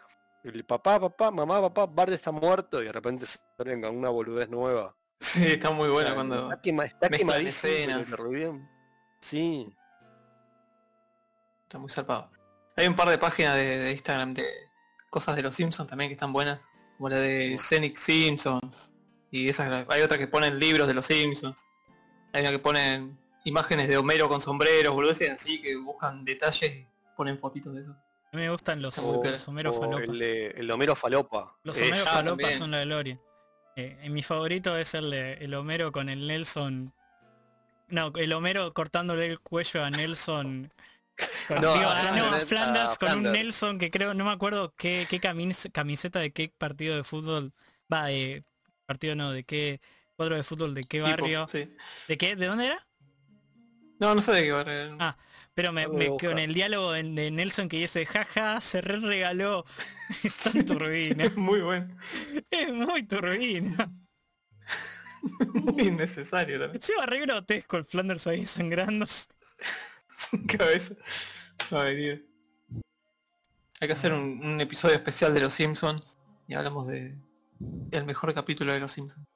F: el papá, papá, mamá, papá, Bart está muerto y de repente salen con una boludez nueva.
C: Sí, está muy
F: O
C: buena
F: sea,
C: cuando...
F: Está, quema- está quemadísimo,
C: escenas.
F: Sí.
C: Está muy zarpado. Hay un par de páginas de, de Instagram de cosas de los Simpsons también que están buenas. Como la de Scenic Simpsons. Y esas, hay otra que ponen libros de los Simpsons. Hay una que ponen imágenes de Homero con sombreros, boludeces así, que buscan detalles y ponen fotitos de eso.
B: A mí me gustan los, los Homero Falopa.
F: el, Homero Falopa.
B: Los Homero
C: ah,
B: Falopa
C: también.
B: son la gloria. Eh, en mi favorito es el de el Homero con el Nelson. No, el Homero cortándole el cuello a Nelson. Con,
F: No,
B: digo,
F: a
B: no, a
F: Flanders, a
B: con un. Nelson que creo, no me acuerdo qué, qué camis- camiseta de qué partido de fútbol. Va, de partido no, de qué cuadro de fútbol, de qué
C: Tipo,
B: barrio.
C: sí.
B: ¿De qué? ¿De dónde era?
C: No, no sé de qué barrio.
B: Ah, Pero me, me- con el diálogo de Nelson que dice, jaja, se re regaló. Es tan turbina.
C: Es muy bueno.
B: Es muy turbina.
C: Muy innecesario también.
B: Encima re grotesco el Flanders ahí sangrando.
C: Sin cabeza. Ay, Dios. Hay que hacer un, un episodio especial de los Simpsons y hablamos de el mejor capítulo de los Simpsons.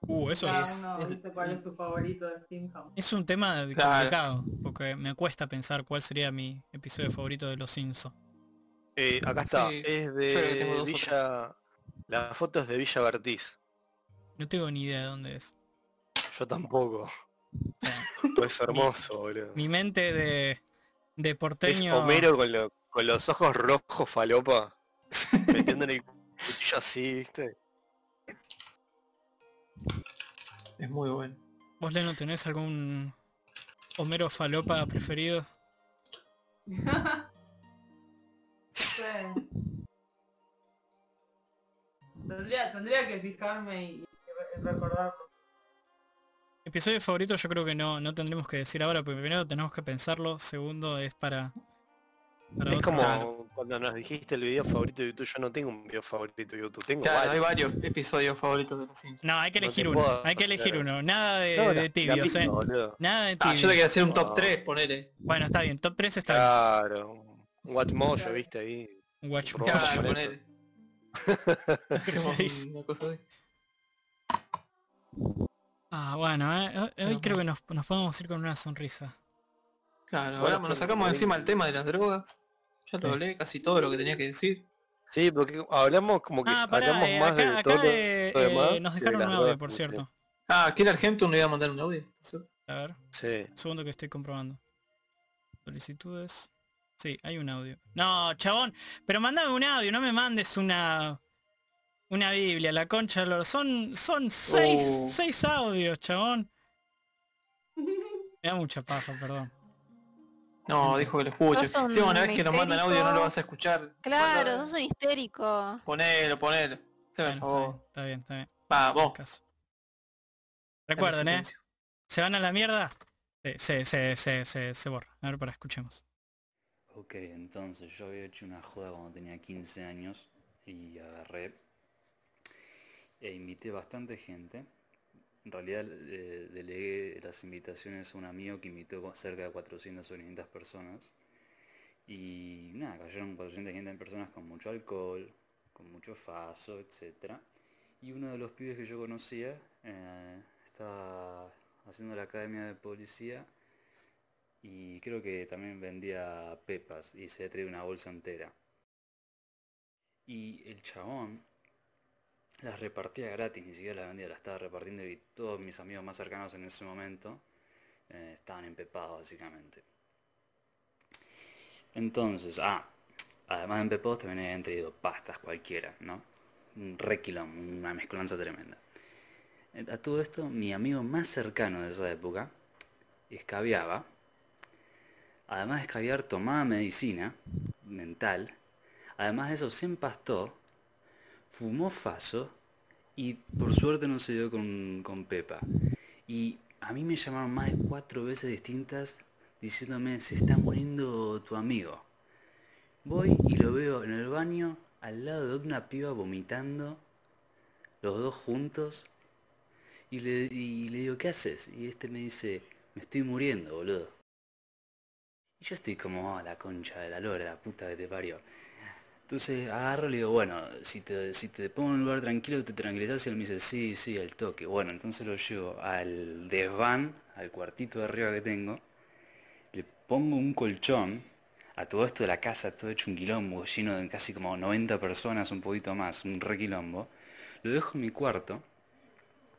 B: Uh, eso
E: Cada
B: es,
E: uno dice cuál es su favorito de Simpsons.
B: es un tema
C: Claro.
B: complicado, porque me cuesta pensar cuál sería mi episodio favorito de Los Simpsons.
F: Eh, acá está,
C: Sí,
F: es de Villa... La foto es de Villa Vertiz.
B: No tengo ni idea de dónde es.
F: Yo tampoco. Pues hermoso, boludo.
B: mi mente de, de
F: Es
B: porteño...
F: Homero con, lo- con los ojos rojos falopa. metiendo en el cuchillo así, ¿viste?
C: Es muy bueno.
B: ¿Vos, Leno, tenés algún Homero Falopa preferido?
E: Sí. Tendría, tendría que fijarme y, y re- recordarlo.
B: Episodio favorito yo creo que no, no tendremos que decir ahora, porque primero tenemos que pensarlo, segundo es para... para
F: Es como
C: Claro.
F: cuando nos dijiste el video favorito de YouTube. Yo no tengo un video favorito de YouTube. Tengo
C: Claro, hay
F: varios.
C: episodios favoritos de los Simpsons.
B: No, hay que elegir uno,
F: puedo
B: hay que elegir uno, nada de,
F: No,
B: de tibios, eh.
F: boludo.
B: Nada de
C: Ah,
B: tibios.
C: yo te quería hacer un top
F: No.
C: 3, ponele.
B: Bueno, está bien, top 3 está bien.
F: Claro. Un Watchmojo,
E: Claro.
F: viste ahí.
B: Watch.
C: Claro, ponele. Hacemos una cosa así.
B: Ah, bueno, eh, hoy- hoy creo que nos, nos podemos ir con una sonrisa.
C: Claro,
F: Bueno,
C: ahora nos sacamos encima el tema de las drogas. Ya lo
B: Sí.
C: hablé, casi todo lo que tenía que decir.
F: Sí, porque hablamos como que
B: Ah, pará,
F: hablamos
B: eh,
F: más
B: acá,
F: de
B: acá,
F: todo
B: eh,
F: demás
B: eh, nos
F: de
B: dejaron un audio, por cierto.
C: Ah, Killer Argento no iba a mandar un audio. ¿sí?
B: A ver,
F: Sí.
B: segundo que estoy comprobando. Solicitudes. Sí, hay un audio. No, chabón, pero mandame un audio, no me mandes una una Biblia, la concha, de son son seis,
C: Oh.
B: seis audios, chabón. Me da mucha paja, perdón.
C: No, dijo que lo escuche. Si una vez que nos mandan audio no lo vas a escuchar.
D: Claro, sos un histérico.
C: Ponelo, ponelo.
B: Bueno, está está bien, está bien.
C: Vamos.
B: Caso. Recuerden, eh, se van a la mierda, se, se, se, se, se, se borra. A ver, para escuchemos.
H: Ok, entonces yo había hecho una joda cuando tenía 15 años y agarré e invité bastante gente. En realidad eh, delegué las invitaciones a un amigo que invitó cerca de 400 o 500 personas. Y nada, cayeron 400 o 500 personas con mucho alcohol, con mucho faso, etc. Y uno de los pibes que yo conocía eh, estaba haciendo la academia de policía y creo que también vendía pepas y se traía una bolsa entera. Y el chabón las repartía gratis, ni siquiera las vendía, las estaba repartiendo y todos mis amigos más cercanos en ese momento eh, estaban empepados básicamente. Entonces, ah, además de empepados también habían traído pastas cualquiera, ¿no? Un requilón, una mezcolanza tremenda. Eh, A todo esto, mi amigo más cercano de esa época escabiaba Además de escabiar, tomaba medicina mental. Además de eso, se empastó, fumó faso y por suerte no se dio con, con Pepa. Y a mí me llamaron más de cuatro veces distintas diciéndome, se está muriendo tu amigo. Voy y lo veo en el baño al lado de una piba vomitando, los dos juntos. Y le, y le digo, ¿qué haces? Y este me dice, me estoy muriendo, boludo. Y yo estoy como, "Oh, la concha de la lora, la puta que te parió. Entonces agarro y le digo, bueno, si te, si te pongo en un lugar tranquilo, te tranquilizas y él me dice, sí, sí, al toque. Bueno, entonces lo llevo al desván, al cuartito de arriba que tengo, le pongo un colchón, A todo esto de la casa, todo hecho un quilombo, lleno de casi como 90 personas, un poquito más, un re quilombo. Lo dejo en mi cuarto,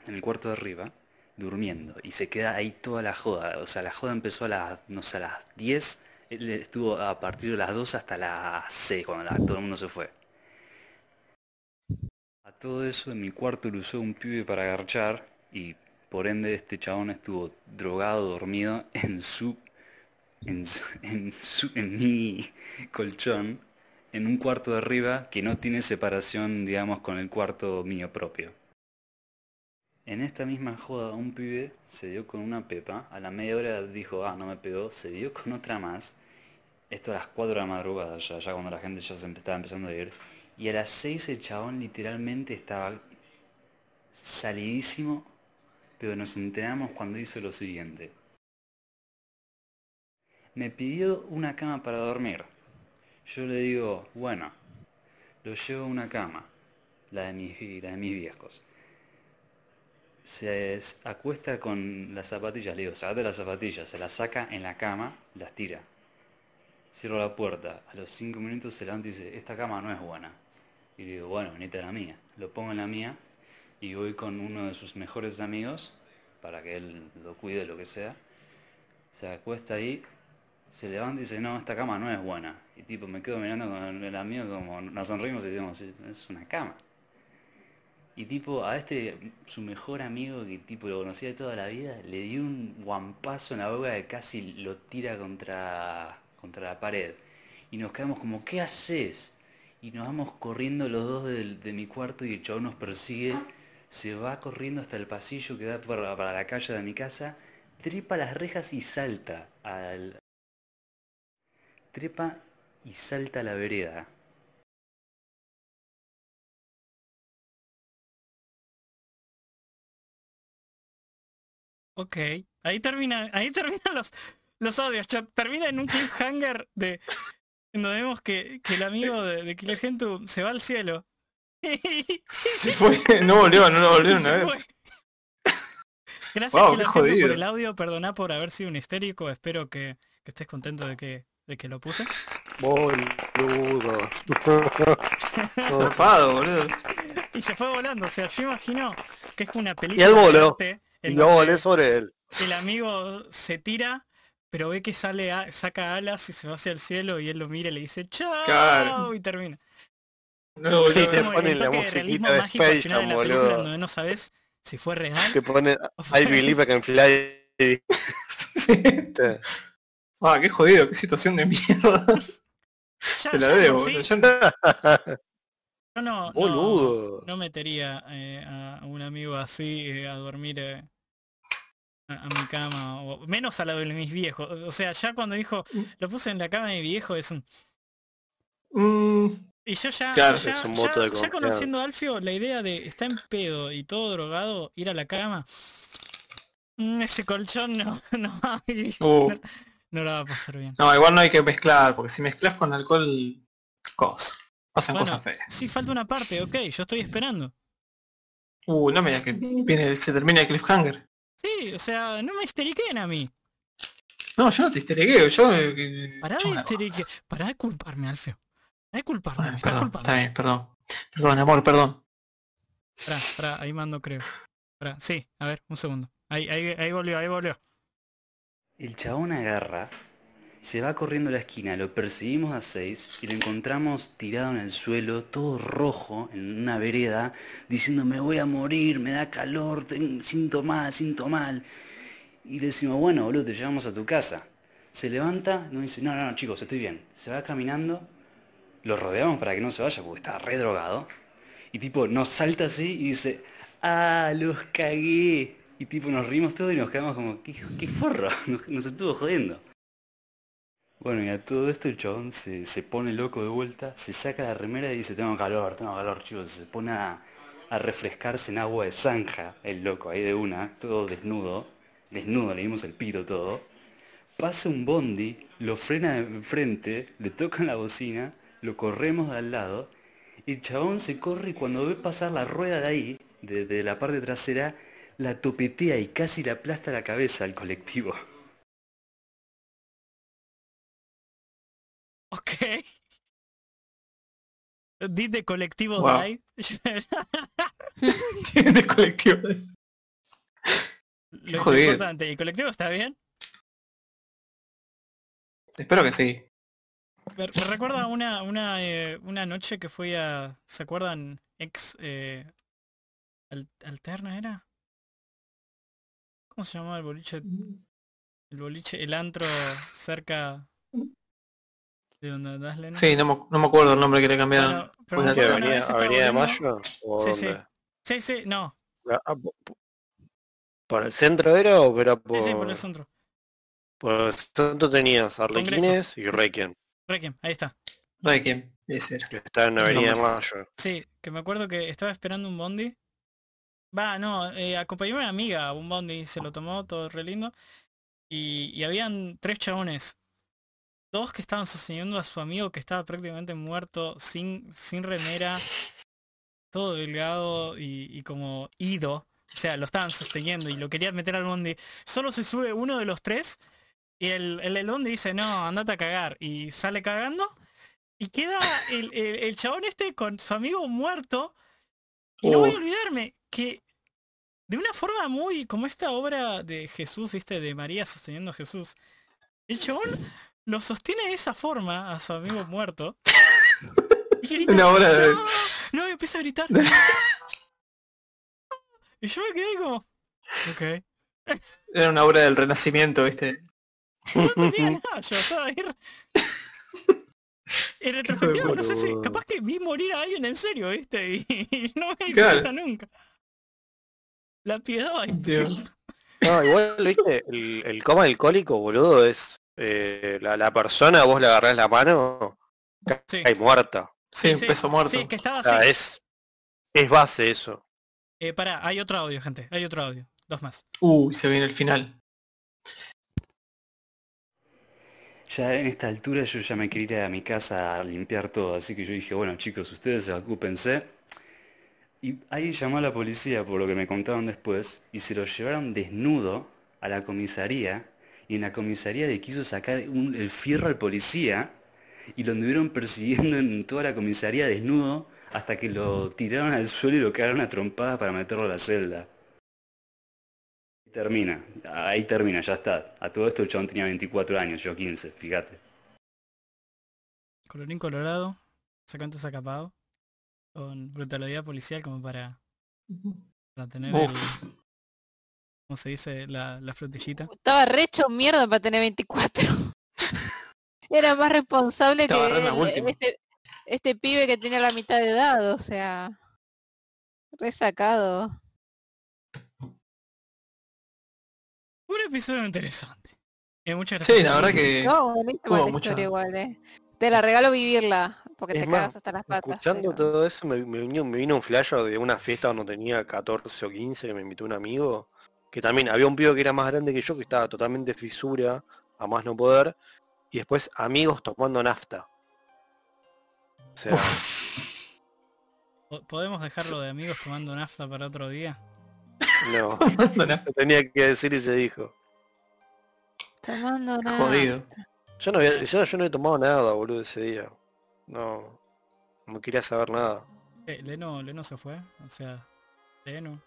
H: en el cuarto de arriba, durmiendo. Y se queda ahí toda la joda. O sea, la joda empezó a las, no sé, a las 10. Él estuvo a partir de las 2 hasta las 6, cuando la- todo el mundo se fue. A todo eso en mi cuarto lo usó un pibe para agarchar y por ende este chabón estuvo drogado, dormido en su en, en, su- en mi colchón en un cuarto de arriba que no tiene separación, digamos, con el cuarto mío propio. En esta misma joda un pibe se dio con una pepa, a la media hora dijo, ah, no me pegó, se dio con otra más, esto a las 4 de la madrugada, ya, ya cuando la gente ya se estaba empezando a ir, y a las 6 el chabón literalmente estaba salidísimo, pero nos enteramos cuando hizo lo siguiente. Me pidió una cama para dormir. Yo le digo, bueno, lo llevo a una cama, la de mis, la de mis viejos. Se acuesta con las zapatillas, le digo, sacate las zapatillas, se las saca en la cama, las tira. Cierro la puerta, a los cinco minutos se levanta y dice, esta cama no es buena. Y le digo, bueno, venite a la mía. Lo pongo en la mía y voy con uno de sus mejores amigos para que él lo cuide, lo que sea. Se acuesta ahí, se levanta y dice, no, esta cama no es buena. Y tipo, me quedo mirando con el amigo como nos sonrimos y decimos, "Sí, es una cama. Y tipo, a este, su mejor amigo que tipo lo conocía de toda la vida, le dio un guampazo en la boca que casi lo tira contra, contra la pared. Y nos quedamos como, ¿qué haces? Y nos vamos corriendo los dos del- de, mi cuarto y el chabón nos persigue. Se va corriendo hasta el pasillo que da para, para la calle de mi casa. Trepa las rejas y salta al... Trepa y salta a la vereda.
B: Ok. Ahí termina, ahí terminan los, los audios. chat. Termina en un cliffhanger de donde vemos que, que el amigo de, de Killer Gentu se va al cielo.
C: Se fue, no volvió, no lo volvieron a ver.
B: fue. Gracias
C: Wow,
B: Killer Gentu, por el audio, perdoná por haber sido un histérico, espero que, que estés contento de que, de que lo puse.
F: Boludo.
C: Zarpado, boludo.
B: Y se fue volando, o sea, yo imagino que es una
F: Y
B: película
F: él
B: de
F: voló.
B: arte
F: Y
B: en
F: no volé sobre él.
B: el amigo se tira, pero ve que sale a- saca alas y se va hacia el cielo y él lo mira y le dice chao
C: Claro.
B: y termina.
C: No a
F: te ponen la musiquita de Space
B: final de
F: Jam,
B: la película
F: boludo.
B: donde no sabes si fue real
F: Te pone
B: o fue-
F: I believe I can fly.
C: Sí. Ah, qué jodido, qué situación de mierda.
B: Ya,
C: Te la
B: ya de
C: debo,
B: sí,
C: boludo. Yo no-
B: yo no, no,
F: Boludo.
B: no metería eh, a un amigo así eh, a dormir eh, a, a mi cama, o menos a la de mis viejos. O sea, ya cuando dijo, lo puse en la cama de mi viejo, es un...
C: Mm,
B: Y yo ya,
C: Claro,
B: ya, ya- ya conociendo a Alfio, la idea de estar en pedo y todo drogado, ir a la cama, mm, ese colchón no, no, va a vivir,
C: uh,
B: no, no la va a pasar bien.
C: no, igual no hay que mezclar, porque si mezclas con alcohol, cosas. Pasan
B: Bueno,
C: cosas feas.
B: sí, falta una parte, ok, yo estoy esperando.
C: Uh, no me digas que viene, se termina el cliffhanger.
B: Sí, o sea, no me histeriquen a mí.
C: No, yo no te histeregueo, yo... eh,
B: Pará
C: yo
B: de, histerique- pará de culparme, Alfio. Pará de culparme,
C: Bueno,
B: me estás
C: perdón,
B: culpando.
C: está bien, perdón. Perdón, amor, perdón.
B: Pará, pará, ahí mando creo. Pará, sí, a ver, un segundo. Ahí, ahí, ahí volvió, ahí volvió.
H: El chabón agarra, se va corriendo a la esquina, lo perseguimos a seis y lo encontramos tirado en el suelo, todo rojo, en una vereda, diciendo me voy a morir, me da calor, siento mal, siento mal. Y le decimos, bueno, boludo, te llevamos a tu casa. Se levanta, nos dice, no, no, no, chicos, estoy bien. Se va caminando, lo rodeamos para que no se vaya porque está re drogado. Y tipo, nos salta así y dice, ah, los cagué. Y tipo, nos rimos todos y nos quedamos como, qué, qué forro, nos estuvo jodiendo. Bueno, y a todo esto el chabón se, se pone loco de vuelta, se saca la remera y dice, tengo calor, tengo calor, chicos. Se pone a, a refrescarse en agua de zanja, el loco, ahí de una, todo desnudo. Desnudo, le dimos el pito todo. Pasa un bondi, lo frena de enfrente, le tocan la bocina, lo corremos de al lado. El chabón se corre y cuando ve pasar la rueda de ahí, de, de la parte trasera, la topetea y casi le aplasta la cabeza al colectivo.
B: Ok. Did the colectivo
C: Wow.
B: die?
C: de colectivo.
B: Lo
C: Jodido.
B: importante, ¿el colectivo está bien?
C: Espero que sí.
B: Me, me recuerda una, una, eh, una noche que fui a... ¿Se acuerdan? Ex... Eh, al- ¿Alterna era? ¿Cómo se llamaba el boliche? El boliche, el antro cerca de.
C: Sí, no me, no me acuerdo el nombre que le cambiaron.
B: Bueno,
C: de
F: ¿Qué,
B: acuerdo una
F: avenida, de Mayo? ¿O
B: Sí, sí.
F: dónde?
B: Sí, sí, no.
F: Ah, po- ¿Por el centro era o era por...?
B: Sí, sí, por el centro.
F: Por el centro tenías Arlequines y Requiem,
B: Requiem, ahí está.
C: Requiem, ese era.
F: que está en Avenida
C: nombre.
F: Mayo.
B: Sí, que me acuerdo que estaba esperando un bondi. Va, no, eh, acompañé a una amiga a un bondi, se lo tomó todo re lindo. Y, y habían tres chabones. Dos que estaban sosteniendo a su amigo que estaba prácticamente muerto, sin, sin remera, todo delgado y, y como ido. O sea, lo estaban sosteniendo y lo querían meter al bondi. Solo se sube uno de los tres y el, el, el bondi dice, no, andate a cagar. Y sale cagando y queda el, el, el chabón este con su amigo muerto. Y no voy a
C: Uh.
B: olvidarme que de una forma muy como esta obra de Jesús, viste, de María sosteniendo a Jesús. El chabón lo sostiene de esa forma a su amigo muerto. Y grita,
C: Una obra de-
B: "No", No, y empieza a gritar. y yo me quedé como. Ok.
C: Era una obra del renacimiento, ¿viste?
B: No tenía nada, yo estaba ahí. En retrospectiva, no sé si, capaz que vi morir a alguien en serio, ¿viste? Y, y no me di
C: Claro.
B: nunca. La piedad,
C: Dios.
F: No, igual, viste, el, el coma alcohólico, boludo, es... eh, la, la persona, vos le agarrás la mano,
B: Sí.
F: cae muerta.
C: Sí,
B: sí,
C: peso muerto.
B: Sí, que estaba
F: O
B: así.
F: sea, es... Es base eso.
B: Eh, pará, hay otro audio, gente. Hay otro audio. Dos más.
C: Uy, se viene el final.
H: Ya en esta altura yo ya me quería ir a mi casa a limpiar todo, así que yo dije, bueno chicos, ustedes ocúpense. Y ahí llamó a la policía por lo que me contaron después y se lo llevaron desnudo a la comisaría y en la comisaría le quiso sacar un- el fierro al policía y lo anduvieron persiguiendo en toda la comisaría desnudo hasta que lo tiraron al suelo y lo cagaron a trompadas para meterlo a la celda. Y termina, ahí termina, ya está. A todo esto el chabón tenía 24 años, yo 15, fíjate.
B: Colorín colorado. Sacante sacapado. Con brutalidad policial como para, para tener el... ¿Cómo se dice? La, la frutillita.
D: Estaba re hecho mierda para tener 24. Era más responsable
C: Estaba
D: que
C: re
D: el- este, este pibe que tenía la mitad de edad, o sea. Resacado.
B: Un episodio interesante. Eh, muchas
C: Sí,
B: gracias.
C: la verdad que
D: No,
C: hubo
D: la
C: mucha-
D: historia igual, eh. Te la regalo vivirla, porque
F: Es
D: te
F: más,
D: cagas hasta las patas.
F: Escuchando
D: pero-
F: todo eso me, me vino, me vino un flash de una fiesta cuando tenía 14 o 15 que me invitó un amigo, que también había un pibe que era más grande que yo, que estaba totalmente fisura, a más no poder, y después amigos tomando nafta. O sea,
B: Po- ¿Podemos dejarlo de amigos tomando nafta para otro día?
F: no, tenía que decir y se dijo.
D: Tomando nada.
C: jodido.
F: Yo no, había, yo, yo no he tomado nada, boludo, ese día. No, no quería saber nada.
B: Eh, Leno, Leno se fue. O sea, Leno.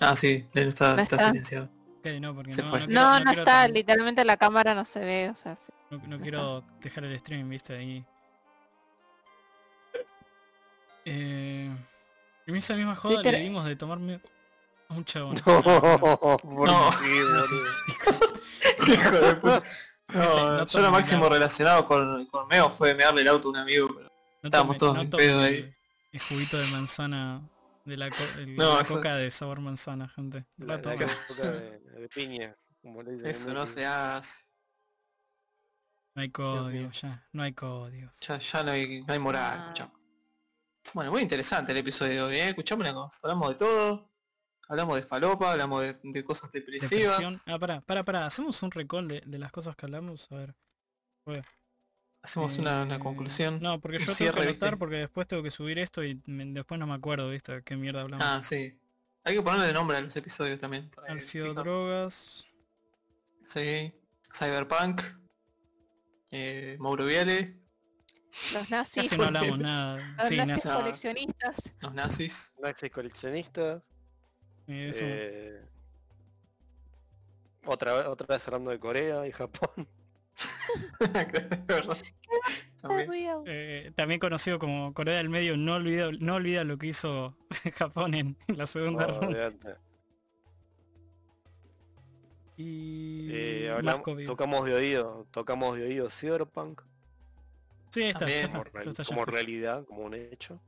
C: Ah, sí, Leno está,
D: No
C: está
D: está.
C: silenciado.
B: Ok, no, porque no, no quiero,
D: No,
B: no
D: no está,
B: tam-
D: literalmente la cámara no se ve, o sea, sí.
B: no, no quiero dejar el stream, viste, ahí. Eh, en esa misma joda le dimos de tomarme a un chabón.
F: No,
B: no.
F: ¿por
C: No.
B: No,
C: Hijo de puta.
B: No
C: No, yo lo máximo
B: nada.
C: relacionado con, con Meo fue mearle el auto a un amigo, pero
B: No
C: Estábamos todos
B: no
C: en pedo ahí.
B: El juguito de manzana de la, co- el-
C: No,
B: la
C: eso-
B: coca de sabor manzana, gente. No
F: La,
B: la
F: la
B: tomen.
F: coca de, de piña, como le dicen en
C: eso no se hace.
B: No hay código, ya. No hay códigos.
C: Ya, ya no hay, no hay moral,
D: Ah.
C: Bueno, muy interesante el episodio de hoy, ¿eh? Escuchamos una cosa. Hablamos de todo. Hablamos de falopa, hablamos de, de cosas depresivas.
B: Depresión. Ah, pará, pará, pará. Hacemos un recall de, de las cosas que hablamos. A ver.
C: Hacemos una, una
B: Eh,
C: conclusión.
B: No, porque yo tengo
C: cierre,
B: que anotar
C: ¿viste?
B: porque después tengo que subir esto y me- después no me acuerdo, ¿viste? ¿Qué mierda hablamos?
C: Ah, sí. Hay que ponerle nombre a los episodios también.
B: Alfio. Drogas.
C: Sí. Cyberpunk. eh, Mauro Viale,
D: Los nazis,
B: Casi no hablamos nada.
D: los
B: Sí,
D: nazis coleccionistas.
C: los nazis.
F: Nazis coleccionistas.
B: Eh, eso-
F: eh, otra, otra vez hablando de Corea y Japón.
C: También.
B: Eh, también conocido como Corea del Medio, no olvida, no olvida lo que hizo Japón en, en la segunda
F: Oh,
B: ronda. Y
F: Eh, hablamos- tocamos de oído, tocamos de oído Cyberpunk
B: Sí, está,
C: También,
B: está,
F: como,
B: está,
F: como realidad, como un hecho.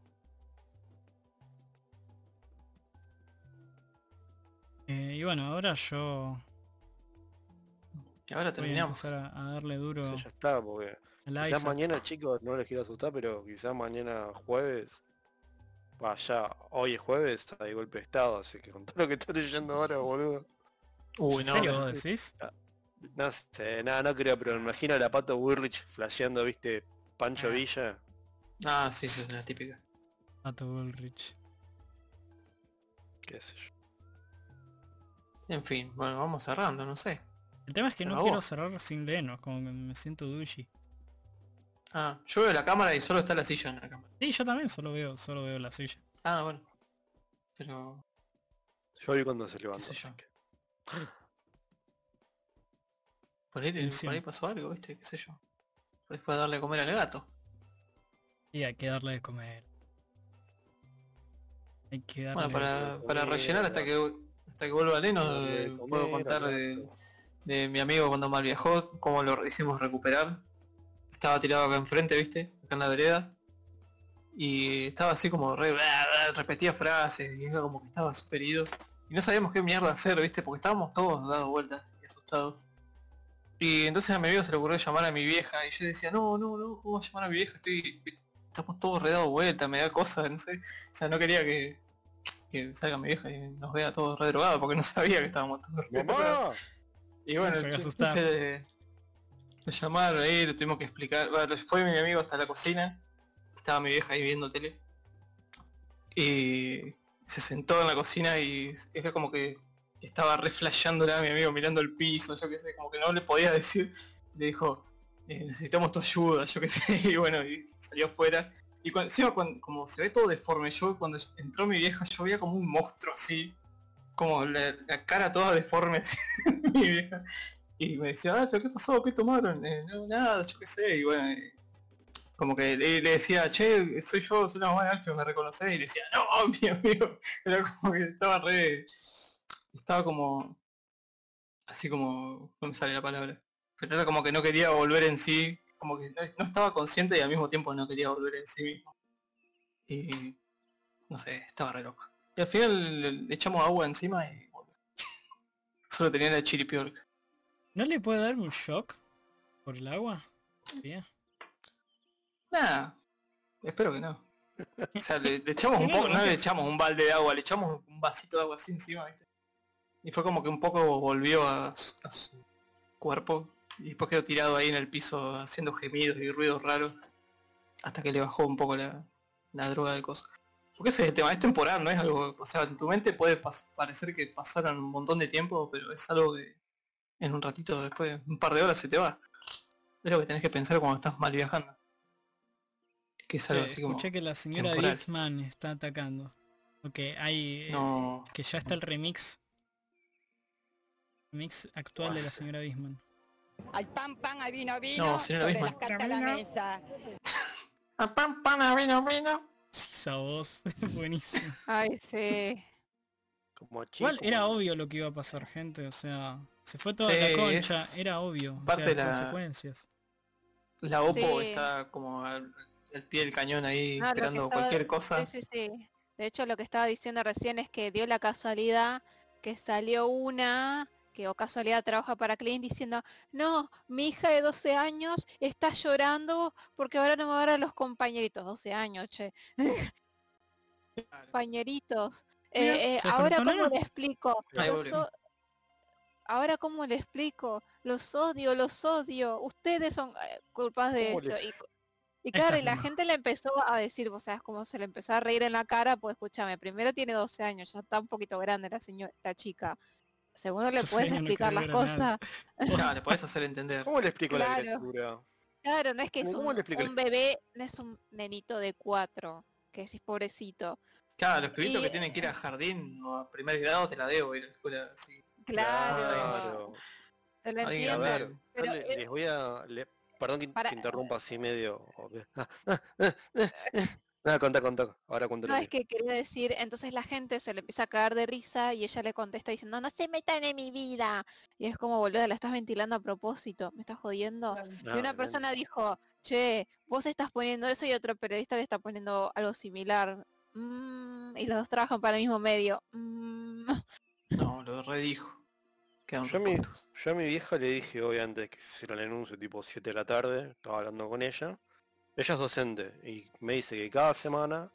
B: Eh, y bueno, ahora yo
C: Y ahora
B: voy a
C: terminamos.
B: empezar a, a darle duro
F: Sí, ya está, porque quizás mañana, chicos, no les quiero asustar, pero quizás mañana jueves, vaya, hoy es jueves, hay golpe de estado, así que con todo lo que estoy leyendo ahora, boludo.
C: Uy,
B: ¿En
C: no.
B: serio vos decís?
F: No sé, nada, no creo, pero me imagino a la Pato Burrich flasheando, viste, Pancho
C: Ah.
F: Villa.
C: Ah, sí, esa es la típica.
B: Pato Bullrich.
F: qué sé yo.
C: En fin, bueno, vamos cerrando, no sé.
B: El tema es que no quiero cerrar sin leernos, como que me siento douchey.
C: Ah, yo veo la cámara y solo está la silla en la cámara.
B: Sí, yo también solo veo, solo veo la silla.
C: Ah, bueno. Pero...
F: Yo vi cuando se levantó. así que-
C: Por ahí, por ahí pasó algo, ¿viste? ¿Qué sé yo? Fue a darle a comer al gato.
B: Y hay que darle de comer. Hay que darle
C: Bueno,
B: de
C: para,
F: comer,
C: para rellenar hasta que hasta que vuelva Leno,
F: de
C: puedo contar de, de mi amigo cuando mal viajó, cómo lo hicimos recuperar. Estaba tirado acá enfrente, ¿viste? Acá en la vereda. Y estaba así como re, repetía frases y era como que estaba súper ido. Y no sabíamos qué mierda hacer, ¿viste? Porque estábamos todos dando vueltas y asustados. Y entonces a mi amigo se le ocurrió llamar a mi vieja y yo decía, no, no, no, ¿cómo voy a llamar a mi vieja? Estoy... Estamos todos re dados vueltas, me da cosa, no sé. O sea, no quería que, que salga mi vieja y nos vea todos re drogados porque no sabía que estábamos todos re drogados.
F: ¡Mamá!
C: Y bueno,
B: Se había
C: ch-
B: asustado.
C: entonces lo llamaron ahí, le tuvimos que explicar. Bueno, fue mi amigo hasta la cocina, estaba mi vieja ahí viendo tele. Y se sentó en la cocina y era como que estaba re flasheándola a mi amigo mirando el piso, yo qué sé, como que no le podía decir. Le dijo, eh, necesitamos tu ayuda, yo qué sé, y bueno, y salió afuera. Y cuando, encima cuando- como se ve todo deforme, yo cuando entró mi vieja yo veía como un monstruo así, como la, cara toda deforme mi vieja. Y me decía, ah, pero ¿qué pasó? ¿Qué tomaron? Eh, nada, yo qué sé, y bueno, eh, como que le, decía, che, soy yo, soy mamá de Alfio, me reconoces, y le decía, no, mi amigo, era como que estaba re, estaba como, así como, no me sale la palabra, pero era como que no quería volver en sí, como que no, no estaba consciente y al mismo tiempo no quería volver en sí mismo. Y, no sé, estaba re loco. Y al final le, echamos agua encima y. Solo tenía la chiripiorca.
B: ¿No le puede dar un shock por el agua? Bien.
C: Nada, espero que no. O sea, le, le echamos un poco, no le echamos un balde de agua, le echamos un vasito de agua así encima, ¿viste? Y fue como que un poco volvió a, su- a su cuerpo y después quedó tirado ahí en el piso haciendo gemidos y ruidos raros hasta que le bajó un poco la, la droga del coso. Porque ese es el tema, es temporal, no es algo, o sea, en tu mente puede pas- parecer que pasaron un montón de tiempo, pero es algo que en un ratito después, un par de horas se te va. Es lo que tenés que pensar cuando estás mal viajando. Que es algo
B: Che,
C: así como...
B: escuché que la señora. Disman está atacando. Ok, hay... eh,
C: No,
B: Que ya está el remix. Remix actual de la señora Bisman.
I: Hay pan, pan, hay vino, vino.
C: No, señora
I: sobre
C: Bisman.
I: las cartas a la mesa.
C: Ah, pan, pan, vino, vino.
B: Esa voz, buenísimo.
D: Ay, sí.
F: Como chico.
B: Igual era obvio lo que iba a pasar, gente. O sea, se fue toda
C: Sí,
B: la concha.
C: es
B: Era obvio. O
C: parte
B: sea,
C: de la-
B: consecuencias.
C: La Oppo
D: Sí.
C: está como al, al pie del cañón ahí
D: que
C: esperando
D: estaba-
C: cualquier cosa.
D: Sí, sí, sí. De hecho, lo que estaba diciendo recién es que dio la casualidad que salió una que o casualidad trabaja para Clint diciendo, no, mi hija de 12 años está llorando porque ahora no me va a los compañeritos. 12 años, che. compañeritos. Eh, eh, ahora cómo le explico.
C: Ay,
D: Ahora cómo le explico. Los odio, los odio. Ustedes son eh, culpables de
F: ¿Cómo le-
D: esto. Y, claro, y la gente le empezó a decir, o sea, es como se le empezó a reír en la cara, pues escúchame, primero tiene 12 años, ya está un poquito grande la señora, la chica. Segundo le
B: 12
D: puedes
B: no
D: explicar las
B: que
D: cosas.
C: Le podés hacer entender.
F: ¿Cómo le explico la criatura?
D: Claro, no es que es
F: ¿Cómo
D: un, bebé, no es un nenito de cuatro, que decís pobrecito.
C: Claro, los pibitos
D: Y-
C: que tienen que ir a jardín o a primer grado te la debo ir a la escuela así.
D: Claro,
F: Claro.
D: te lo
F: A ver,
D: pero
F: le- les voy a... le- Perdón que
D: Para-
F: te interrumpa así medio... Nada, contá, contá. Ahora cuento
D: No,
F: lo
D: es que quería decir, entonces la gente se le empieza a cagar de risa y ella le contesta diciendo, no se metan en mi vida. Y es como, boluda, la estás ventilando a propósito, me estás jodiendo. Y una persona dijo, che, vos estás poniendo eso y otro periodista le está poniendo algo similar. Mm, y los dos trabajan para el mismo medio. Mm.
C: No, lo redijo. Quedan
F: Yo a, mi, yo a mi vieja le dije hoy antes que se el anuncio tipo 7 de la tarde, estaba hablando con ella. Ella es docente y me dice que cada semana,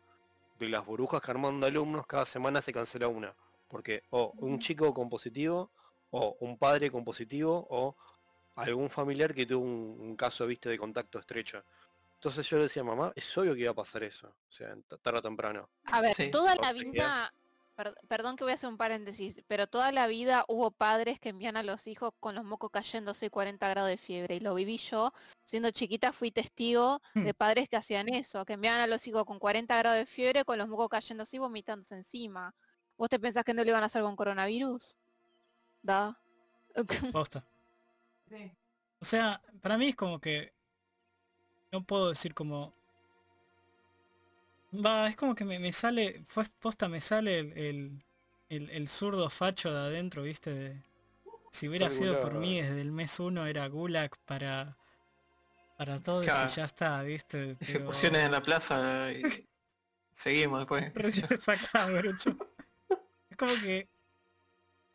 F: de las burbujas que arman de alumnos, cada semana se cancela una. Porque o un chico con positivo, o un padre con positivo, o algún familiar que tuvo un, un caso, viste, de contacto estrecho. Entonces yo le decía, mamá, es obvio que iba a pasar eso. O sea, tarde o temprano.
D: A ver,
C: Sí,
D: toda la vida, per- perdón que voy a hacer un paréntesis, pero toda la vida hubo padres que envían a los hijos con los mocos cayéndose y 40 grados de fiebre. Y lo viví yo, siendo chiquita fui testigo
B: Hmm.
D: de padres que hacían eso, que enviaban a los hijos con 40 grados de fiebre, con los mocos cayéndose y vomitándose encima. ¿Vos te pensás que no lo iban a hacer con coronavirus? Da.
B: Posta.
E: Sí.
B: O sea, para mí es como que no puedo decir como va, es como que me, me sale, fue posta me sale el, el, el- el zurdo facho de adentro, viste, de si hubiera
F: Soy
B: sido por mí desde el mes uno era gulag para para todos
C: Claro.
B: y ya está, viste, pero
C: Ejecuciones en la plaza y seguimos después. yo.
B: Es como que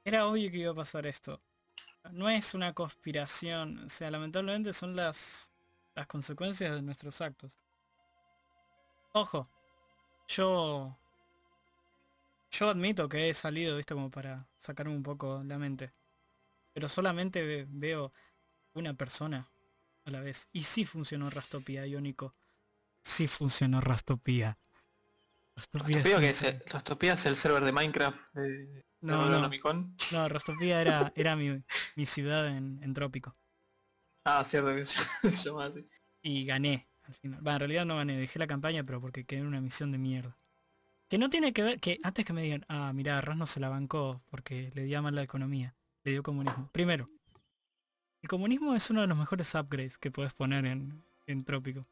B: era obvio que iba a pasar esto. No es una conspiración, o sea, lamentablemente son las las consecuencias de nuestros actos. Ojo, yo yo admito que he salido, viste, como para sacarme un poco la mente. Pero solamente ve- veo una persona a la vez. Y sí funcionó Rastopia, Iónico. Sí funcionó. Rastopia Rastopia,
C: que es el, es el server de Minecraft de, de
B: No, no. No, Rastopia era, era mi, mi ciudad en, en Trópico.
C: Ah, cierto que se se llama así.
B: Y gané al final. En realidad no gané, dejé la campaña, pero porque quedé en una misión de mierda. Que no tiene que ver, que antes que me digan, ah, mira, Ras no se la bancó porque le dio mal la economía, le dio comunismo. Primero, el comunismo es uno de los mejores upgrades que puedes poner en, en Trópico.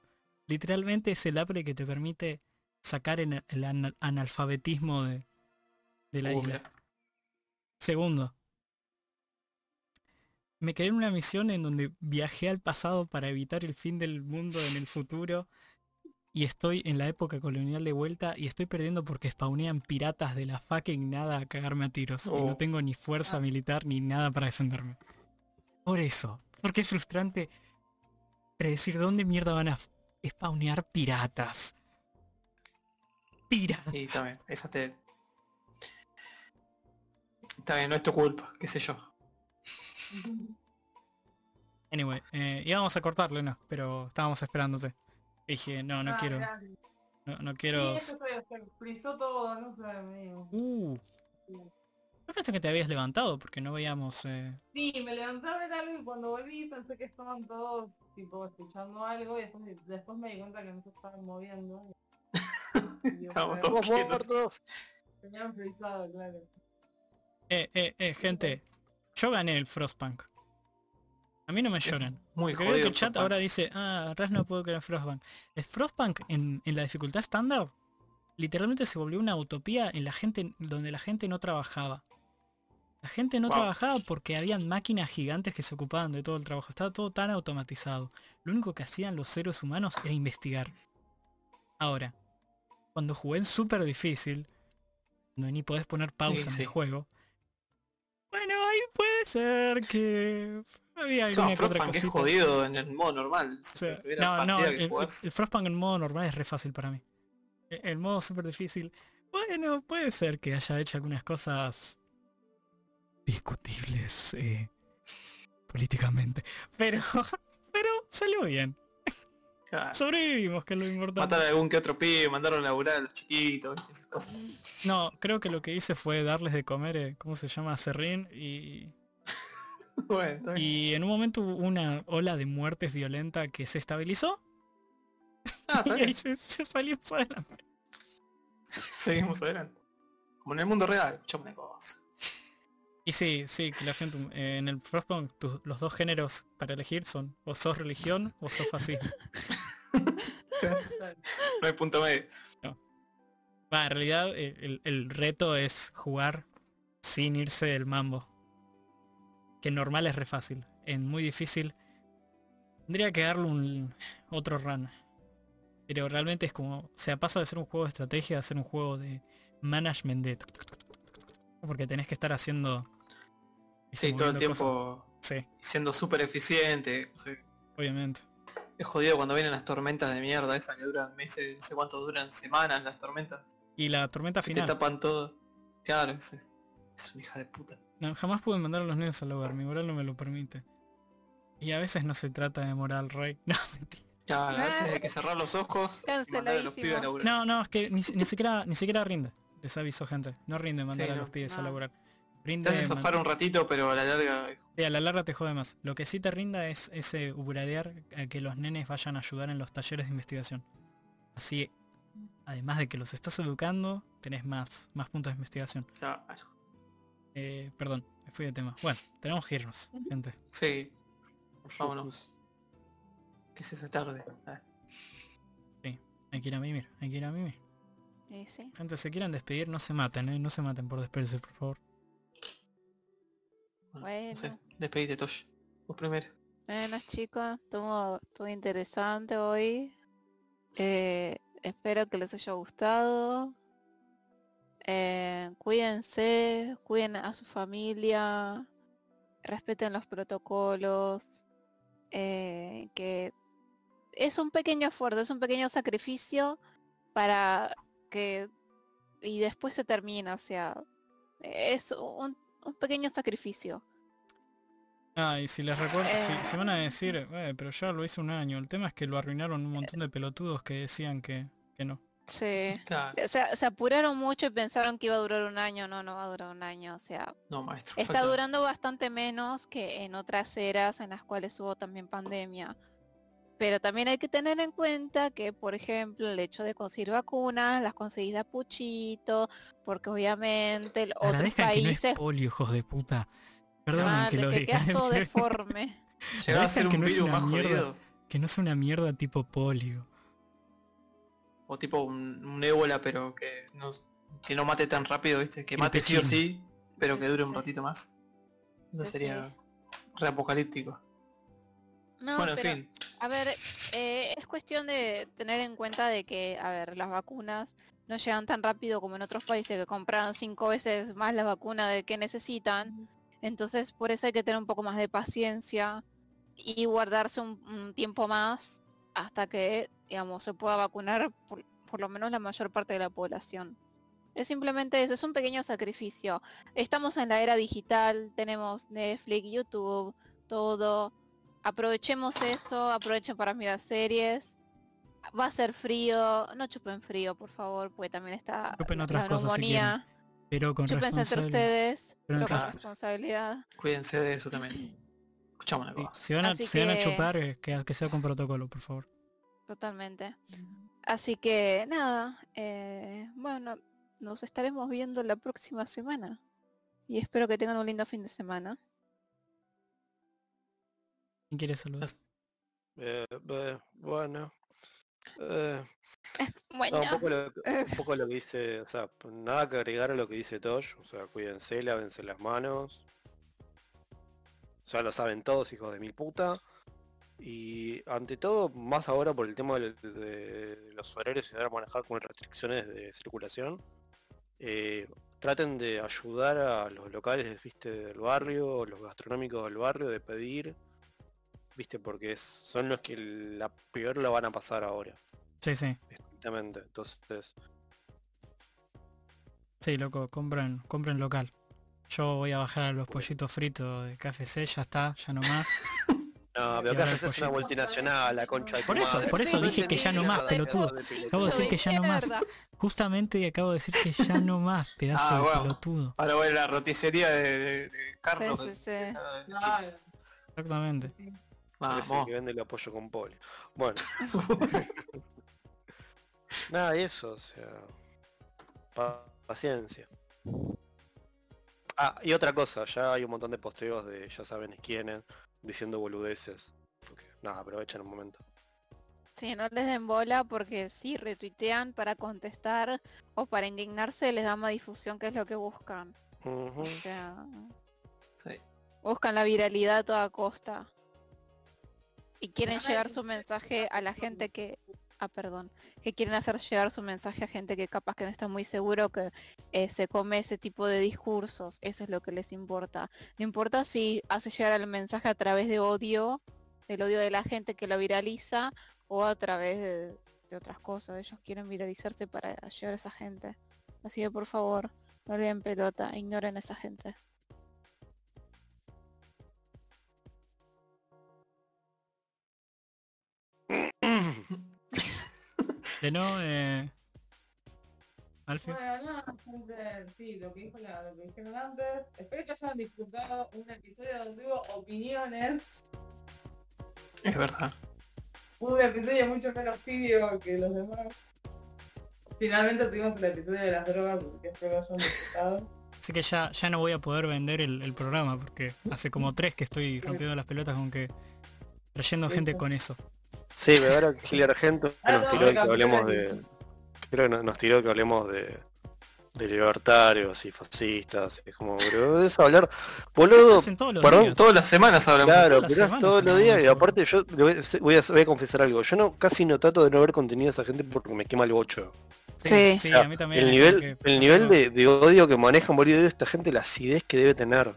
B: Literalmente es el upgrade que te permite sacar el anal- analfabetismo de, de la isla. Segundo, me quedé en una misión en donde viajé al pasado para evitar el fin del mundo en el futuro y estoy en la época colonial de vuelta y estoy perdiendo porque spawnean piratas de la fucking nada a cagarme a tiros y no
C: Oh.
B: tengo ni fuerza militar ni nada para defenderme. Por eso, porque es frustrante predecir dónde mierda van a spawnear piratas. Piratas.
C: Y también, esa te... Está bien, no es tu culpa, qué sé yo.
B: Anyway, eh, íbamos a cortarlo, no, pero estábamos esperándote. Dije, no, no
E: Ah,
B: quiero, no, no
E: Sí,
B: quiero...
E: eso se, se frizó todo, no sé, amigo.
B: Uh, yo pensé que te habías levantado porque no veíamos... eh,
E: Sí, me levanté a ver algo y cuando volví pensé que estaban todos tipo escuchando algo y después, después me di cuenta que no se estaban moviendo.
C: Estábamos
E: "Bueno,
C: todos
F: muertos!
E: Tenían frizado, claro.
B: Eh, eh, eh, gente, yo gané el Frostpunk. A mí no me lloran.
C: Muy
B: Porque veo que el chat
C: Frostpunk.
B: ahora dice, ah, Raz no puedo crear Frostpunk. El Frostpunk en, en la dificultad estándar literalmente se volvió una utopía en la gente donde la gente no trabajaba. La gente no
C: Wow.
B: trabajaba porque habían máquinas gigantes que se ocupaban de todo el trabajo. Estaba todo tan automatizado. Lo único que hacían los seres humanos era investigar. Ahora, cuando jugué en súper difícil, donde ni podés poner pausa
C: Sí,
B: en
C: sí.
B: el juego. Bueno, ahí puede ser que había alguna otra
C: Frostpunk es
B: cosita.
C: jodido en el modo normal.
B: O sea,
C: Primera
B: no, no,
C: jugás.
B: el Frostpunk en modo normal es re fácil para mí. E- El modo súper difícil, bueno, puede ser que haya hecho algunas cosas discutibles eh, políticamente, pero pero salió bien.
C: Claro.
B: Sobrevivimos, que es lo importante.
C: Matar a algún que otro pibe, mandaron a laburar a los chiquitos esas cosas.
B: No, creo que lo que hice fue darles de comer, eh, ¿cómo se llama? Serrín y...
C: Bueno.
B: Y en un momento hubo una ola de muertes violenta que se estabilizó
C: Ah,
B: y ahí se, se salió para adelante.
C: Seguimos adelante. Como en el mundo real, una cosa.
B: Y sí, sí, que la gente eh, en el Frostpunk los dos géneros para elegir son o sos religión o sos fascismo.
C: No hay punto medio.
B: Va, en realidad eh, el, el reto es jugar sin irse del mambo. Que normal es re fácil. En muy difícil tendría que darle un otro run. Pero realmente es como, o sea, pasa de ser un juego de estrategia a ser un juego de management de porque tenés que estar haciendo
C: Sí, todo el
B: cosas.
C: tiempo
B: Sí,
C: siendo súper eficiente.
B: obviamente.
C: es jodido cuando vienen las tormentas de mierda esas que duran meses, no sé cuánto duran, semanas las tormentas.
B: Y la tormenta
C: Que te
B: final.
C: tapan todo. Claro, es, es una hija de puta.
B: No, jamás pude mandar a los niños al hogar, mi moral no me lo permite. Y a veces no se trata de moral, Rey. No, mentira.
C: Claro, a veces hay que cerrar los ojos y mandar a los pibes a laburar.
B: No, no, es que ni, ni siquiera ni siquiera rinde. Les aviso, gente. No rinde mandar
C: Sí,
B: a
C: no.
B: los pibes a
D: No.
B: Laburar.
C: Te
B: Rinde
C: hace zafar un ratito, pero a la larga...
B: Sí, a la larga te jode más. Lo que sí te rinda es ese ubradear a que los nenes vayan a ayudar en los talleres de investigación. Así, además de que los estás educando, tenés más, más puntos de investigación.
C: Claro.
B: Eh, perdón, me fui de tema. Bueno, tenemos que irnos, gente.
C: Sí. Vámonos. ¿Qué es esa tarde? Ah,
B: Hay que ir a mimir, hay que ir a mimir.
D: Sí, sí.
B: Gente, se quieran despedir, no se maten, ¿eh? No se maten por despedirse, por favor.
C: Bueno, No sé, despedite Tosh. Vos primero.
D: Bueno chicos, estuvo, estuvo interesante hoy. Eh, espero que les haya gustado. Eh, cuídense, cuiden a su familia, respeten los protocolos. eh, que es un pequeño esfuerzo, es un pequeño sacrificio para que y después se termina, o sea, es un, un pequeño sacrificio.
B: Ah, y si les recuerdo, si,
D: Eh.
B: si van a decir, "Eh, pero ya lo hice un año, el tema es que lo arruinaron un montón de pelotudos que decían que, que no.
D: Sí.
C: Claro.
D: O sea, se apuraron mucho y pensaron que iba a durar un año, no, no va a durar un año, o sea,
C: No, maestro.
D: está
C: falta-
D: durando bastante menos que en otras eras en las cuales hubo también pandemia. Pero también hay que tener en cuenta que, por ejemplo, el hecho de conseguir vacunas, las conseguís de a puchito, porque obviamente el- otros
B: que no es
D: países,
B: polio, hijos de puta. Perdón
D: mal,
B: que lo
D: quedas todo deforme.
C: A ser
B: que
C: un
B: no es
C: virus
B: una
C: más
B: mierda.
C: jodido.
B: Que no sea una mierda tipo polio.
C: O tipo un, un ébola, pero que no, que no mate tan rápido, ¿viste? Que mate sí o sí, pero que dure un ratito más. No sería reapocalíptico.
D: No,
C: bueno, en
D: pero-
C: fin.
D: A ver, eh, es cuestión de tener en cuenta de que, a ver, las vacunas no llegan tan rápido como en otros países que compraron cinco veces más la vacuna de que necesitan. Entonces, por eso hay que tener un poco más de paciencia y guardarse un, un tiempo más hasta que, digamos, se pueda vacunar por, por lo menos la mayor parte de la población. Es simplemente eso, es un pequeño sacrificio. Estamos en la era digital, tenemos Netflix, YouTube, todo. Aprovechemos eso, aprovechen para mirar series. Va a ser frío, no chupen frío, por favor, porque también está
B: Chupen
D: la
B: otras cosas si
D: neumonía.
B: Pero con
D: entre ustedes,
B: Pero
D: con responsabilidad.
C: Cuídense de eso también. Escuchamos
B: Sí. Si van a, si van a chupar, eh, que, que sea con protocolo, por favor.
D: Totalmente. Así que nada, eh, bueno, nos estaremos viendo la próxima semana. Y espero que tengan un lindo fin de semana.
B: ¿Quién quiere saludar?
F: Eh, eh, bueno. Eh,
D: Bueno,
F: no, un, poco lo, que- un poco lo que dice, o sea, nada que agregar a lo que dice Tosh, o sea, cuídense, lávense las manos. Ya lo saben todos, hijos de mil puta. Y ante todo, más ahora por el tema de, los horarios y saber manejar con restricciones de circulación, eh, traten de ayudar a los locales, viste, del barrio, los gastronómicos del barrio, de pedir, viste, porque es- son los que la peor la van a pasar ahora,
B: Sí, sí.
F: estrictamente. Entonces,
B: Sí, loco, compren, compren local. Yo voy a bajar a los pollitos fritos de KFC, ya está, ya no más.
F: No, pero
B: el
F: es una multinacional, la concha de
B: Por eso,
F: madre.
B: por eso
D: Sí,
B: dije que ya no más, pelotudo.
F: de.
B: Acabo de decir que ya no más. Justamente acabo de decir que ya no más, pedazo
C: Ah,
B: de
C: bueno.
B: pelotudo.
C: Ahora voy a la roticería de, de- de Carlos.
D: Sí, sí, sí.
C: Esa-
E: Claro.
B: Exactamente.
C: Vamos.
F: que vende el apoyo con poli. Bueno. Nada, y eso, o sea. pa- paciencia. Ah, y otra cosa, ya hay un montón de posteos de ya saben quiénes diciendo boludeces. Porque, nada, aprovechen un momento.
D: Sí, no les den bola porque si retuitean para contestar o para indignarse les da más difusión que es lo que buscan. O sea,
C: Sí.
D: buscan la viralidad a toda costa. Y quieren llegar su mensaje a la gente que... Ah, perdón. Que quieren hacer llegar su mensaje a gente que capaz que no está muy seguro que eh, se come ese tipo de discursos. Eso es lo que les importa. No importa si hace llegar el mensaje a través de odio, del odio de la gente que lo viraliza, o a través de, de otras cosas. Ellos quieren viralizarse para llegar a esa gente. Así que por favor, no le den pelota, ignoren a esa gente.
B: De no, eh... Alfie.
E: Bueno, nada, gente, sí, lo que, dijo la, lo que dijeron antes. Espero que hayan disfrutado un episodio donde hubo opiniones.
C: Es verdad.
E: Un episodio mucho menos tibio que los demás. Finalmente tuvimos el episodio de las drogas, porque espero que hayan disfrutado.
B: Así que ya, ya no voy a poder vender el, el programa porque hace como tres que estoy rompiendo las pelotas con que trayendo gente con eso.
F: Sí, pero ahora Chile Argento nos
E: no,
F: tiró que hablemos
E: de-.
F: Creo que nos- tiró que hablemos de. de libertarios y fascistas. Es como, pero de eso hablar. Boludo,
B: todos
F: perdón,
B: días.
C: Todas las semanas hablamos.
F: Claro, pero es todos los días y aparte yo voy, a- voy a, voy a confesar algo. Yo no casi no trato de no ver contenido de esa gente porque me quema el bocho.
D: Sí.
B: sí,
F: O sea,
B: a mí también.
F: el
B: es
F: nivel,
B: que-
F: el nivel de, de odio que manejan boludo de esta gente, la acidez que debe tener.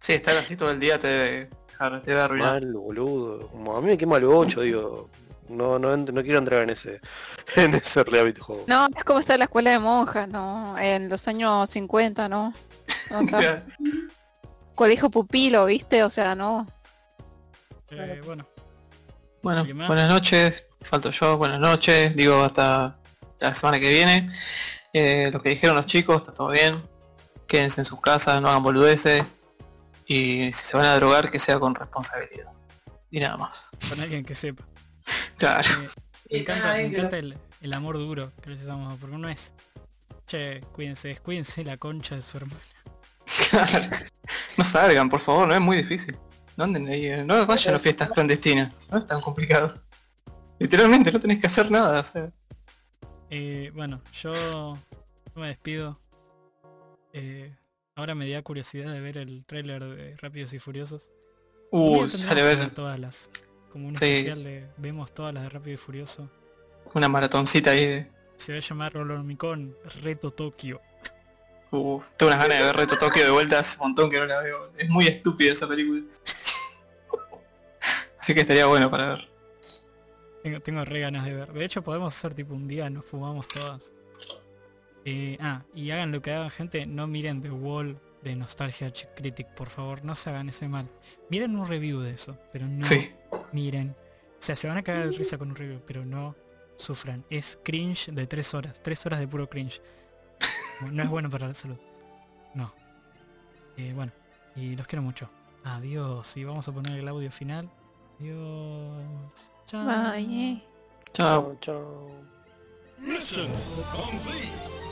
C: Sí, estar así todo el día te arruinar.
F: Mal, boludo. Como a mí me quema el bocho, digo. No, no, quiero entrar en ese, en ese reality juego.
D: No, es como está la escuela de monjas, ¿no? En los años 50, ¿no? No está. Colegio pupilo, ¿viste? O sea, no.
B: eh, bueno,
C: Bueno, buenas noches. Falto yo, buenas noches. Digo, hasta la semana que viene. Eh, lo que dijeron los chicos, está todo bien. Quédense en sus casas, no hagan boludeces. Y si se van a drogar, que sea con responsabilidad. Y nada más.
B: con alguien que sepa.
C: Claro.
B: Eh, me encanta, me encanta el, el amor duro que les damos, porque no es. Che, cuídense, cuídense la concha de su hermana.
C: claro. No salgan, por favor, no es muy difícil. No anden eh, no vayan a fiestas clandestinas. No es tan complicado. Literalmente no tenés que hacer nada. O sea.
B: Eh, bueno, yo, yo me despido. Eh, ahora me da curiosidad de ver el tráiler de Rápidos y Furiosos.
C: Uh, sale ver
B: ver todas las. Como un
C: Sí.
B: especial de. Vemos todas las de Rápido y Furioso.
C: una maratoncita ahí de.
B: Se va a llamar Rolormicón Reto Tokio.
C: Uh, tengo unas ganas de ver Reto Tokio de vuelta hace un montón que no la veo. Es muy estúpida esa película. Así que estaría bueno para ver.
B: Tengo, tengo re ganas de ver. De hecho podemos hacer tipo un día, nos fumamos todas. Eh, ah, y hagan lo que hagan gente, no miren The Wall de Nostalgia Critic, por favor, no se hagan ese mal. Miren un review de eso, pero no
C: Sí.
B: miren. O sea, se van a cagar de risa con un review, pero no sufran. Es cringe de tres horas, tres horas de puro cringe. No, no es bueno para la salud. No. Eh, bueno, y los quiero mucho. Adiós. Y vamos a poner el audio final. Adiós. Chao.
D: Bye.
C: Chao.
F: Chao.
J: Mission complete.